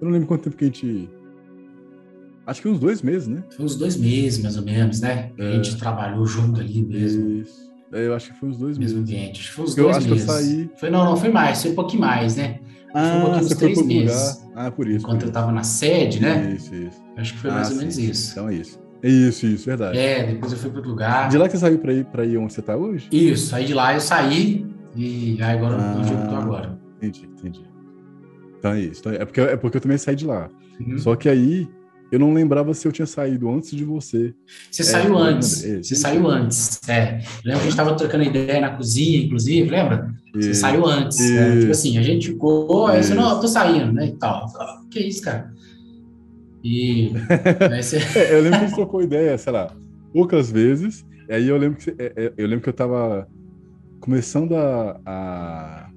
Eu não lembro quanto tempo que a gente. Acho que uns dois meses, né? Foi uns dois meses, mais ou menos, né? É. A gente trabalhou junto ali mesmo. Isso. É, eu acho que foi uns dois mesmo meses. ambiente. Acho que foi uns eu dois acho meses. Que eu saí... Foi, não, não, foi mais, foi um pouquinho mais, né? Ah, foi um pouquinho, uns três meses. Ah, por isso. Enquanto por eu estava na sede, né? Isso, isso. Acho que foi ah, mais ou menos isso. Então é isso. Isso, isso, verdade. É, depois eu fui para outro lugar. De lá que você saiu para ir, pra ir onde você está hoje? Isso, aí de lá eu saí e aí agora ah, onde eu estou agora. Entendi, entendi. Então é isso. Então, é, porque, é porque eu também saí de lá. Uhum. Só que aí eu não lembrava se eu tinha saído antes de você. Você é, saiu antes. Você saiu antes. É. Lembra que a gente estava trocando ideia na cozinha, inclusive, lembra? Você e... saiu antes. É, tipo assim, a gente ficou, aí você, não, eu tô saindo, né? E tal. Que isso, cara? E. Você... é, eu lembro que a gente trocou ideia, sei lá, poucas vezes. E aí eu lembro que, você, é, é, eu lembro que eu tava começando a, a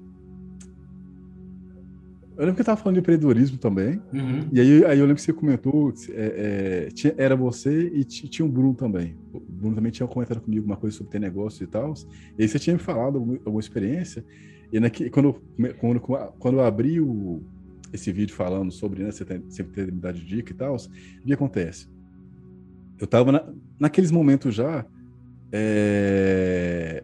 eu lembro que eu tava falando de empreendedorismo também. Uhum. E aí, aí eu lembro que você comentou é, é, tinha, era você e tinha o Bruno também. O Bruno também tinha comentado comigo uma coisa sobre ter negócio e tal. E aí você tinha me falado alguma, alguma experiência. E naqui, quando, quando, quando eu abri o, esse vídeo falando sobre né, você tem, sempre ter me dado dica e tal, o que acontece? Eu tava na, naqueles momentos já. É,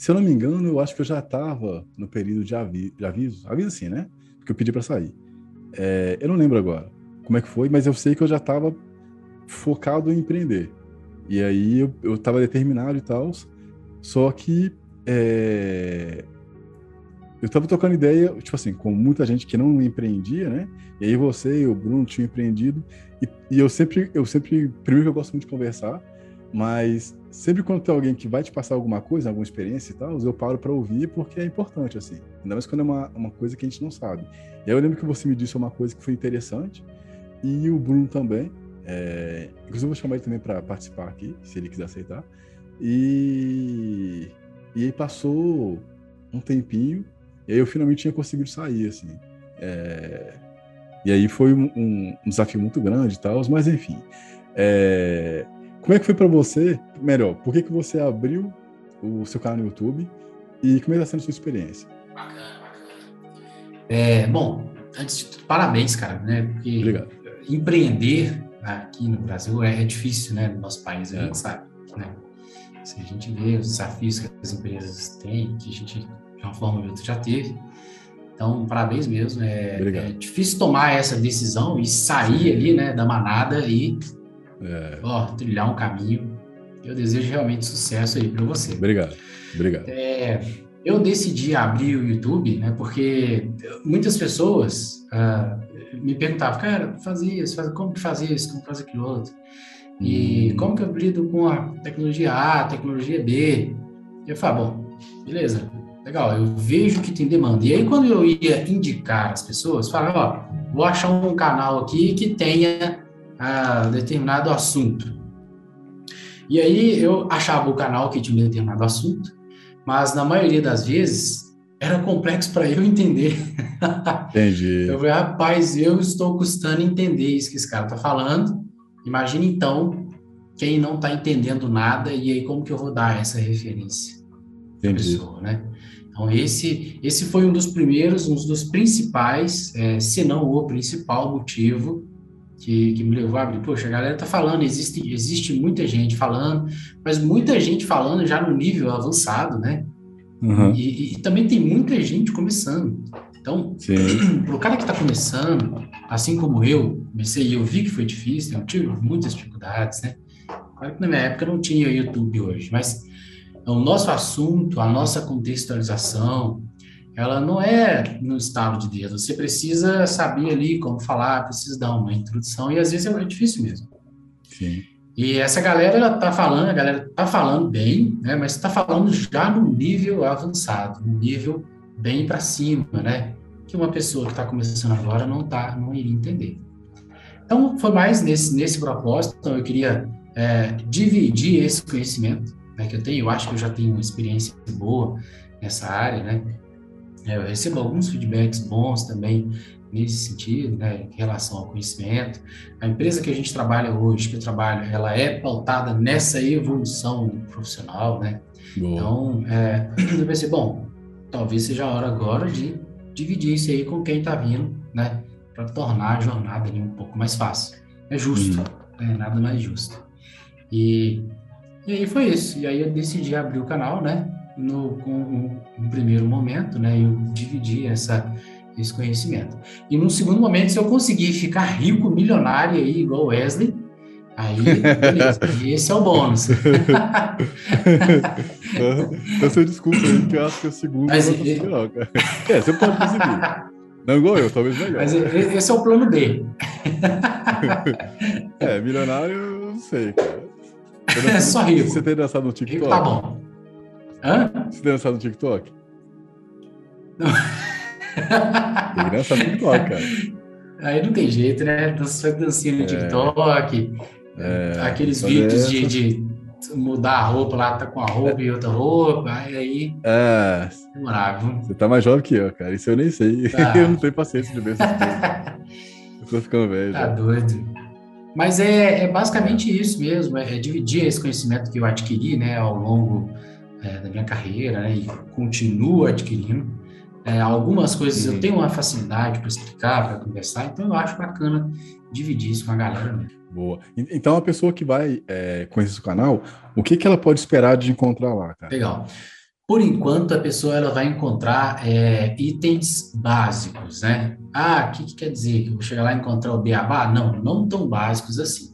se eu não me engano, eu acho que eu já estava no período de, avi, de aviso. Aviso assim, né? que eu pedi para sair. É, eu não lembro agora como é que foi, mas eu sei que eu já estava focado em empreender. E aí eu estava determinado e tal, só que é, eu estava tocando ideia, tipo assim, com muita gente que não empreendia, né? E aí você e o Bruno tinham empreendido, e, e eu sempre, eu sempre, primeiro que eu gosto muito de conversar, mas sempre quando tem alguém que vai te passar alguma coisa, alguma experiência e tal, eu paro para ouvir porque é importante, assim. Ainda mais quando é uma, uma coisa que a gente não sabe. E aí eu lembro que você me disse uma coisa que foi interessante, e o Bruno também. É, inclusive, eu vou chamar ele também para participar aqui, se ele quiser aceitar. E, e aí passou um tempinho, e aí eu finalmente tinha conseguido sair, assim. É, e aí foi um, um, desafio muito grande e tal, mas enfim. É, como é que foi para você? Melhor, por que, que você abriu o seu canal no YouTube e como é está sendo a sua experiência? Bacana, bacana. É, bom, antes de tudo, parabéns, cara, né? Porque Obrigado. empreender aqui no Brasil é, é difícil, né? No nosso país, a é. gente sabe, né? Se a gente vê os desafios que as empresas têm, que a gente, de uma forma ou outra, já teve. Então, parabéns mesmo. É, é, difícil tomar essa decisão e sair ali, né, da manada e é. ó, trilhar um caminho. Eu desejo realmente sucesso aí para você. Obrigado, obrigado. É, eu decidi abrir o YouTube, né, porque muitas pessoas uh, me perguntavam, cara, fazia isso, como que faz isso, como faz aquilo outro? E hum. como que eu lido com a tecnologia A, a tecnologia B? Eu falo, bom, beleza, legal, eu vejo que tem demanda. E aí, quando eu ia indicar as pessoas, falava, ó, vou achar um canal aqui que tenha a determinado assunto. E aí eu achava o canal que tinha um determinado assunto, mas na maioria das vezes era complexo para eu entender. Entendi. Eu falei, rapaz, eu estou custando entender isso que esse cara está falando. Imagina então quem não está entendendo nada e aí como que eu vou dar essa referência para pessoa, né? Então esse esse foi um dos primeiros, um dos principais, é, se não o principal motivo que, que me levou a abrir. Poxa, a galera tá falando, existe, existe muita gente falando, mas muita gente falando já no nível avançado, né? Uhum. E, e, também tem muita gente começando. Então, para o cara que está começando, assim como eu, comecei e eu vi que foi difícil, eu tive muitas dificuldades, né? Claro que na minha época não tinha YouTube hoje, mas o nosso assunto, a nossa contextualização, ela não é no estado de Deus. Você precisa saber ali como falar, precisa dar uma introdução, e às vezes é difícil mesmo. Sim. E essa galera, ela tá falando, a galera tá falando bem, né? Mas está falando já no nível avançado, no nível bem para cima, né? Que uma pessoa que está começando agora não tá, não iria entender. Então, foi mais nesse, nesse propósito. Então, eu queria é, dividir esse conhecimento né, que eu tenho. Eu acho que eu já tenho uma experiência boa nessa área, né? É, eu recebo alguns feedbacks bons também nesse sentido, né, em relação ao conhecimento. A empresa que a gente trabalha hoje, que eu trabalho, ela é pautada nessa evolução profissional, né? Boa. Então, é, eu pensei, bom, talvez seja a hora agora de dividir isso aí com quem está vindo, né? Para tornar a jornada ali um pouco mais fácil. É justo, hum. é nada mais justo. E, e aí foi isso. E aí eu decidi abrir o canal, né? No, com, no primeiro momento, né? Eu dividi essa esse conhecimento. E no segundo momento, se eu conseguir ficar rico, milionário aí, igual Wesley, aí, beleza, esse é o bônus. eu sei desculpa aí, que eu acho que é o segundo Mas, não é, não, cara. É, você pode conseguir. Não igual eu, talvez melhor. Mas esse é o plano D. é, milionário, eu não sei, cara. É só rico. Você tem dançado no TikTok? Rico tá bom. Hã? Tem dançado no TikTok? Não. Tem que dançar no TikTok, cara. Aí não tem jeito, né? Dança dancinha no é. TikTok, é, aqueles vídeos de, de, mudar a roupa lá, tá com a roupa é. e outra roupa, aí. É. Demorável. Você tá mais jovem que eu, cara. Isso eu nem sei. Tá. eu não tenho paciência de ver essas coisas. eu tô ficando velho. Tá já. doido. Mas é, é basicamente isso mesmo, é, é, dividir esse conhecimento que eu adquiri, né, ao longo é, da minha carreira, né, e continuo adquirindo, é, algumas coisas eu tenho uma facilidade para explicar, para conversar, então eu acho bacana dividir isso com a galera. Boa. Então a pessoa que vai é, conhecer o canal, o que, que ela pode esperar de encontrar lá, cara? Legal. Por enquanto, a pessoa ela vai encontrar é, itens básicos, né? Ah, o que, que, quer dizer? Que eu vou chegar lá e encontrar o beabá? Não, não tão básicos assim.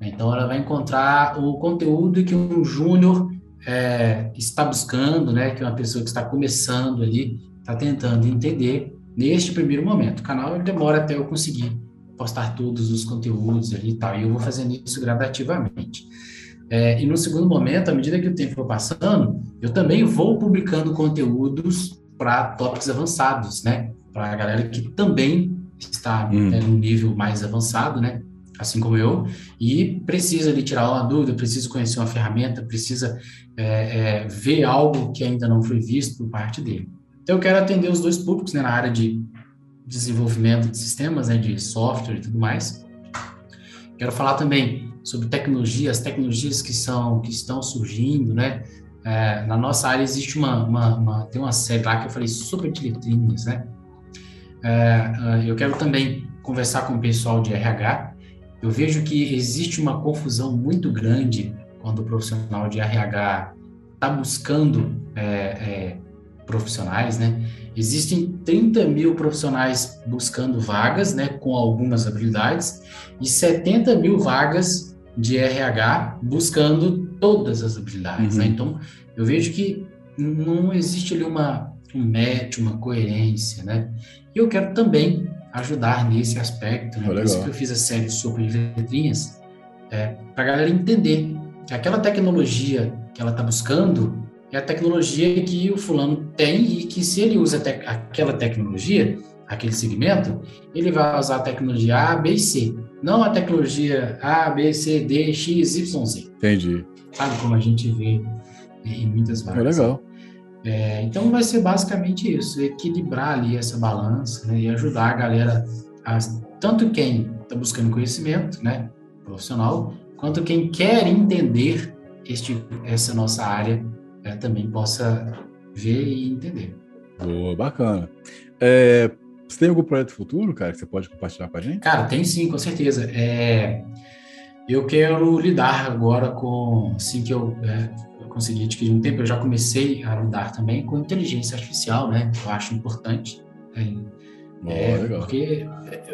Então, ela vai encontrar o conteúdo que um júnior é, está buscando, né? Que é uma pessoa que está começando ali está tentando entender neste primeiro momento. O canal demora até eu conseguir postar todos os conteúdos ali e tal, e eu vou fazendo isso gradativamente. É, e no segundo momento, à medida que o tempo for passando, eu também vou publicando conteúdos para tópicos avançados, né? Para a galera que também está hum. no nível mais avançado, né? Assim como eu, e precisa de tirar uma dúvida, precisa conhecer uma ferramenta, precisa é, é, ver algo que ainda não foi visto por parte dele. Então, eu quero atender os dois públicos né, na área de desenvolvimento de sistemas, né, de software e tudo mais. Quero falar também sobre tecnologia, as tecnologias que são que estão surgindo, né? É, na nossa área existe uma, uma, uma, tem uma série lá que eu falei de letrinhas, né? É, eu quero também conversar com o pessoal de RH. Eu vejo que existe uma confusão muito grande quando o profissional de RH está buscando é, é profissionais, né? Existem 30 mil profissionais buscando vagas, né, com algumas habilidades, e 70 mil vagas de RH buscando todas as habilidades, né? uhum. né? Então, eu vejo que não existe ali uma, um match, uma coerência, né? E eu quero também ajudar nesse aspecto, né? Por isso que eu fiz a série sobre letrinhas, é, para a galera entender que aquela tecnologia que ela está buscando, é a tecnologia que o fulano tem e que se ele usa te aquela tecnologia, aquele segmento, ele vai usar a tecnologia A, B e C, não a tecnologia A, B, C, D, X, Y, Z. Entendi. Sabe como a gente vê em muitas vagas. É legal. É, então vai ser basicamente isso, equilibrar ali essa balança né, e ajudar a galera, a, tanto quem está buscando conhecimento, né, profissional, quanto quem quer entender este, essa nossa área é, também possa ver e entender. Boa, bacana. É, você tem algum projeto futuro, cara, que você pode compartilhar com a gente? Cara, tem sim, com certeza. É, eu quero lidar agora com, assim que eu, é, eu consegui adquirir um tempo, eu já comecei a lidar também com inteligência artificial, né? Eu acho importante. É, Boa, é, porque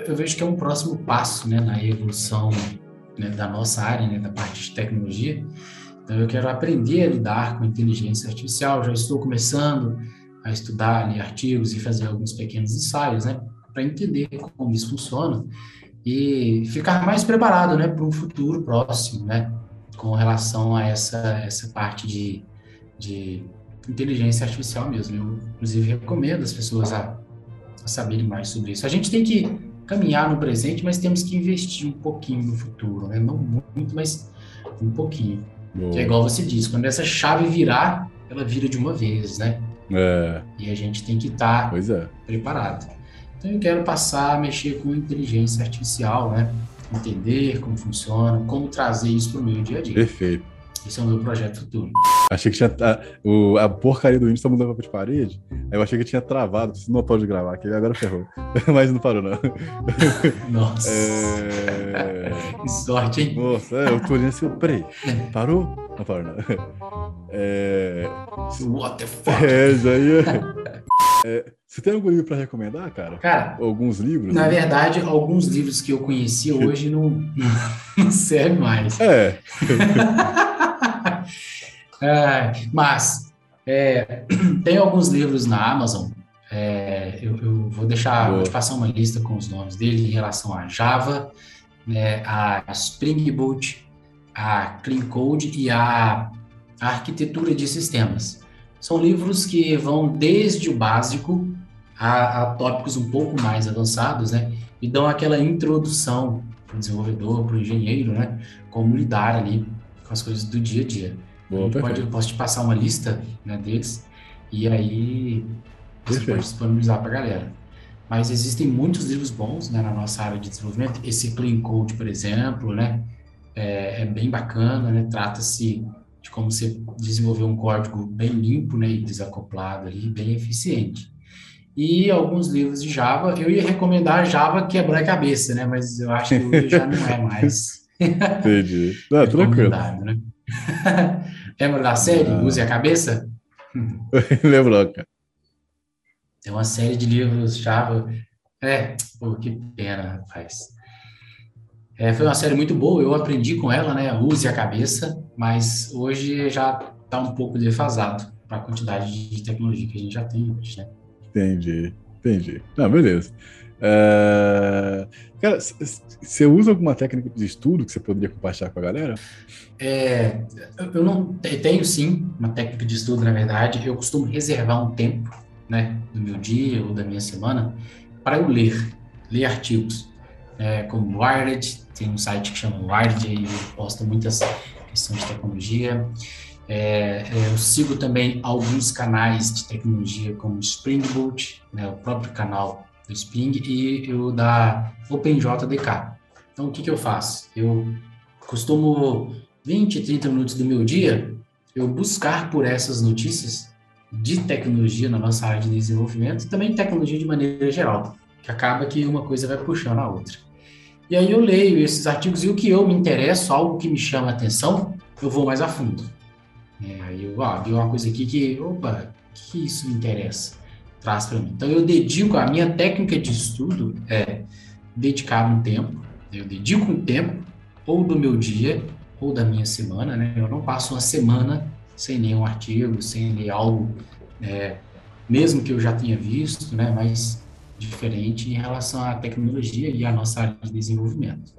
eu vejo que é um próximo passo né, na evolução né, da nossa área, né, da parte de tecnologia. Então, eu quero aprender a lidar com inteligência artificial. Já estou começando a estudar artigos e fazer alguns pequenos ensaios, né? Para entender como isso funciona e ficar mais preparado, né? Para um futuro próximo, né? Com relação a essa, essa parte de, de inteligência artificial mesmo. Eu, inclusive, recomendo as pessoas a, a saberem mais sobre isso. A gente tem que caminhar no presente, mas temos que investir um pouquinho no futuro, né? Não muito, mas um pouquinho. É igual você disse, quando essa chave virar, ela vira de uma vez, né? É. E a gente tem que estar tá é. preparado. Então eu quero passar a mexer com inteligência artificial, né? Entender como funciona, como trazer isso para o meu dia a dia. Perfeito. Esse é o meu projeto futuro. Achei que tinha. A, o, a porcaria do Windows tá mudando de parede. Aí eu achei que tinha travado. Não pode gravar aqui, agora ferrou. Mas não parou, não. Nossa. É... Que sorte, hein? Nossa, é, eu tô olhando assim, peraí. Parou? Não parou, não. É... What the fuck? É, já ia. É, você tem algum livro para recomendar, cara? Cara, alguns livros? Na né? verdade, alguns livros que eu conheci hoje não, não servem mais. É. é mas é, tem alguns livros na Amazon. É, eu, eu, vou deixar, vou te passar uma lista com os nomes dele em relação a Java, né, a Spring Boot, a Clean Code e a, a arquitetura de sistemas. São livros que vão desde o básico a, a tópicos um pouco mais avançados, né? E dão aquela introdução para o desenvolvedor, para o engenheiro, né? Como lidar ali com as coisas do dia a dia. Boa, pode, eu posso te passar uma lista né, deles e aí você perfeito. pode disponibilizar para a galera. Mas existem muitos livros bons né, na nossa área de desenvolvimento. Esse Clean Code, por exemplo, né, é, é bem bacana, né? Trata-se de como você desenvolver um código bem limpo né, e desacoplado ali, bem eficiente. E alguns livros de Java, eu ia recomendar Java quebrar a cabeça, né? Mas eu acho que já não é mais. Entendi. Não, tranquilo. Né? Lembra da série ah. Use a Cabeça? Lembrou, cara. Tem uma série de livros Java. É, pô, que pena, rapaz. É, foi uma série muito boa, eu aprendi com ela, né? Use a cabeça, mas hoje já está um pouco defasado para a quantidade de tecnologia que a gente já tem hoje, né? Entendi, entendi. Não, beleza. Uh, cara, você usa alguma técnica de estudo que você poderia compartilhar com a galera? É, eu não tenho sim uma técnica de estudo, na verdade. Eu costumo reservar um tempo, né, do meu dia ou da minha semana para eu ler, ler artigos, é, como Wired, tem um site que chama Wired e posta muitas questões de tecnologia. É, é, eu sigo também alguns canais de tecnologia como Spring Boot, né, o próprio canal do Spring e o da OpenJDK. Então, o que, que eu faço? Eu costumo 20, 30 minutos do meu dia eu buscar por essas notícias de tecnologia na nossa área de desenvolvimento e também tecnologia de maneira geral, que acaba que uma coisa vai puxando a outra. E aí eu leio esses artigos e o que eu me interesso, algo que me chama a atenção, eu vou mais a fundo. É, aí eu ah, vi uma coisa aqui que, opa, que isso me interessa, traz para mim. Então eu dedico, a minha técnica de estudo é dedicar um tempo, eu dedico um tempo, ou do meu dia, ou da minha semana, né? Eu não passo uma semana sem nenhum artigo, sem ler algo, é, mesmo que eu já tenha visto, né? Mas diferente em relação à tecnologia e à nossa área de desenvolvimento.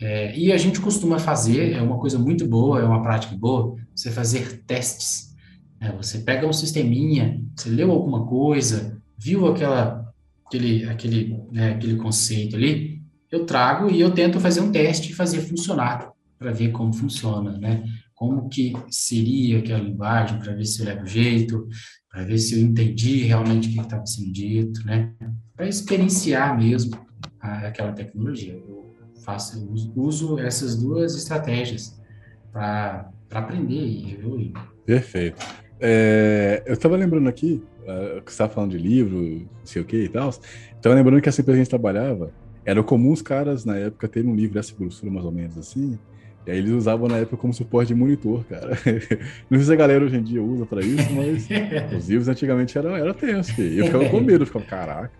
É, e a gente costuma fazer, é uma coisa muito boa, é uma prática boa, você fazer testes. Né? Você pega um sisteminha, você leu alguma coisa, viu aquela, aquele, aquele, né, aquele conceito ali, eu trago e eu tento fazer um teste e fazer funcionar, para ver como funciona, né? Como que seria aquela linguagem, para ver se eu levo jeito, para ver se eu entendi realmente o que estava sendo dito, né? Para experienciar mesmo aquela tecnologia. Eu faço, uso essas duas estratégias para aprender e evoluir. Perfeito. É, eu estava lembrando aqui, uh, que você estava falando de livro, não sei o que e tal, estava lembrando que essa empresa que a gente trabalhava, era comum os caras, na época, terem um livro dessa grossura, mais ou menos assim, e aí eles usavam na época como suporte de monitor, cara. Não sei se a galera hoje em dia usa para isso, mas os livros antigamente eram era tenso, filho. Eu ficava com medo, eu ficava, caraca,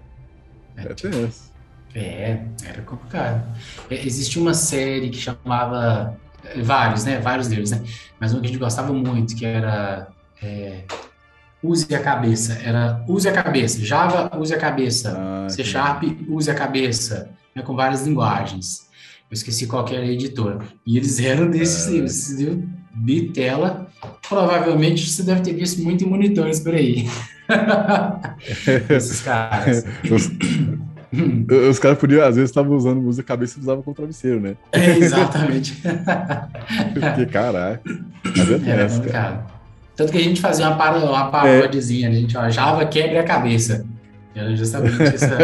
é, é tenso. É, era complicado. É, existia uma série que chamava vários, né? Vários deles, né? Mas um que a gente gostava muito, que era é, use a cabeça. Era use a cabeça. Java, use a cabeça. Ah, C Sharp, use a cabeça. Né, com várias linguagens. Eu esqueci qual era a editora. E eles eram desses é. livros, viu? Bitela. Provavelmente você deve ter visto muito em monitores por aí. Esses caras. Os, os caras podiam, às vezes, estavam usando música cabeça e usavam com travesseiro, né? É, exatamente. Porque, caralho. Mas é, é cara. cara. Tanto que a gente fazia uma, par uma paródiazinha, a gente ó, Java quebra a cabeça. Era justamente essa.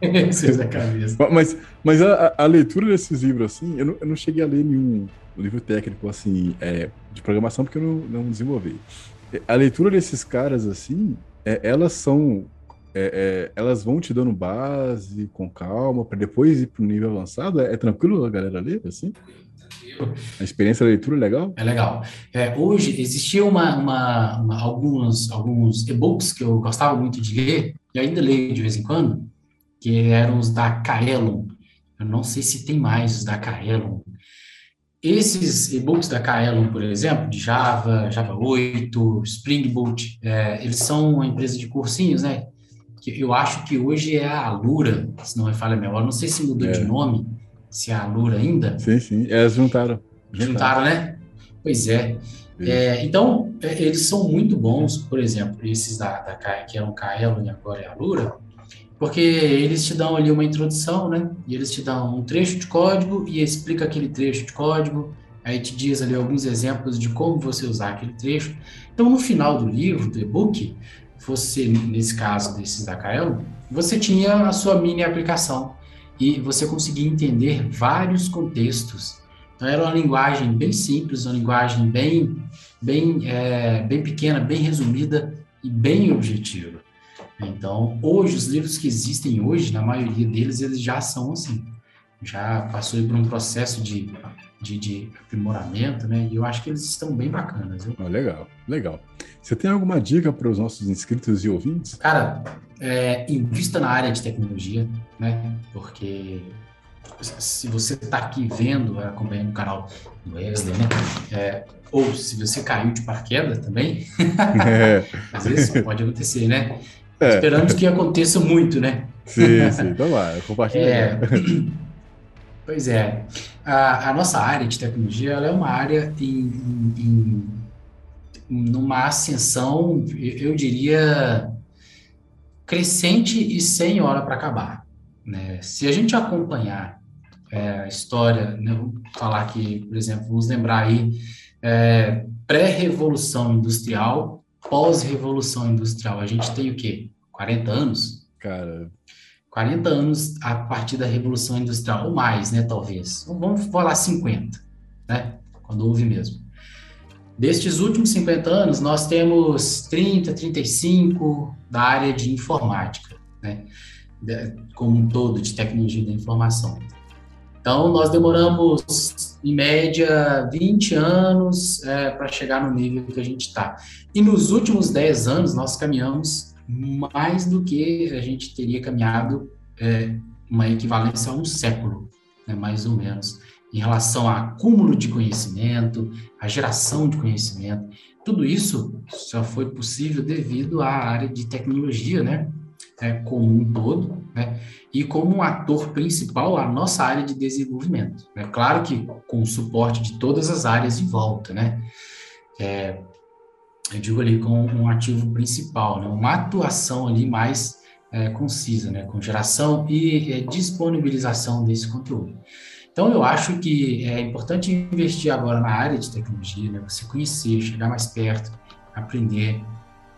Cabeça. Mas, mas a, a, leitura desses livros, assim, eu não, eu não cheguei a ler nenhum livro técnico, assim, é, de programação, porque eu não, não desenvolvi. A leitura desses caras, assim, é, elas são. É, é elas vão te dando base com calma, para depois ir para um nível avançado? É, é, tranquilo a galera ler, assim? A experiência da leitura é legal? É legal. É, hoje existia uma, uma, uma, alguns, alguns e-books que eu gostava muito de ler, e ainda leio de vez em quando, que eram os da Kaelon. Eu não sei se tem mais os da Kaelon. Esses e-books da Kaelon, por exemplo, de Java, Java 8, Spring Boot, é, eles são uma empresa de cursinhos, né? Que eu acho que hoje é a Alura, se não me falha a memória. Não sei se mudou é. de nome, se é a Alura ainda. Sim, sim. Elas juntaram. Juntaram, juntaram né? Pois é. é então, é, eles são muito bons, por exemplo, esses da, da que eram Kaelon e agora é a Alura, porque eles te dão ali uma introdução, né? E eles te dão um trecho de código e explica aquele trecho de código. Aí te diz ali alguns exemplos de como você usar aquele trecho. Então, no final do livro, do e-book, você, nesse caso desses da Kaelon, você tinha a sua mini aplicação e você conseguia entender vários contextos. Então, era uma linguagem bem simples, uma linguagem bem, bem, é, bem pequena, bem resumida e bem objetiva. Então, hoje, os livros que existem hoje, na maioria deles, eles já são assim. Já passou por um processo de, de, de, aprimoramento, né? E eu acho que eles estão bem bacanas. Viu? Oh, legal, legal. Você tem alguma dica para os nossos inscritos e ouvintes? Cara, é, invista na área de tecnologia, né? Porque se você está aqui vendo, acompanhando o canal do Wesley, né? É, ou se você caiu de paraquedas também, é. às vezes pode acontecer, né? É. Esperamos que aconteça muito, né? Sim, sim. Então lá, compartilha. É, pois é. A, a, nossa área de tecnologia ela é uma área em, em, em numa ascensão, eu diria, crescente e sem hora para acabar. Né? Se a gente acompanhar é, a história, né, vou falar aqui, por exemplo, vamos lembrar aí, é, pré-revolução industrial, pós-revolução industrial, a gente tem o quê? 40 anos? Cara. 40 anos a partir da revolução industrial, ou mais, né, talvez. Vamos falar 50, né? Quando houve mesmo. Destes últimos 50 anos, nós temos 30, 35 da área de informática, né? Como um todo, de tecnologia da informação. Então, nós demoramos, em média, 20 anos é, para chegar no nível que a gente está. E nos últimos 10 anos, nós caminhamos mais do que a gente teria caminhado é, uma equivalência a um século, né, mais ou menos, em relação a acúmulo de conhecimento, a geração de conhecimento. Tudo isso só foi possível devido à área de tecnologia, né? É, como um todo, né? e como um ator principal a nossa área de desenvolvimento. É né? claro que com o suporte de todas as áreas em volta, né? É, eu digo ali com um ativo principal, né? uma atuação ali mais é, concisa, né? com geração e é, disponibilização desse conteúdo. Então, eu acho que é importante investir agora na área de tecnologia, né? você conhecer, chegar mais perto, aprender,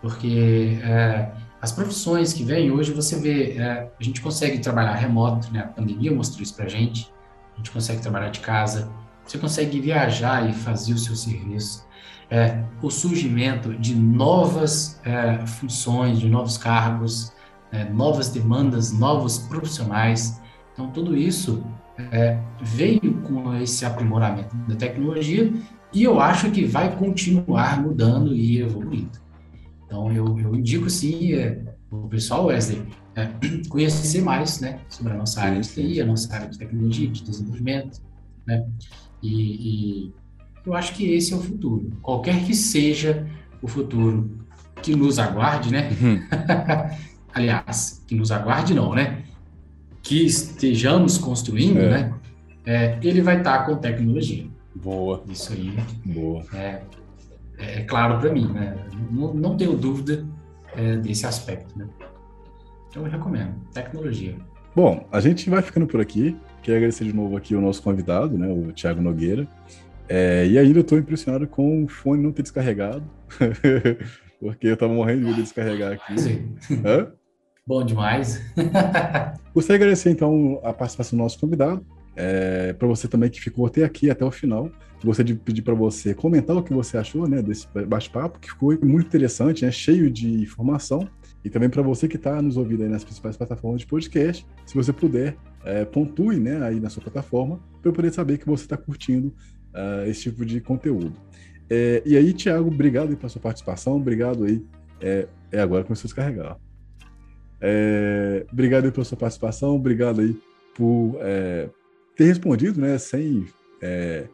porque é, as profissões que vêm hoje, você vê, é, a gente consegue trabalhar remoto, né? A pandemia mostrou isso pra gente. A gente consegue trabalhar de casa, você consegue viajar e fazer o seu serviço. É, o surgimento de novas é, funções, de novos cargos, é, novas demandas, novos profissionais. Então, tudo isso é, veio com esse aprimoramento da tecnologia e eu acho que vai continuar mudando e evoluindo. Então, eu, eu indico, sim, é, o pessoal, Wesley, é, conhecer mais né, sobre a nossa área de TI, a nossa área de tecnologia, de desenvolvimento, né? E, e eu acho que esse é o futuro. Qualquer que seja o futuro que nos aguarde, né? Uhum. Aliás, que nos aguarde não, né? Que estejamos construindo, é. né? É, ele vai estar com tecnologia. Boa. Isso aí. Boa. É, é claro para mim, né? Não, não tenho dúvida é, desse aspecto, né? Então eu recomendo. Tecnologia. Bom, a gente vai ficando por aqui. Quero agradecer de novo aqui o nosso convidado, né, o Thiago Nogueira. É, e ainda estou impressionado com o fone não ter descarregado, porque eu estava morrendo de medo de descarregar aqui. Bom demais. Gostaria de agradecer, então, a participação do nosso convidado. É, para você também que ficou até aqui, até o final. Gostaria de pedir para você comentar o que você achou né, desse bate-papo, que ficou muito interessante, né, cheio de informação. E também para você que está nos ouvindo aí nas principais plataformas de podcast, se você puder, é, pontue né, aí na sua plataforma, para eu poder saber que você está curtindo uh, esse tipo de conteúdo. É, e aí, Thiago, obrigado pela sua participação, obrigado aí. É, é agora começou a descarregar. É, obrigado pela sua participação, obrigado aí por é, ter respondido, né, sem, é,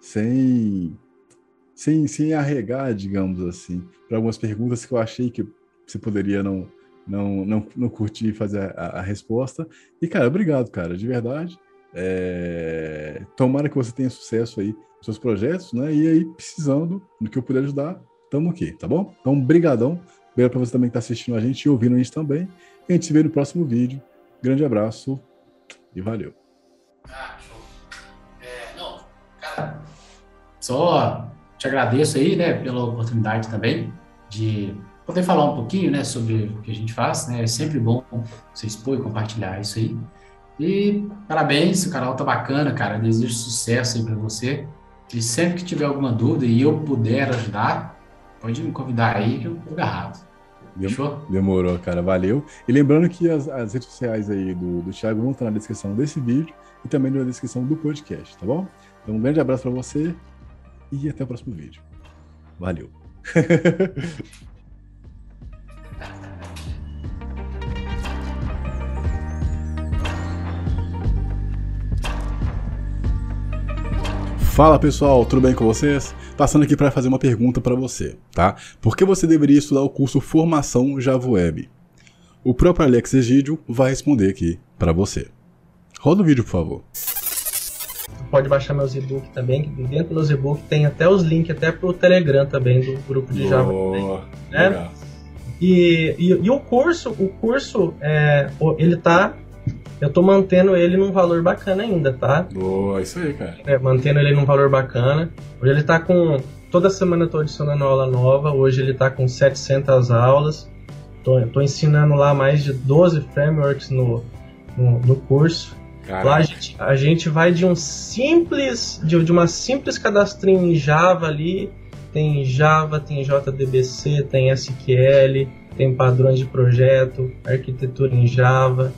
sem, sem, sem arregar, digamos assim, para algumas perguntas que eu achei que você poderia não, não, não, não curtir fazer a, a resposta. E, cara, obrigado, cara, de verdade. É, tomara que você tenha sucesso aí nos seus projetos, né? E aí, precisando do que eu puder ajudar, estamos aqui, tá bom? Então, brigadão. Obrigado para você também que está assistindo a gente e ouvindo a gente também. E a gente se vê no próximo vídeo. Grande abraço e valeu. Ah, show. É, não, cara, só te agradeço aí, né, pela oportunidade também de poder falar um pouquinho, né, sobre o que a gente faz, né, é sempre bom você expor e compartilhar isso aí. E parabéns, o canal tá bacana, cara. desejo sucesso aí para você. E sempre que tiver alguma dúvida e eu puder ajudar, pode me convidar aí que eu tô agarrado. Fechou? Demorou, cara. Valeu. E lembrando que as, as redes sociais aí do, do Thiago vão estar na descrição desse vídeo e também na descrição do podcast, tá bom? Então, um grande abraço para você e até o próximo vídeo. Valeu. Fala pessoal, tudo bem com vocês? Passando aqui para fazer uma pergunta para você, tá? Por que você deveria estudar o curso Formação Java Web? O próprio Alex Egídio vai responder aqui para você. Roda o vídeo, por favor. Pode baixar meus e-books também, que dentro dos e-books tem até os links até pro Telegram também do grupo de Java. Boa, né? E, e, e, o curso, o curso, é, ele tá eu tô mantendo ele num valor bacana ainda, tá? Boa, isso aí, cara. É, mantendo ele num valor bacana. Hoje ele tá com. Toda semana eu tô adicionando aula nova. Hoje ele tá com 700 aulas. Tô, tô ensinando lá mais de 12 frameworks no, no, no curso. Caraca. Lá a gente, a gente vai de um simples. De, de uma simples cadastrinho em Java ali. Tem Java, tem JDBC, tem SQL, tem padrões de projeto, arquitetura em Java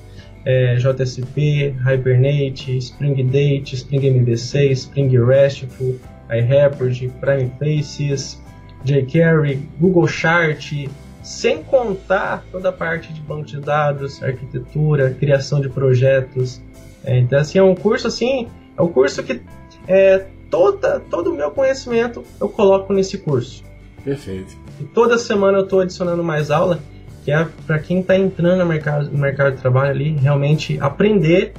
é, JSP, Hibernate, Spring Date, Spring MVC, Spring RESTful, iReport, Prime Faces, jQuery, Google Chart, sem contar toda a parte de banco de dados, arquitetura, criação de projetos. É, então, assim, é um curso assim, é um curso que é, toda, todo o meu conhecimento eu coloco nesse curso. Perfeito. E toda semana eu estou adicionando mais aula que é para quem está entrando no mercado, no mercado de trabalho ali, realmente aprender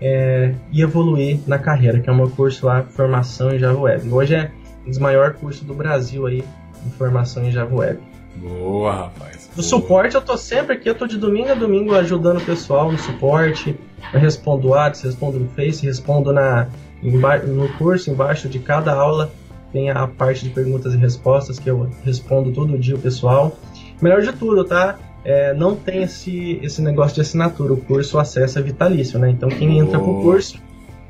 é, e evoluir na carreira, que é o meu curso lá, Formação em Java Web. Hoje é um dos maiores cursos do Brasil aí, em Formação em Java Web. Boa, rapaz. No suporte eu tô sempre aqui, eu tô de domingo a domingo ajudando o pessoal no suporte. Eu respondo WhatsApp, respondo no Face, respondo na, no curso, embaixo de cada aula tem a parte de perguntas e respostas que eu respondo todo dia o pessoal. Melhor de tudo, tá? É, não tem esse, esse negócio de assinatura. O curso acesso é vitalício, né? Então quem entra pro curso,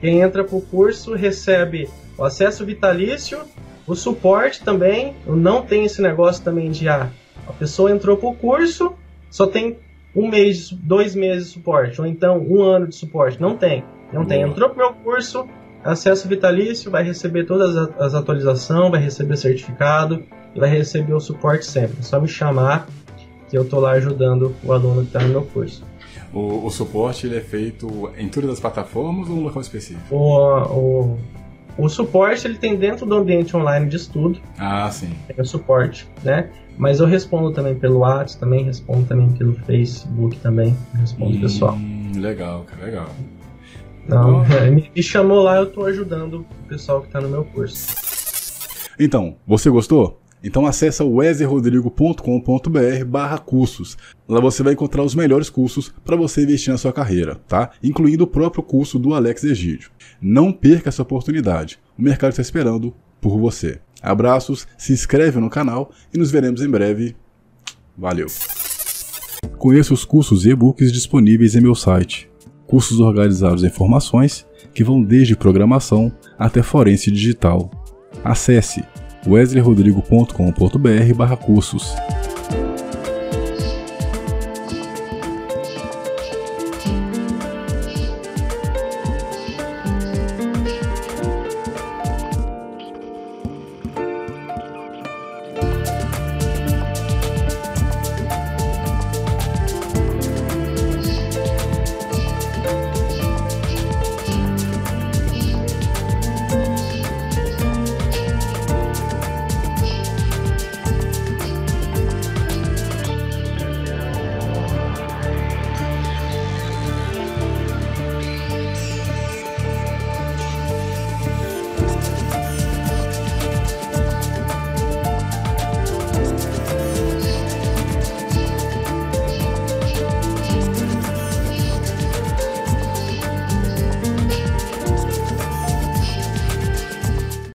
quem entra pro curso recebe o acesso vitalício, o suporte também. Não tem esse negócio também de ah, a pessoa entrou pro curso, só tem um mês, dois meses de suporte, ou então um ano de suporte. Não tem. Não tem. Entrou pro meu curso, acesso vitalício, vai receber todas as atualizações, vai receber certificado e vai receber o suporte sempre. É só me chamar que eu tô lá ajudando o aluno que está no meu curso. O, o, suporte ele é feito em todas as plataformas ou em um local específico? O, o, o suporte ele tem dentro do ambiente online de estudo. Ah, sim. Tem o suporte, né? Mas eu respondo também pelo WhatsApp, também respondo também pelo Facebook também, respondo hum, pessoal. Legal, cara, legal. Então, é, me, me chamou lá, eu estou ajudando o pessoal que está no meu curso. Então, você gostou? Então acessa wesleyrodrigo.com.br barra cursos. Lá você vai encontrar os melhores cursos para você investir na sua carreira, tá? Incluindo o próprio curso do Alex Egídio. Não perca essa oportunidade. O mercado está esperando por você. Abraços, se inscreve no canal e nos veremos em breve. Valeu! Conheça os cursos e e-books disponíveis em meu site. Cursos organizados em formações que vão desde programação até forense digital. Acesse wesleyrodrigo.com.br cursos.